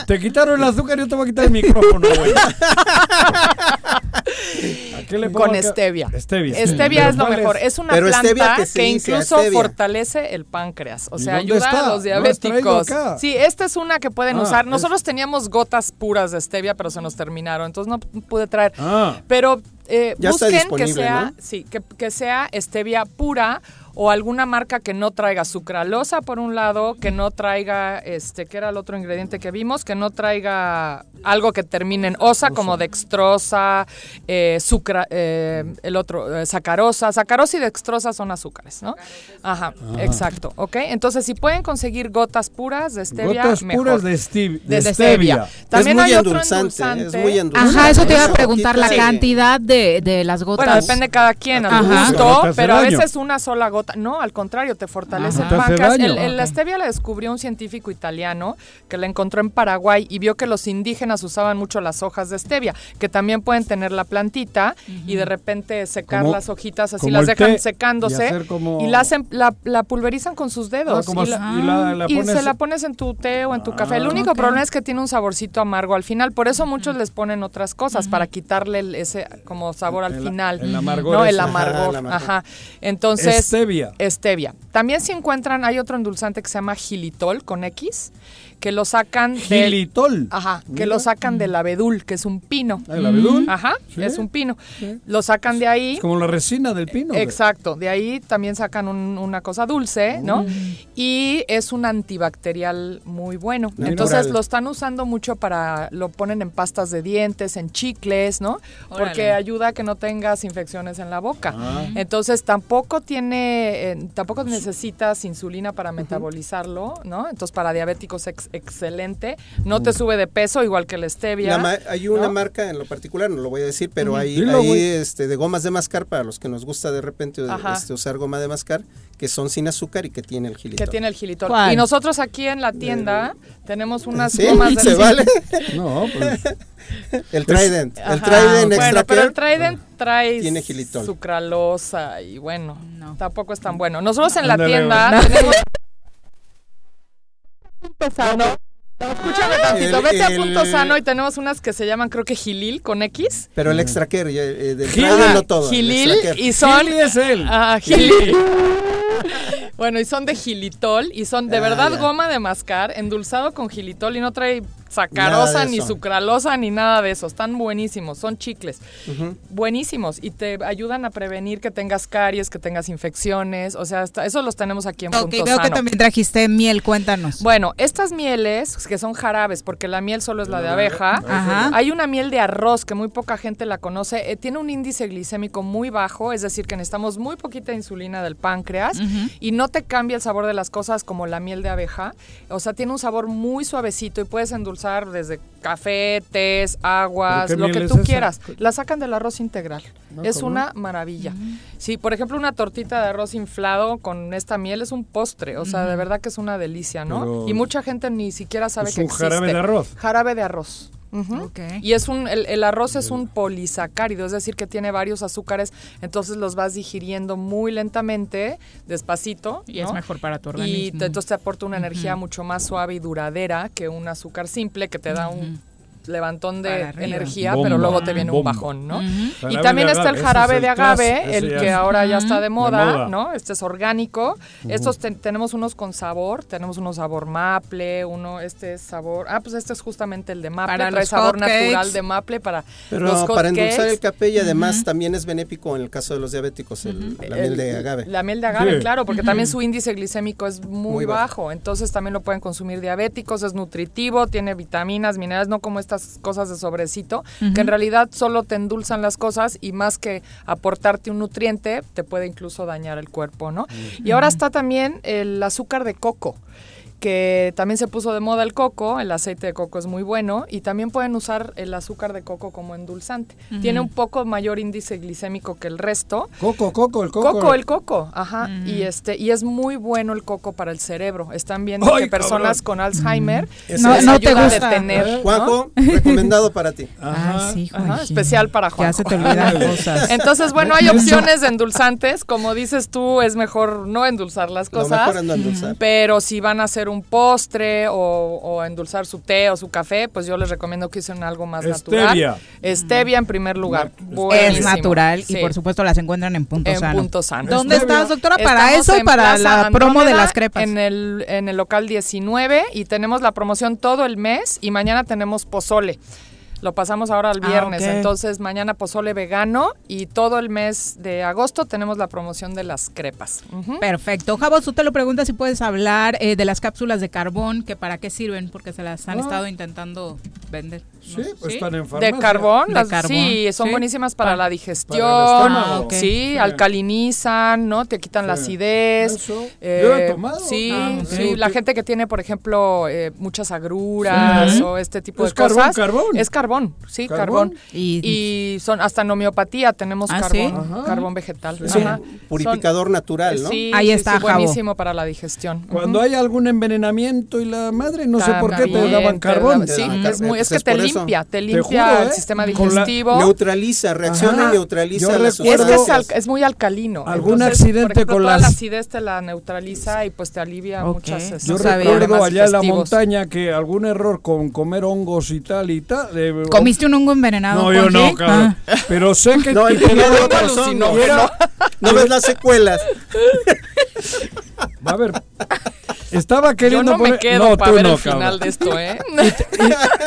te quitaron el azúcar y yo te voy a quitar el micrófono, güey. ¿A qué le pongo con acá? stevia. Stevia. Stevia ¿Pero es lo mejor. Es, una Pero planta que, incluso Stevia. fortalece el páncreas. O ¿Y sea, ayuda está? a los ¿Lo has traído diabéticos. acá? Sí, esta es una que pueden Ah, usar. es- Nosotros teníamos gotas puras de stevia, pero se nos terminaron. Entonces no pude traer. Ah, Pero eh, busquen que sea, ¿no? sí, que, que sea stevia pura o alguna marca que no traiga sucralosa por un lado, que no traiga este, que era el otro ingrediente que vimos, que no traiga algo que termine en osa, como dextrosa, eh, sucra, eh, el otro, eh, sacarosa. Sacarosa y dextrosa son azúcares, ¿no? Ajá, Ah. exacto, ¿ok? Entonces, si pueden conseguir gotas puras de stevia, gotas mejor. puras de, stev- de De stevia. También es muy hay otro endulzante, endulzante. es muy endulzante. Ajá, eso te iba a preguntar, la cantidad de, de las gotas. Bueno, depende de cada quien, a tu Ajá. gusto, al pero a veces una sola gota agota. No, al contrario, te fortalece Ajá. Pancas. El- el- la stevia la descubrió un científico italiano que la encontró en Paraguay y vio que los indígenas usaban mucho las hojas de stevia, que también pueden tener la plantita y de repente secar Como- las hojitas así, las dejan secándose y hacer como- y la hacen, la, la pulverizan con sus dedos. Ah, como y la, si- y la- la y pones- se la pones en tu té o en tu café. El Ah. único problema es que tiene un saborcito amargo al final, por eso muchos les ponen otras cosas para quitarle ese como sabor al El- final. el amargor No, el amargor. Ajá. Entonces, Stevia. Stevia. También si encuentran, hay otro endulzante que se llama gilitol con X, que lo sacan del- Gilitol. Ajá, que Mira. lo sacan del abedul, que es un pino. ¿el abedul? Ajá, Sí. es un pino. Lo sacan de ahí. Es como la resina del pino. Exacto, de ahí también sacan un- una cosa dulce, ¿no? Y es un antibacterial muy bueno. Entonces lo están usando mucho para, lo ponen en pastas de dientes, en chicles, ¿no? Porque ayuda a que no tengas infecciones en la boca. Ah. Entonces tampoco tiene, eh, tampoco necesitas insulina para metabolizarlo, ¿no? Entonces para diabéticos ex- excelente. No te sube de peso igual que la stevia. La hay una ¿no? marca en lo particular, no lo voy a decir, pero hay, Dilo, hay, güey. este, de gomas de mascar para los que nos gusta de repente este, usar goma de mascar, que son sin azúcar y que tiene el gilitol. que tiene el gilitol. ¿Cuál? Y nosotros aquí en la tienda tenemos unas ¿Sí? gomas de ¿Se vale? No, pues. El Trident. El Ajá. Trident Bueno, Extra pero el Trident trae tiene gilitol. sucralosa y bueno, tampoco es tan bueno. Nosotros en la tienda tenemos punto sano. No, escúchame tantito, El- vete a el- punto sano y tenemos unas que se llaman creo que Gilil con X. Pero el Extra Care, ya, eh, del Gilil, Trident no todo. Gilil y son Gili es él. Ah, Gilil. Bueno, y son de gilitol y son de Ah, verdad ya. goma de mascar, endulzado con gilitol y no trae sacarosa ni sucralosa ni nada de eso. Están buenísimos, son chicles. Buenísimos y te ayudan a prevenir que tengas caries, que tengas infecciones. O sea, hasta- eso los tenemos aquí en Ok, Punto veo que Sano. también trajiste miel, cuéntanos. Bueno, estas mieles, que son jarabes, porque la miel solo es la de abeja, Ajá. hay una miel de arroz que muy poca gente la conoce, eh, tiene un índice glicémico muy bajo, es decir, que necesitamos muy poquita insulina del páncreas y no te cambia el sabor de las cosas como la miel de abeja, o sea, tiene un sabor muy suavecito y puedes endulzar desde café, tés, aguas, ¿Pero qué lo que tú quieras. La sacan del arroz integral. Es ¿cómo? una maravilla. Sí, por ejemplo, una tortita de arroz inflado con esta miel es un postre, o sea, de verdad que es una delicia, ¿no? Pero- y mucha gente ni siquiera sabe Es que un jarabe existe. de arroz. Jarabe de arroz. Y es un, el, el arroz es un polisacárido, es decir, que tiene varios azúcares, entonces los vas digiriendo muy lentamente, despacito. Y es mejor para tu Y organismo. te- entonces te aporta una energía mucho más suave y duradera que un azúcar simple que te da un levantón de energía, Bomba, pero luego te viene un bajón, ¿no? Y también está el jarabe es de agave, el que es- ahora ya está de De moda. ¿no? Este es orgánico. Estos te- tenemos unos con sabor, tenemos uno sabor maple, uno este es sabor, ah, pues este es justamente el de maple, Para trae sabor natural de maple para Pero los para endulzar el café y además también es benéfico en el caso de los diabéticos, el- la miel de agave. La miel de agave, Sí. claro, porque también su índice glicémico es muy, Muy bajo. bajo. Entonces también lo pueden consumir diabéticos, es nutritivo, tiene vitaminas, minerales, no como estas cosas de sobrecito, que en realidad solo te endulzan las cosas y más que aportarte un nutriente, te puede incluso dañar el cuerpo, ¿no? Y ahora está también el azúcar de coco que también se puso de moda el coco, el aceite de coco es muy bueno y también pueden usar el azúcar de coco como endulzante. Tiene un poco mayor índice glicémico que el resto. Coco, coco, el coco. Coco, el coco, ajá. Y este y es muy bueno el coco para el cerebro. Están viendo ¡Ay, que personas cabrón! con Alzheimer Ese no, no no te gusta gusta. detener. ¿no? Juanjo, recomendado para ti. Ay, sí, Ajá, especial para Juanjo. Ya se te olvidan cosas. Entonces, bueno, hay opciones de endulzantes. Como dices tú, es mejor no endulzar las Lo cosas. mejor es no endulzar. Pero si van a hacer un postre o, endulzar su té o su café, pues yo les recomiendo que usen algo más natural. Stevia en primer lugar. Es natural Sí. y por supuesto las encuentran en Punto En Sano. Punto Sano. ¿Dónde Stevia. estás, doctora? Para Estamos eso y para Plaza la promo de las crepas. En el, en el local 19 y tenemos la promoción todo el mes y mañana tenemos pozole. Lo pasamos ahora al Ah, viernes, entonces mañana pozole vegano y todo el mes de agosto tenemos la promoción de las crepas. Ujú. Perfecto. Javos, tú te lo preguntas si puedes hablar eh, de las cápsulas de carbón, que para qué sirven, porque se las han Ah. estado intentando vender. Sí, pues están en farmacia. De carbón, De las- carbón, sí, son sí. buenísimas para Pa- la digestión, estómago. Ah, ok. sí, Sí. alcalinizan, ¿no? Te quitan la acidez. Eso. eh, Yo he tomado. Sí, Ah, sí, la gente que tiene, por ejemplo, eh, muchas agruras Sí. o este tipo Es de carbón, cosas. carbón. Es carbón, sí, Carbón. carbón. Y- Y, son hasta en homeopatía tenemos ¿Ah, carbón, sí? Carbón vegetal. Es un Ajá. purificador natural, ¿no? Sí, Ahí está, sí, buenísimo para la digestión. Cuando hay algún envenenamiento y la madre, no sé por qué te daban te carbón. da- sí, Te daban es, carbón, muy, es que te limpia, te limpia el ¿eh? sistema la- digestivo. Neutraliza, reacciona Ajá. y neutraliza las Es que es, al- es muy alcalino. Algún Entonces, accidente ejemplo, con toda las- la acidez te la neutraliza y pues te alivia Ok. muchas este, Yo recuerdo allá en la montaña que algún error con comer hongos y tal y tal. ¿Comiste un hongo envenenado? No, yo no, cabrón. Ah. Pero sé que. No, el que- no, ¿no? no ves las secuelas. A ver. Estaba Yo queriendo no me poner- quedo no, para tú ver no, el final cabrón. de esto, ¿eh?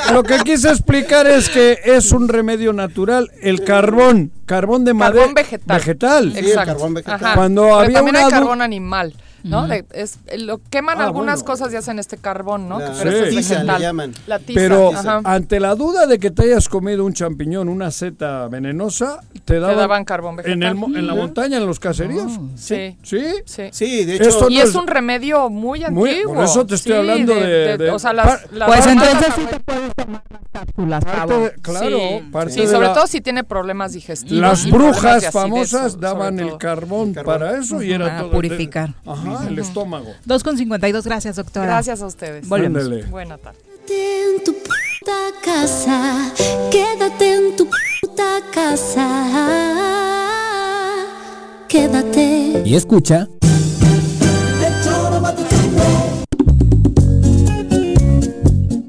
Y lo que quise explicar es que es un remedio natural. El carbón, carbón de madera. Carbón vegetal. Vegetal. Sí, el carbón vegetal. Ajá. Cuando Pero había también una hay carbón animal, ¿no? De- es, lo queman Ah, algunas bueno. cosas y hacen este carbón, ¿no? La Pero este es tiza le llaman. La tiza. Pero ajá. ante la duda de que te hayas comido un champiñón, una seta venenosa, te daban, daban carbón vegetal. en, el mo- en la montaña, en los caseríos. Sí. ¿Sí? Sí. Sí, de hecho, Esto Y no es un remedio muy Muy- antiguo. por eso te estoy Sí, hablando de- de- O sea, las, pa- las Pues entonces sí te puedes tomar cápsulas, Parte Javo. de- claro, sí, parte sí, de sobre la- todo si tiene problemas digestivos. Las de brujas famosas daban el carbón, carbón. para eso y era Para todo. purificar. Ajá, el estómago. 2 con 52, gracias, doctora. Gracias a ustedes. Volvemos. Ándale. Buena tarde. Quédate en tu puta casa, quédate en tu puta casa, quédate. Y escucha.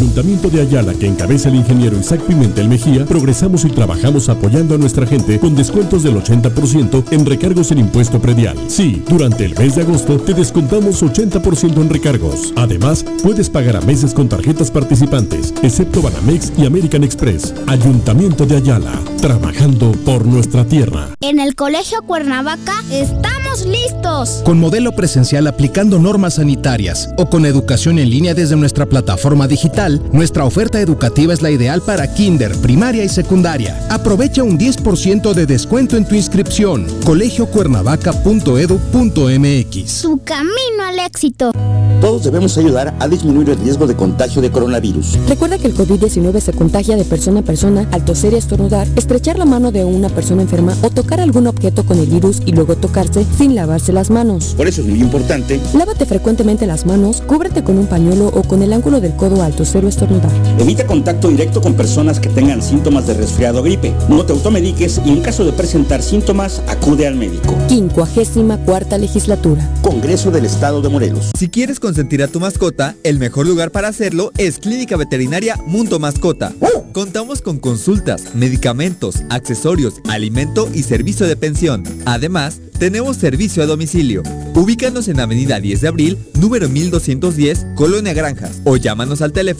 Ayuntamiento de Ayala, que encabeza el ingeniero Isaac Pimentel Mejía, progresamos y trabajamos apoyando a nuestra gente con descuentos del 80% en recargos en impuesto predial. Sí, durante el mes de agosto te descontamos 80% en recargos. Además, puedes pagar a meses con tarjetas participantes, excepto Banamex y American Express. Ayuntamiento de Ayala, trabajando por nuestra tierra. En el Colegio Cuernavaca estamos listos. Con modelo presencial aplicando normas sanitarias o con educación en línea desde nuestra plataforma digital, nuestra oferta educativa es la ideal para kinder, primaria y secundaria. Aprovecha un 10% de descuento en tu inscripción. colegiocuernavaca.edu.mx Su camino al éxito. Todos debemos ayudar a disminuir el riesgo de contagio de coronavirus. Recuerda que el COVID-19 se contagia de persona a persona al toser y estornudar, estrechar la mano de una persona enferma o tocar algún objeto con el virus y luego tocarse sin lavarse las manos. Por eso es muy importante, Lávate frecuentemente las manos, cúbrete con un pañuelo o con el ángulo del codo al toser o estornudar. evita contacto directo con personas que tengan síntomas de resfriado o gripe. No te automediques y en caso de presentar síntomas, acude al médico. Quincuagésima cuarta legislatura. Congreso del Estado de Morelos. Si quieres consentir a tu mascota, el mejor lugar para hacerlo es Clínica Veterinaria Mundo Mascota. Contamos con consultas, medicamentos, accesorios, alimento y servicio de pensión. Además, tenemos servicio a domicilio. Ubícanos en Avenida 10 de Abril, número 1210, Colonia Granjas, o llámanos al teléfono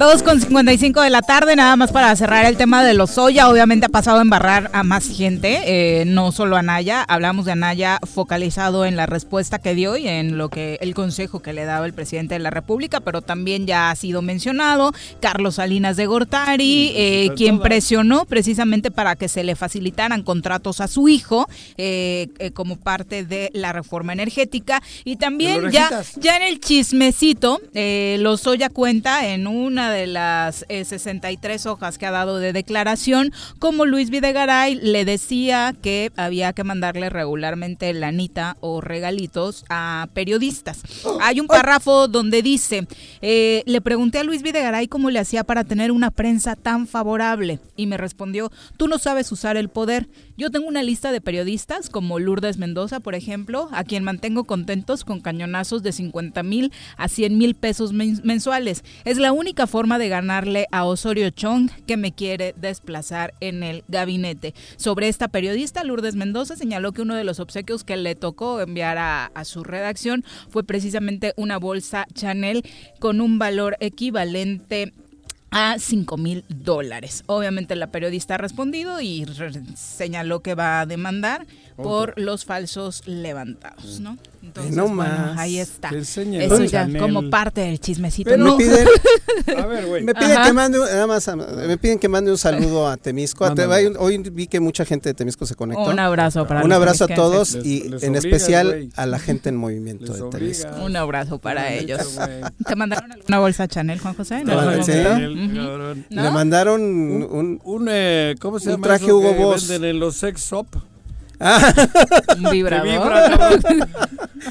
2 con 55 de la tarde, nada más para cerrar el tema de los Soya. Obviamente ha pasado a embarrar a más gente, eh, no solo a Naya. Hablamos de Anaya focalizado en la respuesta que dio y en lo que el consejo que le daba el presidente de la República, pero también ya ha sido mencionado Carlos Salinas de Gortari, eh, quien presionó precisamente para que se le facilitaran contratos a su hijo eh, como parte de la reforma energética. Y también ya, ya en el chismecito, eh, Lozoya cuenta en una de las eh, 63 hojas que ha dado de declaración, como Luis Videgaray le decía que había que mandarle regularmente lanita o regalitos a periodistas. Hay un párrafo donde dice, eh, le pregunté a Luis Videgaray cómo le hacía para tener una prensa tan favorable y me respondió, tú no sabes usar el poder. Yo tengo una lista de periodistas como Lourdes Mendoza, por ejemplo, a quien mantengo contentos con cañonazos de 50 mil a 100 mil pesos men- mensuales. Es la única forma de ganarle a Osorio Chong que me quiere desplazar en el gabinete. Sobre esta periodista, Lourdes Mendoza señaló que uno de los obsequios que le tocó enviar a, a su redacción fue precisamente una bolsa Chanel con un valor equivalente a 5 mil dólares. Obviamente la periodista ha respondido y re- señaló que va a demandar por los falsos levantados, ¿no? Entonces, no bueno, más. ahí está. Eso ya Chanel. como parte del chismecito. Pero ¿no? me piden, A ver, güey. me piden Ajá. que mande, un- nada más, me piden que mande un saludo a Temisco. A te- Mándame. hoy vi que mucha gente de Temisco se conectó. Un abrazo para Un abrazo a todos Les- y les en especial a la gente en movimiento Les de Temisco. Un abrazo para ellos. ¿Te mandaron alguna bolsa Chanel, Juan José? ¿No? Le mandaron un, Un, eh, ¿cómo se Un llama traje Hugo Boss. venden en los sex shop? Un vibrador.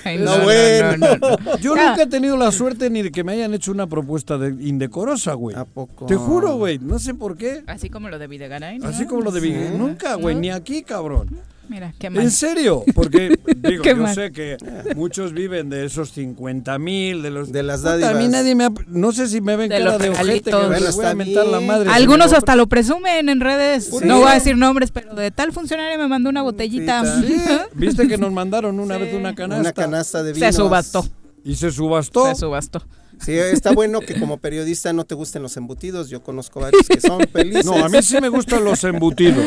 Ay, No, bueno. no, no, no. Yo Ya. nunca he tenido la suerte ni de que me hayan hecho una propuesta de indecorosa, güey. ¿A poco? Te juro, güey. No sé por qué. Así como lo de Videgaray. ¿no? Así como lo de Big- Nunca, güey. Ni aquí, cabrón. Mira, qué mal. ¿En serio? Porque, digo, Qué yo mal. sé que muchos viven de esos 50 mil, de los... De las dádivas. A mí nadie me... ha- No sé si me ven De cara de ojete que Bueno, voy a mentar la madre. si Algunos me hasta lo presumen en redes. No voy a decir nombres, pero de tal funcionario me mandó una botellita. Sí, Sí, viste que nos mandaron una Sí. vez una canasta. una canasta de Se vinos. subastó. Y se subastó. Se subastó. Sí, está bueno que como periodista no te gusten los embutidos. Yo conozco varios que son felices. No, a mí sí me gustan los embutidos,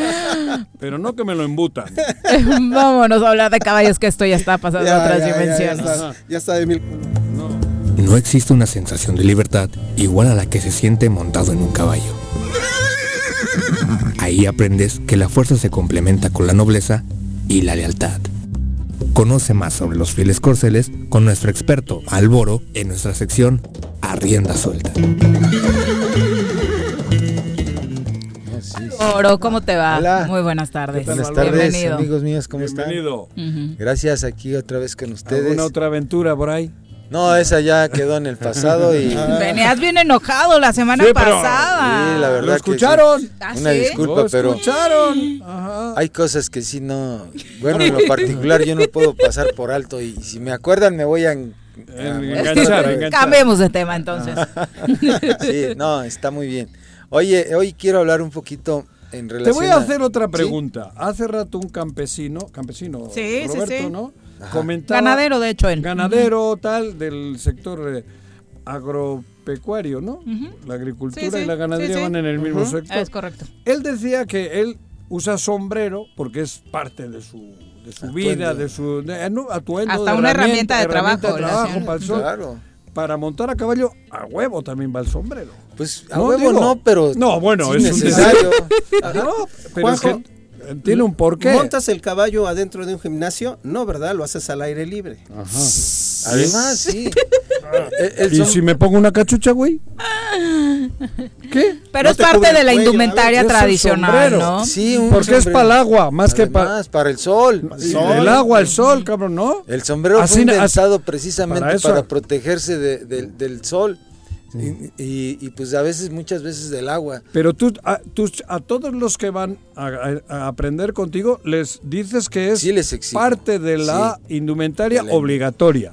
pero no que me lo embutan. Vámonos a hablar de caballos, que esto ya está pasando Ya, a otras ya, ya, ya dimensiones. está, ya está de mil. No existe una sensación de libertad igual a la que se siente montado en un caballo. Ahí aprendes que la fuerza se complementa con la nobleza y la lealtad. Conoce más sobre los fieles corceles con nuestro experto Alboro en nuestra sección A Rienda Suelta. Oro, ¿cómo te va? Hola. Muy buenas tardes. Buenas tardes, Bienvenido. amigos míos, ¿cómo Bienvenido. Están? Gracias aquí otra vez con ustedes. ¿Alguna otra aventura por ahí? No, esa ya quedó en el pasado y Venías bien enojado la semana Sí, pero- pasada. Sí, la verdad ¿Lo que escucharon? sí. ¿Ah, Una sí? disculpa, ¿Lo pero escucharon? Ajá. hay cosas que sí no, bueno, en lo particular yo no puedo pasar por alto y si me acuerdan me voy a, en- a- enganchar, enganchar. Cambiemos de tema entonces. Sí, no, está muy bien. Oye, hoy quiero hablar un poquito en Te relación voy a hacer otra ¿Sí? pregunta. Hace rato un campesino, campesino, Sí, sí, Roberto, sí. ¿no? Comentaba Ganadero, de hecho, él. ganadero tal del sector eh, agropecuario, ¿no? La agricultura Sí, sí, y la ganadería sí, sí. van en el mismo sector. Es correcto. Él decía que él usa sombrero porque es parte de su de su vida, de su de, no, atuendo, Hasta de una herramienta de herramienta trabajo, de para. Claro. Para montar a caballo a huevo también va el sombrero. Pues a No, huevo digo- no, pero No, bueno, sí es un necesario. No, pero es que tiene un porqué. ¿Montas el caballo adentro de un gimnasio? No, ¿verdad? Lo haces al aire libre. Ajá. Además, sí. El- el ¿Y som- si me pongo una cachucha, güey? ¿Qué? Pero No es te parte de la cuello, indumentaria es tradicional, sombrero. ¿no? Sí, un Porque es sombrero. para el agua, más que para para el sol. el agua, el sol, cabrón, ¿no? El sombrero Así fue inventado precisamente para protegerse de- de- del sol y, y- y, pues a veces, muchas veces del agua. Pero tú a, tú- a todos los que van a, aprender contigo les dices que es Sí les exijo. parte de la indumentaria De la- obligatoria.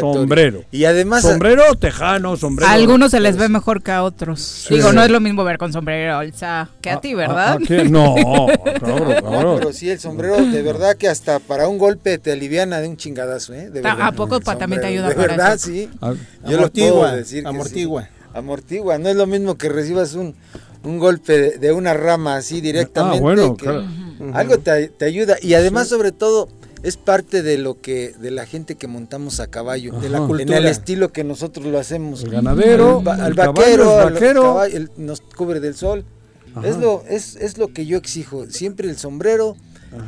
Sombrero. Y además, sombrero tejano, sombrero. A algunos se les ve mejor que a otros. Sí. Digo, no es lo mismo ver con sombrero alza que a ti, ¿verdad? ¿A- a qué? No, cabrón, No, cabrón. pero sí, el sombrero de verdad que hasta para un golpe te aliviana de un chingadazo, ¿eh? De verdad. ¿a poco El también te ayuda De para verdad, eso? sí. Ah, Yo lo puedo decir que amortigua. No es lo mismo que recibas un, un golpe de, una rama así directamente. Ah, bueno, Algo te, te, ayuda. Y además, sobre todo, es parte de lo que de la gente que montamos a caballo, de la cultura. en el estilo que nosotros lo hacemos. El ganadero, el, vaquero, vaquero. nos cubre del sol. Es lo es, es lo que yo exijo, siempre el sombrero,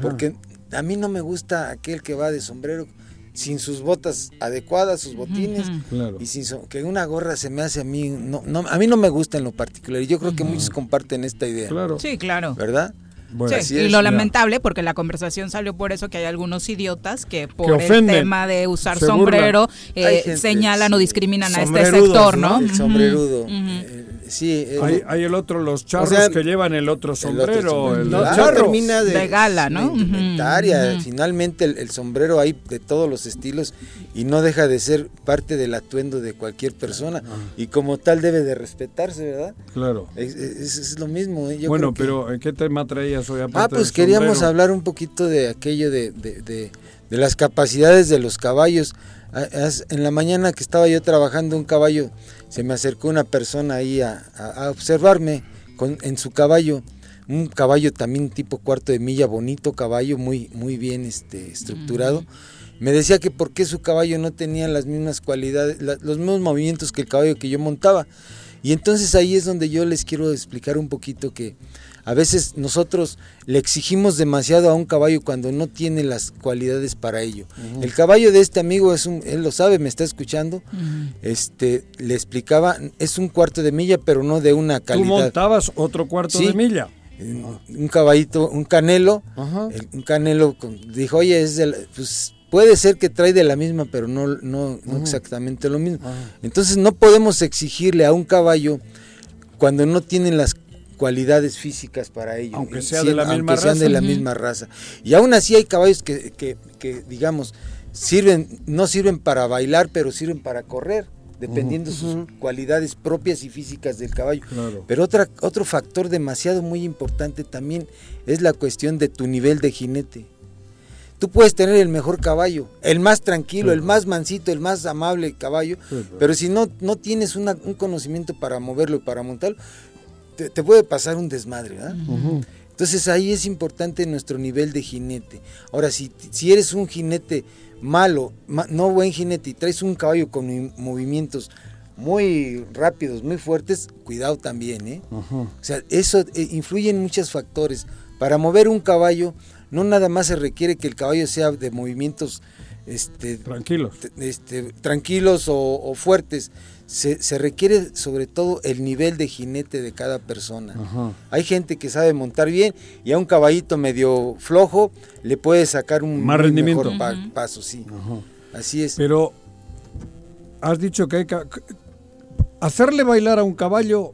porque a mí no me gusta aquel que va de sombrero sin sus botas adecuadas, sus botines, y sin que una gorra se me hace a mí, no, no, a mí no me gusta en lo particular, y yo creo que muchos comparten esta idea. Sí, claro. ¿Verdad? y lo lamentable, porque la conversación salió por eso que hay algunos idiotas que por el tema de usar sombrero eh, señalan o discriminan a este sector, ¿no? El sombrerudo. Sí, hay, hay, el otro, los charros que llevan el otro sombrero. El, termina de, gala, ¿no? Finalmente el, sombrero hay de todos los estilos y no deja de ser parte del atuendo de cualquier persona. Y como tal debe de respetarse, ¿verdad? Claro. Es, es, lo mismo. ¿eh? bueno, pero ¿en qué tema traías hoy? Ah, pues queríamos hablar un poquito de aquello de, de, de, de las capacidades de los caballos. En la mañana que estaba yo trabajando un caballo se me acercó una persona ahí a, observarme con, en su caballo, un caballo también tipo cuarto de milla, bonito caballo, muy, muy bien este, estructurado. Me decía que por qué su caballo no tenía las mismas cualidades, los mismos movimientos que el caballo que yo montaba. Y entonces ahí es donde yo les quiero explicar un poquito que a veces nosotros le exigimos demasiado a un caballo cuando no tiene las cualidades para ello. El caballo de este amigo es un, él lo sabe, me está escuchando. Este, le explicaba, es un cuarto de milla, pero no de una calidad. ¿Tú montabas otro cuarto de milla? Un caballito, un canelo, un canelo dijo, oye, es pues puede ser que trae de la misma, pero no, no, no exactamente lo mismo. Entonces no podemos exigirle a un caballo cuando no tienen las cualidades físicas para ello. Aunque, sea de la misma sean de la misma raza. Y aún así hay caballos que, que, que, digamos, sirven, no sirven para bailar, pero sirven para correr, dependiendo de sus cualidades propias y físicas del caballo. Pero otra, otro factor demasiado muy importante también es la cuestión de tu nivel de jinete. Tú puedes tener el mejor caballo, el más tranquilo, el más mansito, el más amable caballo, pero si no, no tienes un conocimiento para moverlo y para montarlo, te, puede pasar un desmadre, ¿verdad? Entonces ahí es importante nuestro nivel de jinete. Ahora, si, si eres un jinete malo, no buen jinete, y traes un caballo con movimientos muy rápidos, muy fuertes, cuidado también, ¿eh? O sea, eso eh, influye en muchos factores. Para mover un caballo, no nada más se requiere que el caballo sea de movimientos este, tranquilos, este, tranquilos o fuertes, se, requiere sobre todo el nivel de jinete de cada persona. Hay gente que sabe montar bien y a un caballito medio flojo le puede sacar un Más rendimiento. mejor paso, sí. Así es. Pero has dicho que hay que hacerle bailar a un caballo,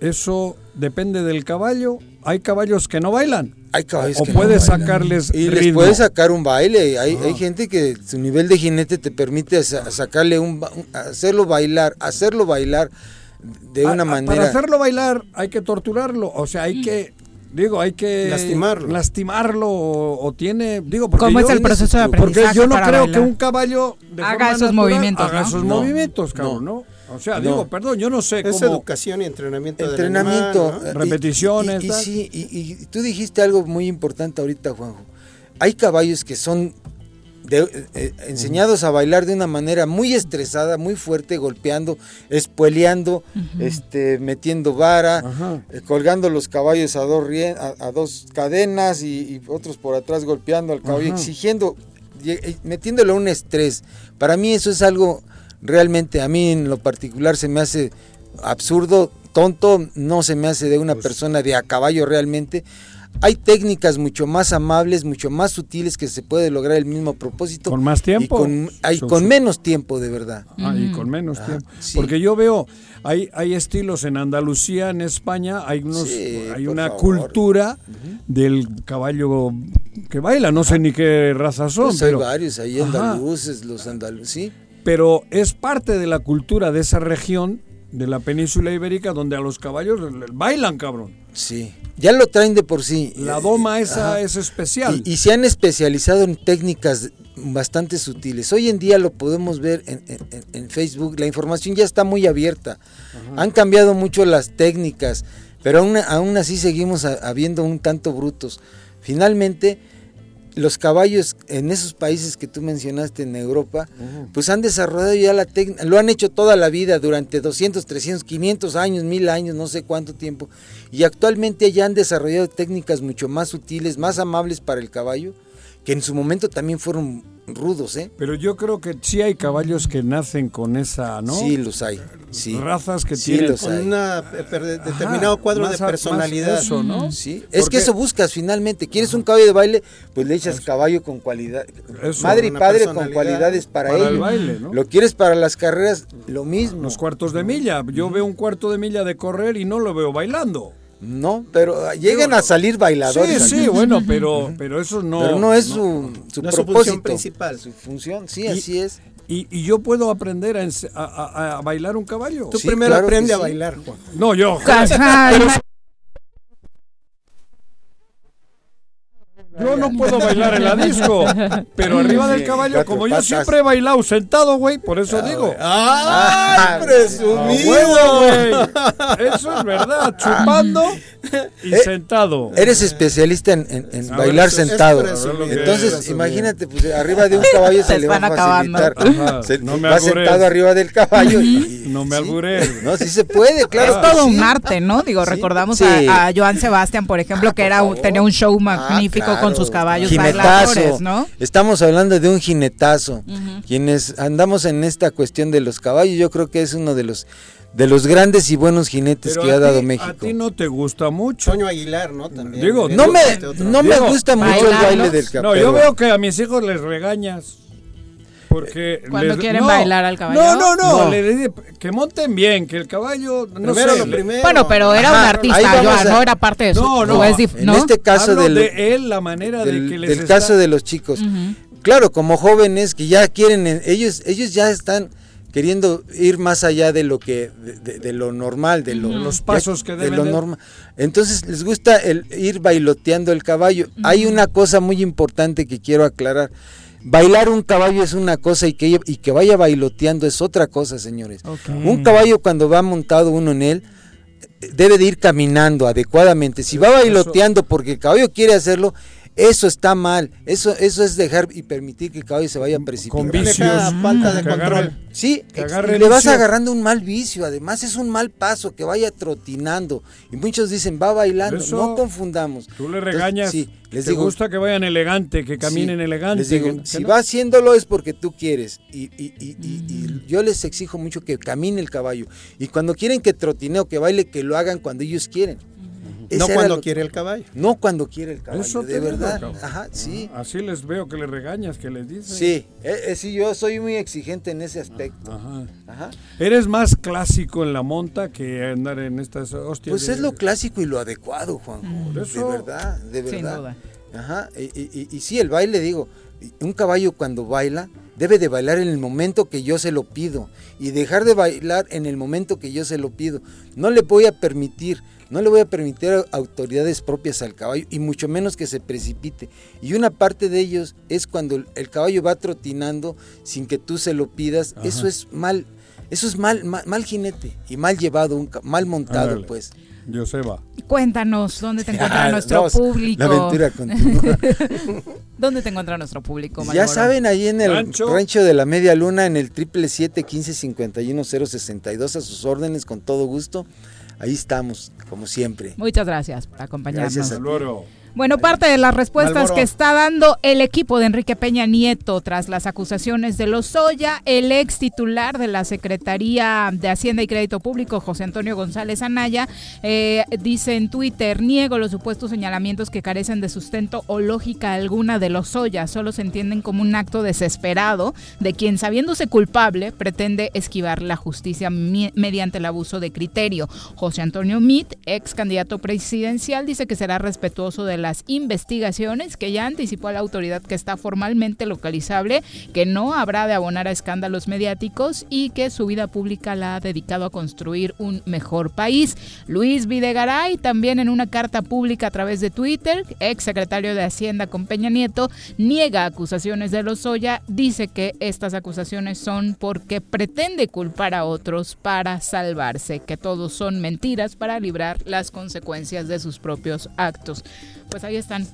eso depende del caballo. Hay caballos que no bailan. Hay caballos o puedes sacarles y les puedes sacar un baile. Hay, hay, gente que su nivel de jinete te permite sacarle un, hacerlo bailar, hacerlo bailar de una manera. Para hacerlo bailar hay que torturarlo, o sea, hay que digo, hay que lastimarlo, lastimarlo o, tiene, digo, porque ¿cómo es el proceso de aprendizaje Porque yo no creo que un caballo haga esos movimientos, haga esos movimientos, cabrón, ¿no? O sea, digo, perdón, yo no sé es educación y entrenamiento. Entrenamiento, repeticiones. Y, sí, y, tú dijiste algo muy importante ahorita, Juanjo. Hay caballos que son eh, eh, enseñados a bailar de una manera muy estresada, muy fuerte, golpeando, espueleando, este, metiendo vara, eh, colgando los caballos a dos, a, dos cadenas y, otros por atrás golpeando al caballo, exigiendo, metiéndole un estrés. Para mí eso es algo realmente a mí en lo particular se me hace absurdo, tonto, no se me hace de una pues persona de a caballo realmente. Hay técnicas mucho más amables, mucho más sutiles que se puede lograr el mismo propósito. Con más tiempo. con, hay, con menos tiempo, de verdad. Ah, y con menos ah, tiempo. Porque yo veo, hay, hay estilos en Andalucía, en España, hay, unos, hay una cultura del caballo que baila, no sé ni qué raza son. Pues hay varios, hay andaluces, los andaluces, sí pero es parte de la cultura de esa región de la península ibérica donde a los caballos bailan, cabrón. Sí, ya lo traen de por sí. La doma esa es especial. Y, se han especializado en técnicas bastante sutiles. Hoy en día lo podemos ver en, en- en Facebook, la información ya está muy abierta. Han cambiado mucho las técnicas, pero aún, aún así seguimos habiendo un tanto brutos. Finalmente, los caballos en esos países que tú mencionaste en Europa, pues han desarrollado ya la técnica, lo han hecho toda la vida, durante 200, 300, 500 años, 1000 años, no sé cuánto tiempo, y actualmente ya han desarrollado técnicas mucho más sutiles, más amables para el caballo, que en su momento también fueron rudos, ¿eh? Pero yo creo que sí hay caballos que nacen con esa, ¿no? Sí, los hay. Sí. Razas que Sí, tienen los hay. Con una per- determinado cuadro de personalidad. eso, ¿no? Sí, es que eso buscas finalmente. ¿Quieres un caballo de baile? Pues le echas caballo con cualidad. Eso, Madre y padre con cualidades para, para el ello. baile, ¿no? Lo quieres para las carreras, lo mismo. Los cuartos de milla. Yo veo un cuarto de milla de correr y no lo veo bailando. No, pero ah, llegan a salir bailadores. Sí, sí, bueno, pero, pero eso no. Pero no es su, su no es su propósito. función principal. Su función, sí, Y- así es. Y, y yo puedo aprender a, ense- a- a- bailar un caballo. Tú Sí, primero claro aprende a bailar, Juan. No, yo. Yo no puedo bailar en la disco, pero arriba del caballo, como yo siempre he bailado sentado, güey, por eso digo. ¡Ay, presumido! huevo, güey! Eso es verdad, chupando y Eh, sentado. Eres especialista en, en- en A bailar ver, sentado. Entonces, imagínate, pues arriba de un caballo se Se le va a facilitar. Se- no me va sentado arriba del caballo. y- No me sí. alburé. No, sí se puede, claro. es todo sí. un arte, ¿no? Digo, Sí. recordamos a, a Joan Sebastián, por ejemplo, que era un- tenía un show magnífico Ah, con sus caballos Jinetazo. bailadores, ¿no? Estamos hablando de un jinetazo. Quienes andamos en esta cuestión de los caballos, yo creo que es uno de los de los grandes y buenos jinetes Pero que ha dado ti- México. A ti no te gusta mucho. Toño Aguilar, ¿no? También. Digo, No me, Este no me Digo, gusta mucho el baile del caballo. No, yo veo que a mis hijos les regañas. Porque Cuando les- quieren no, bailar al caballo. No, no, no, No. le que monten bien, que el caballo no Primero sé, lo primero. Bueno, pero era un Ajá, ahí artista, Joan, a- no era parte de su... No, no, es dif- En ¿no? este caso Hablo del, de él, la manera del, de que les del está- caso de los chicos. Claro, como jóvenes que ya quieren, eh, ellos, ellos ya están queriendo ir más allá de lo que, de, de- de lo normal, de lo, De los pasos que de deben lo de- normal. Entonces les gusta el ir bailoteando el caballo. Hay una cosa muy importante que quiero aclarar. Bailar un caballo es una cosa y que, y que vaya bailoteando es otra cosa, señores. Un caballo cuando va montado uno en él debe de ir caminando adecuadamente. Si va bailoteando porque el caballo quiere hacerlo, eso está mal. Eso, eso es dejar y permitir que el caballo se vaya precipitando. con vicios. Deja falta de control. agarre- Sí, y le vas agarrando un mal vicio, además es un mal paso, que vaya trotinando. Y muchos dicen, va bailando, Eso, no confundamos. Tú le Entonces, regañas. sí, les te digo, gusta que vayan elegante, que caminen sí, elegante. les digo, que- si no- va haciéndolo es porque tú quieres. Y, y- y- y- y yo les exijo mucho que camine el caballo. Y cuando quieren que trotine o que baile, que lo hagan cuando ellos quieren. No cuando lo- quiere el caballo. No cuando quiere el caballo, Eso te de verdad. Ajá, sí. Así les veo que le regañas, que les dices. Sí, eh, eh, sí, yo soy muy exigente en ese aspecto. Ajá. Ajá. Eres más clásico en la monta que andar en estas hostias. Pues de- es lo clásico y lo adecuado, Juan. Por De verdad, de Sin verdad. duda. Ajá. Y, y- y- y sí, el baile, digo, un caballo cuando baila debe de bailar en el momento que yo se lo pido y dejar de bailar en el momento que yo se lo pido. No le voy a permitir, no le voy a permitir a autoridades propias al caballo y mucho menos que se precipite. Y una parte de ellos es cuando el, caballo va trotinando sin que tú se lo pidas. Ajá. Eso es mal, eso es mal, mal, mal jinete y mal llevado, un mal montado, Ándale. pues. Joseba. Cuéntanos, ¿dónde te encuentra Ah, nuestro vamos, público? La aventura continúa. ¿Dónde te encuentra nuestro público, ya saben, ahí en el Rancho. rancho, de la Media Luna, en el 777-1551-062, a sus órdenes, con todo gusto. Ahí estamos, como siempre. Muchas gracias por acompañarnos. Gracias a ti. Bueno, parte de las respuestas Malboro. que está dando el equipo de Enrique Peña Nieto tras las acusaciones de Lozoya, el ex titular de la Secretaría de Hacienda y Crédito Público, José Antonio González Anaya, eh, dice en Twitter, niego los supuestos señalamientos que carecen de sustento o lógica alguna de Lozoya, solo se entienden como un acto desesperado de quien sabiéndose culpable pretende esquivar la justicia mediante el abuso de criterio. José Antonio Mit, ex candidato presidencial, dice que será respetuoso de las investigaciones, que ya anticipó a la autoridad que está formalmente localizable, que no habrá de abonar a escándalos mediáticos y que su vida pública la ha dedicado a construir un mejor país. Luis Videgaray también en una carta pública a través de Twitter, ex secretario de Hacienda con Peña Nieto, niega acusaciones de Lozoya, dice que estas acusaciones son porque pretende culpar a otros para salvarse, que todos son mentiras para librar las consecuencias de sus propios actos. Pues ahí están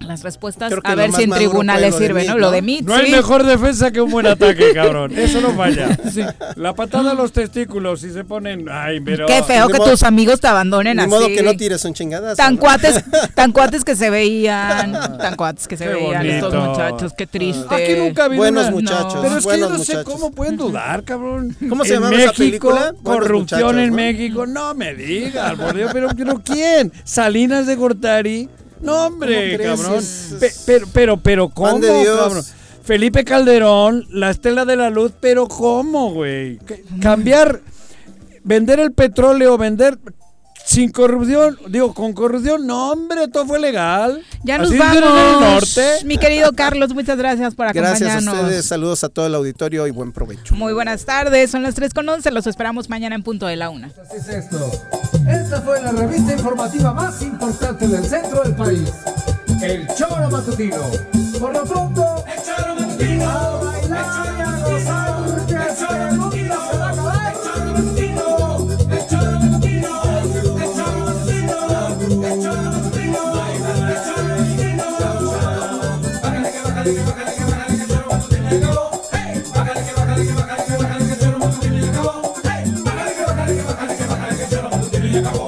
las respuestas a ver si en tribuna le sirve, ¿no? Lo de mí. No hay mejor defensa que un buen ataque, cabrón. Eso no falla. La patada a los testículos y se ponen. Ay, pero. Qué feo que tus amigos te abandonen Ni así. modo que no tires un chingadas. Tan cuates, tan cuates que se veían, tan cuates que se Qué veían estos muchachos, qué triste. Aquí nunca ha habido Buenos una- muchachos, Pero es que yo no sé cómo pueden dudar, cabrón. ¿Cómo se En llamaba esa México, película? Corrupción en ¿no? México. No me digas, por Dios. Pero, pero ¿quién? Salinas de Gortari. No, hombre, cabrón. Pe- pero, pero, pero, ¿cómo, Pan de Dios. cabrón? Felipe Calderón, la Estela de la Luz, pero ¿cómo, güey? ¿Qué- Cambiar, vender el petróleo, vender sin corrupción, digo, con corrupción, no, hombre, todo fue legal. Ya nos Así en el vamos. norte. Mi querido Carlos, muchas gracias por Gracias a acompañarnos. ustedes, saludos a todo el auditorio y buen provecho. Muy buenas tardes, son las 3 con 11, los esperamos mañana en punto de la una. Así es esto. Esta fue la revista informativa más importante del centro del país. El Choro Matutino. Por lo pronto, el Choro Matutino. A bailar y a gozar. acabó.